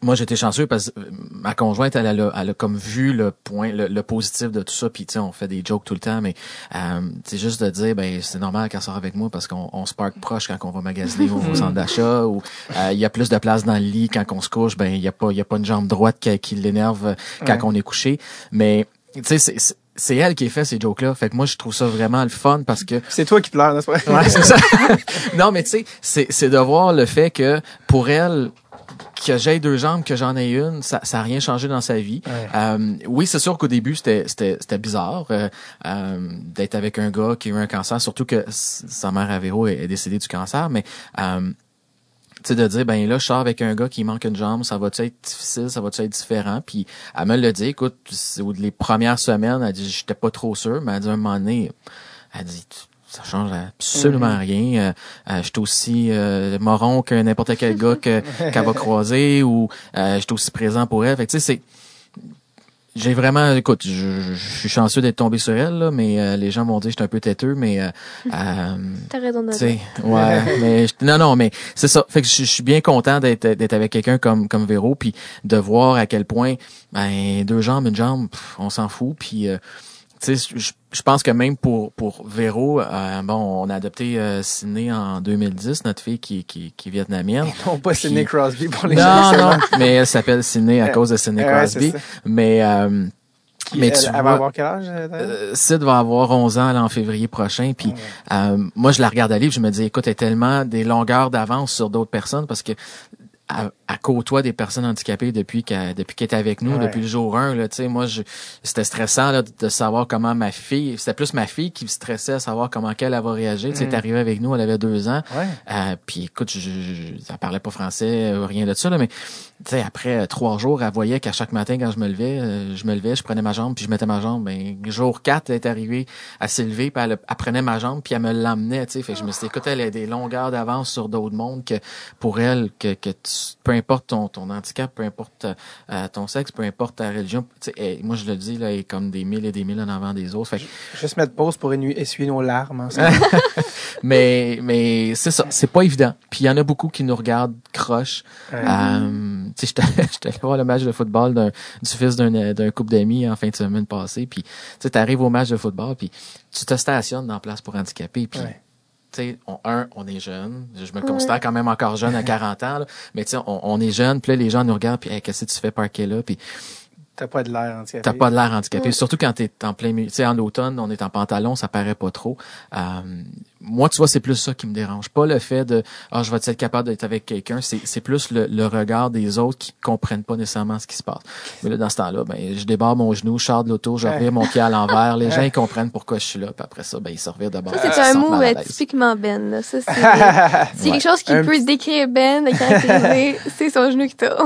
moi, j'étais chanceux parce que euh, ma conjointe, elle, elle, a, elle a comme vu le point, le, le positif de tout ça. Puis, tu sais, on fait des jokes tout le temps, mais euh, c'est juste de dire, ben, c'est normal qu'elle sort avec moi parce qu'on on se parque proche quand on va magasiner au, (laughs) centre d'achat ou euh, il y a plus de place dans le lit quand on se couche. Ben, il y a pas, il y a pas une jambe droite qui, qui l'énerve euh, quand
Ouais.
on est couché. Mais, tu sais, c'est- c'est c'est elle qui a fait ces jokes-là. Fait que moi, je trouve ça vraiment le fun parce que
C'est toi qui pleures, n'est-ce pas?
Ouais, c'est ça. (laughs) non, mais tu sais, c'est, c'est de voir le fait que pour elle, que j'ai deux jambes, que j'en ai une, ça, ça a rien changé dans sa vie.
Ouais.
Euh, oui, c'est sûr qu'au début, c'était, c'était, c'était bizarre euh, euh, d'être avec un gars qui a eu un cancer, surtout que sa mère à Véro est, est décédée du cancer, mais euh, tu sais, de dire, ben là, je sors avec un gars qui manque une jambe, ça va-tu être difficile, ça va-tu être différent? Puis elle me l'a dit, écoute, les premières semaines, elle dit, j'étais pas trop sûr, mais elle dit, un moment donné, elle dit, ça change absolument rien. Euh, euh, je suis aussi euh, moron que n'importe quel gars que, (laughs) qu'elle va croiser ou euh, je suis aussi présent pour elle. Fait que, tu sais, c'est j'ai vraiment, écoute, je, je- suis chanceux d'être tombé sur elle, là, mais euh, les gens m'ont dit que j'étais un peu têteux, mais euh, (laughs) euh,
T'as raison de
ouais, (laughs) mais je- non, non, mais c'est ça. Fait que je, je suis bien content d'être d'être avec quelqu'un comme comme Véro, puis de voir à quel point, ben deux jambes, une jambe, pff, on s'en fout, puis euh, je, je pense que même pour pour Véro, euh, bon, on a adopté euh, Sydney en 2010, notre fille qui qui, qui est vietnamienne.
Non, pas Sidney
Puis-
Crosby pour les
Non,
gens.
non, mais elle s'appelle Sydney à cause de
Ouais,
Crosby. mais euh, mais
elle,
tu
elle va avoir quel âge? euh,
euh, Sid va avoir 11 ans là, en février prochain. Puis euh, moi, je la regarde aller, puis je me dis, écoute, elle est tellement des longueurs d'avance sur d'autres personnes parce que à, à côtoie des personnes handicapées depuis qu'elle depuis qu'elle est avec nous
Ouais.
depuis le jour 1 là tu sais moi je c'était stressant là, de savoir comment ma fille c'était plus ma fille qui me stressait à savoir comment qu'elle elle va réagir tu sais elle est arrivée avec nous elle avait deux ans
Ouais.
euh, puis écoute, je, je, ça parlait pas français, euh, rien de ça, là, mais tu sais, après trois jours, elle voyait qu'à chaque matin, quand je me levais, euh, je me levais, je prenais ma jambe, puis je mettais ma jambe. Ben, jour 4, elle est arrivée, elle s'est levée, puis elle, elle prenait ma jambe, puis elle me l'emmenait, tu sais. Fait que je me suis dit, écoute, elle a des longueurs d'avance sur d'autres mondes que pour elle, que, que tu- peu importe ton, ton handicap, peu importe euh, ton sexe, peu importe ta religion, moi je le dis, là, est comme des mille et des mille en avant des autres. Fait que
Juste mettre pause pour essuyer nos larmes ensemble. (laughs)
mais mais c'est ça, c'est pas évident. Puis il y en a beaucoup qui nous regardent croche.
Ouais.
Euh, tu sais, j'étais (laughs) allé voir le match de football d'un du fils d'un d'un couple d'amis en fin de semaine passée. Puis tu sais, t'arrives au match de football, puis tu te stationnes dans la place pour handicapés. Puis
Ouais.
Tu sais, on, un, on est jeune. Je me considère quand même encore jeune à (laughs) 40 ans, là. mais tu sais, on, on est jeune. Puis là, les gens nous regardent, puis Hey, qu'est-ce que tu fais parquer là? Puis
T'as pas de l'air handicapé.
T'as pas de l'air handicapé. Surtout quand t'es en plein milieu. Tu sais, en automne, on est en pantalon, ça paraît pas trop. Euh, moi, tu vois, c'est plus ça qui me dérange. Pas le fait de, ah, je vais être capable d'être avec quelqu'un. C'est, c'est plus le, le regard des autres qui comprennent pas nécessairement ce qui se passe. Mais là, dans ce temps-là, ben, je débarre mon genou, je sors de l'auto, je revire mon pied à l'envers. Les gens, ils comprennent pourquoi je suis là. Puis après ça, ben, ils se revirent de bord.
Ça, c'est un mot euh, typiquement Ben. là. Ça, c'est (laughs) c'est
Ouais.
quelque chose qui
Un
peut
petit-
décrire Ben, le caractériser. (laughs) c'est son genou qui t'a.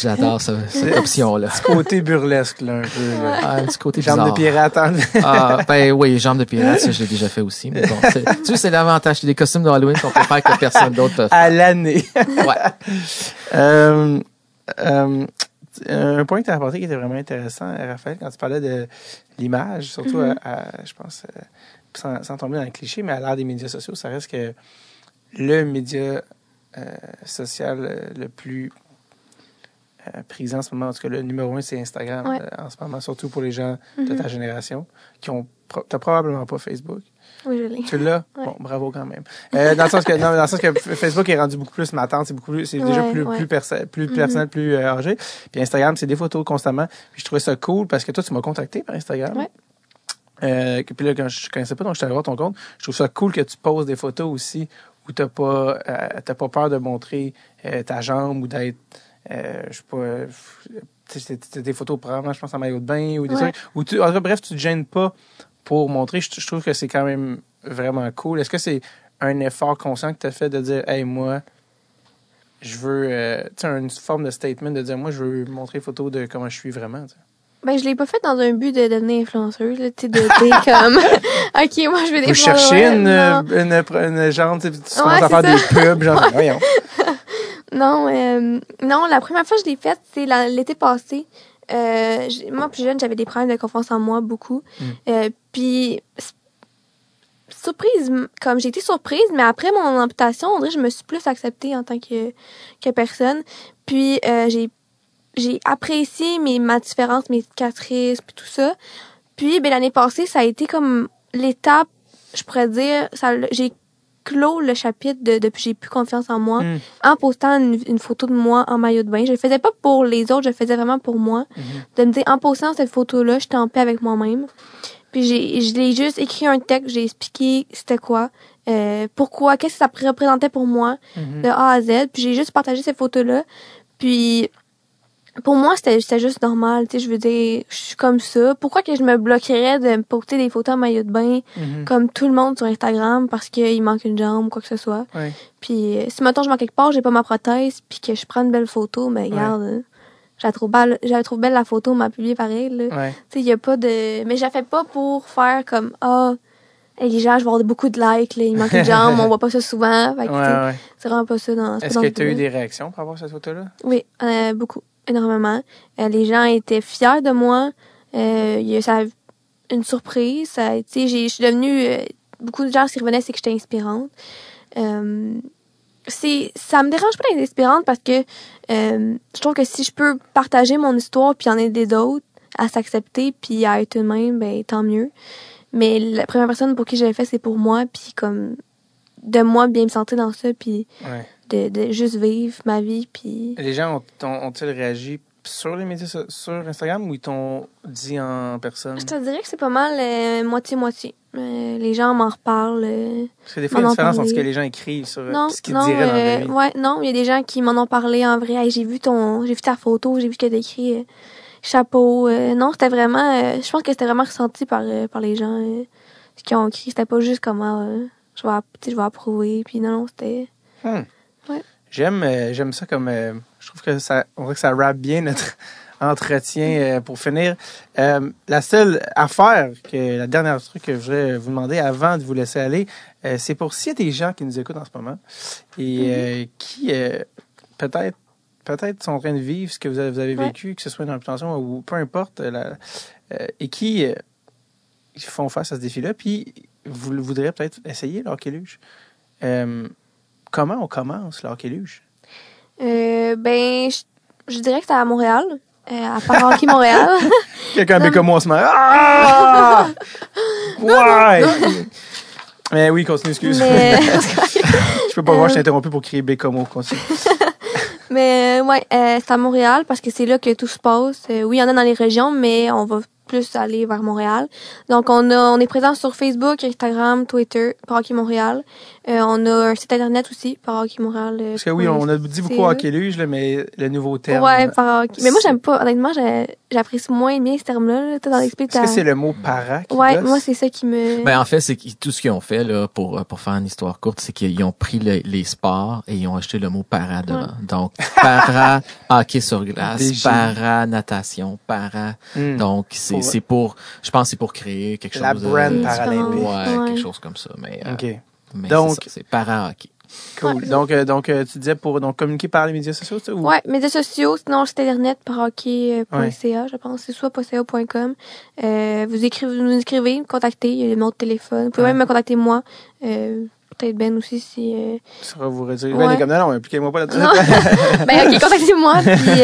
J'adore ça, cette option-là. (laughs)
Côté burlesque, là, un peu. là.
Ah, un petit côté
Jambes de pirate. hein.
Ah, ben oui, jambes de pirate, ça, je l'ai déjà fait aussi. Mais bon, c'est- (laughs) tu sais, c'est l'avantage. C'est des costumes de Halloween qu'on peut faire que personne d'autre peut faire.
à l'année. (laughs)
Ouais.
Euh, euh, un point que tu as apporté qui était vraiment intéressant, Raphaël, quand tu parlais de l'image, surtout,
Mhm.
à, à- je pense, euh, sans, sans tomber dans le cliché, mais à l'ère des médias sociaux, ça reste que le média euh, social le plus euh, présent en ce moment, en tout cas le numéro un, c'est Instagram
Ouais.
euh, en ce moment, surtout pour les gens de
Mhm.
ta génération qui ont pro- t'as probablement pas Facebook.
Oui, je l'ai.
Tu l'as?
Ouais.
Bon, bravo quand même. Euh, dans le sens que, non, dans le sens que Facebook est rendu beaucoup plus matant, c'est beaucoup plus, c'est déjà plus,
ouais.
plus, perso- plus
Mhm.
personnel, plus euh, âgé. Puis Instagram, c'est des photos constamment. Puis je trouvais ça cool parce que toi, tu m'as contacté par Instagram.
Ouais.
Euh, puis là, quand je connaissais pas, donc je suis allé voir ton compte. Je trouve ça cool que tu poses des photos aussi où t'as pas, euh, t'as pas peur de montrer euh, ta jambe ou d'être, euh, je sais pas, des photos probablement, je pense, en maillot de bain ou des trucs. Ou tu, en tout cas, bref, tu te gênes pas pour montrer. Je, je trouve que c'est quand même vraiment cool. Est-ce que c'est un effort conscient que tu as fait de dire, hey, moi, je veux, euh, tu sais, une forme de statement de dire, moi, je veux montrer une photo de comment je suis vraiment. tu sais?
Ben, je l'ai pas fait dans un but de devenir influenceuse, là, tu sais, de dire (laughs) comme, (laughs) OK, moi, je vais des
Vous cherchez une,
Non.
une, une, genre, tu sais, tu
Ouais,
commences à faire des pubs, genre, (laughs) voyons.
Non, euh, non, la première fois que je l'ai faite, c'est l'été passé. Euh, moi, plus jeune, j'avais des problèmes de confiance en moi, beaucoup.
Mm.
Euh, puis, surprise, comme j'ai été surprise, mais après mon amputation, on dirait que je me suis plus acceptée en tant que, que personne. Puis, euh, j'ai j'ai apprécié mes, ma différence, mes cicatrices, puis tout ça. Puis, ben, l'année passée, ça a été comme l'étape, je pourrais dire, ça, j'ai clos le chapitre de depuis j'ai plus confiance en moi
Mm.
en postant une, une photo de moi en maillot de bain. Je le faisais pas pour les autres, je le faisais vraiment pour moi. De me dire, en postant cette photo-là, j'étais en paix avec moi-même. Puis j'ai, je l'ai juste écrit un texte, j'ai expliqué c'était quoi, euh, pourquoi, qu'est-ce que ça représentait pour moi,
Mhm.
de A à Z. Puis j'ai juste partagé cette photo-là. Puis pour moi, c'était, c'était juste normal. Tu sais, je veux dire, je suis comme ça. Pourquoi que je me bloquerais de me poster des photos en maillot de bain
Mhm.
comme tout le monde sur Instagram parce qu'il manque une jambe ou quoi que ce soit?
Ouais.
Puis euh, si maintenant je manque quelque part, j'ai pas ma prothèse, puis que je prends une belle photo, ben regarde, euh, je la trouve belle, je la trouve belle la photo, on m'a publié pareil là.
Ouais.
Tu sais, il y a pas de mais je la fais pas pour faire comme ah hey, les gens, je vais avoir beaucoup de likes, là, il manque une jambe, on (laughs) voit pas ça souvent. Fait que,
Ouais, ouais.
c'est vraiment pas ça dans
Est-ce que tu as eu des réactions par rapport à cette photo-là?
oui, euh, beaucoup, énormément. Euh, les gens étaient fiers de moi. Euh, ça a- une surprise. Ça, je suis devenue euh, beaucoup de gens qui revenaient, c'est que j'étais inspirante. Euh, c'est, ça me dérange pas d'être inspirante parce que euh, je trouve que si je peux partager mon histoire puis en aider d'autres à s'accepter puis à être eux-mêmes, ben tant mieux. Mais la première personne pour qui je l'ai fait, c'est pour moi puis comme de moi bien me sentir dans ça puis. De, de juste vivre ma vie puis
Les gens ont- ont- ont-ils réagi sur les médias sur Instagram ou ils t'ont dit en personne?
Je te dirais que c'est pas mal euh, moitié-moitié. Euh, les gens m'en reparlent. euh,
Parce que des fois, il y a une différence entre ce que les gens écrivent sur euh,
non,
ce qu'ils
non,
diraient dans la
euh,
vie.
ouais, non, il y a des gens qui m'en ont parlé en vrai. Hey, j'ai vu ton, j'ai vu ta photo, j'ai vu que t'as écrit chapeau. non, c'était vraiment, je pense que c'était vraiment ressenti par par les gens ce qu'ils ont écrit. C'était pas juste comment je vais, je vais approuver. Puis non, non, c'était.
Hmm. J'aime euh, j'aime ça comme euh, je trouve que ça on dirait que ça rappe bien notre (laughs) entretien euh, pour finir. Euh, la seule affaire que la dernière truc que je voudrais vous demander avant de vous laisser aller, euh, c'est pour s'il y a des gens qui nous écoutent en ce moment et euh, qui euh, peut-être peut-être sont en train de vivre ce que vous avez, vous avez
Ouais.
vécu, que ce soit une amputation ou peu importe, la- et qui euh, font face à ce défi-là, puis vous voudrez peut-être essayer le hockey luge. Euh, comment on commence le hockey luge?
Euh, ben, je, je dirais que c'était à Montréal, euh, à part Hockey Montréal. (laughs)
Quelqu'un comme moi ce matin. Ah! (laughs) Ouais! Mais oui, continue, excuse.
mais (laughs)
je peux pas voir, je t'ai
Euh,
interrompu pour crier Bécomo. Continue.
Mais ouais, euh, c'est à Montréal parce que c'est là que tout se passe. Oui, il y en a dans les régions, mais on va plus aller vers Montréal. Donc on a on est présent sur Facebook, Instagram, Twitter, Hockey Montréal. Euh, on a un site internet aussi, par Hockey Montréal. euh,
Parce que oui, on a dit beaucoup
c'est-
hockey luge, là, mais le nouveau terme.
Ouais, par hockey. Mais moi j'aime pas honnêtement, j'apprécie moins bien ce terme-là là, t'as dans l'explique.
Est-ce que c'est le mot para qui
Ouais,
gosse?
moi c'est ça qui me
Ben en fait, c'est tout ce qu'ils ont fait là pour euh, pour faire une histoire courte, c'est qu'ils ont pris le- les sports et ils ont acheté le mot para devant. Donc para (laughs) hockey sur glace, para natation, para.
Hmm.
Donc c'est
Pour-
c'est pour je pense que c'est pour créer quelque chose
La
de-
brand
Une
paralympique.
Ouais,
Ouais.
quelque chose comme ça, mais euh,
OK.
mais
Donc-
c'est para hockey.
Cool. Donc, euh, donc euh, tu disais pour donc, communiquer par les médias sociaux, ça, ou?
Ouais, médias sociaux, sinon site internet par hockey.ca, je pense, c'est soit .ca.com. Euh, vous écrivez, vous nous écrivez, me contactez, il y a le numéro de téléphone. Vous pouvez
Ouais.
même me contacter moi. Euh, peut-être Ben aussi si. Euh...
Ça va vous redire.
Ouais.
Ben, les comme, non, non, impliquez-moi pas là-dessus.
Non. (laughs) ben ok, contactez-moi. Puis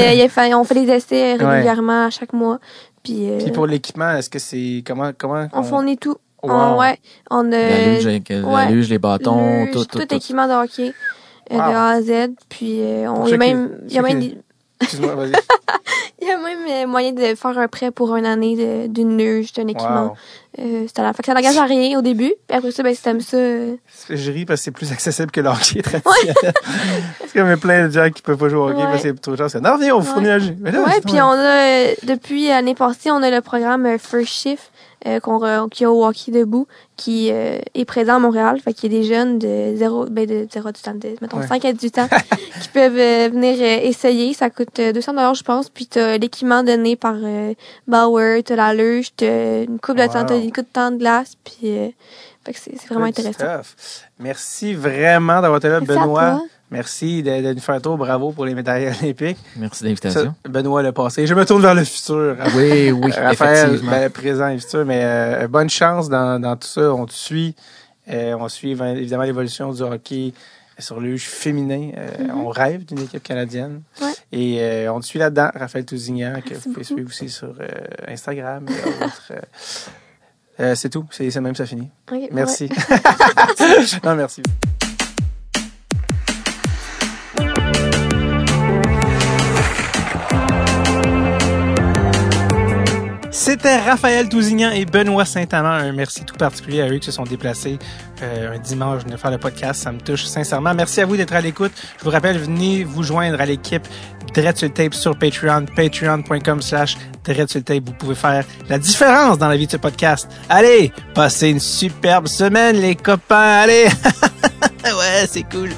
euh, on fait des essais régulièrement à chaque mois. Puis, euh,
Puis pour l'équipement, est-ce que c'est comment comment
on fournit tout.
Wow.
On, ouais, on a
la luge, la
ouais.
luge, les bâtons,
luge,
tout,
tout,
tout, tout.
équipement de hockey. euh,
Wow.
De A à Z. Puis euh, on, y a même, il y a même
qui-
des-
Excuse-moi, vas-y. (laughs)
Il y a même moyen de faire un prêt pour une année de- d'une luge, d'un équipement.
Wow.
Euh, c'est à la... Fait que ça n'engage à rien au début. Puis après ça, ben, si t'aimes ça... euh,
Je ris parce que c'est plus accessible que le hockey (laughs) traditionnel. Parce qu'il y a plein de gens qui peuvent pas jouer au hockey
Ouais.
parce que c'est trop cher. C'est, Non, viens, on vous fournit un jeu. Mais là,
Ouais, puis on a... euh, Depuis l'année passée, on a le programme euh, First Shift euh, qu'on qui a au hockey debout, qui euh, est présent à Montréal. Fait qu'il y a des jeunes de 0, ben de 0 à 18 ans, de, mettons
Ouais.
5 à 18 ans, (laughs) qui peuvent euh, venir euh, essayer. Ça coûte euh, 200 dollars, je pense. Puis t'as l'équipement donné par Bauer, t'as la luge, t'as une coupe de temps, t'as une coupe de temps de glace. Puis euh, fait que c'est vraiment intéressant.
Merci vraiment d'avoir été là,
Merci
Benoît. Merci de, de nous faire un tour. Bravo pour les médailles (laughs) olympiques.
Merci de l'invitation.
Benoît le passé. Je me tourne vers le futur.
Oui, oui, (laughs)
Raphaël,
effectivement.
ben, présent et futur, mais euh, bonne chance dans, dans tout ça. On te suit. Euh, on suit évi- évidemment l'évolution du hockey sur le luge féminin. Euh, On rêve d'une équipe canadienne.
Mm-hmm. Ouais.
Et euh, on te suit là-dedans, Raphaël Tousignan, que vous pouvez suivre aussi sur euh, Instagram et autres. Euh, euh, c'est tout. C'est c'est même, ça finit.
Ouais.
Merci. (laughs) non, merci. C'était Raphaël Tousignan et Benoît Saint-Amand. Un merci tout particulier à eux qui se sont déplacés euh, un dimanche de faire le podcast. Ça me touche sincèrement. Merci à vous d'être à l'écoute. Je vous rappelle, venez vous joindre à l'équipe Dread sur Tape sur Patreon, patreon.com slash. Vous pouvez faire la différence dans la vie de ce podcast. Allez, passez une superbe semaine, les copains. Allez! (laughs) ouais, c'est cool.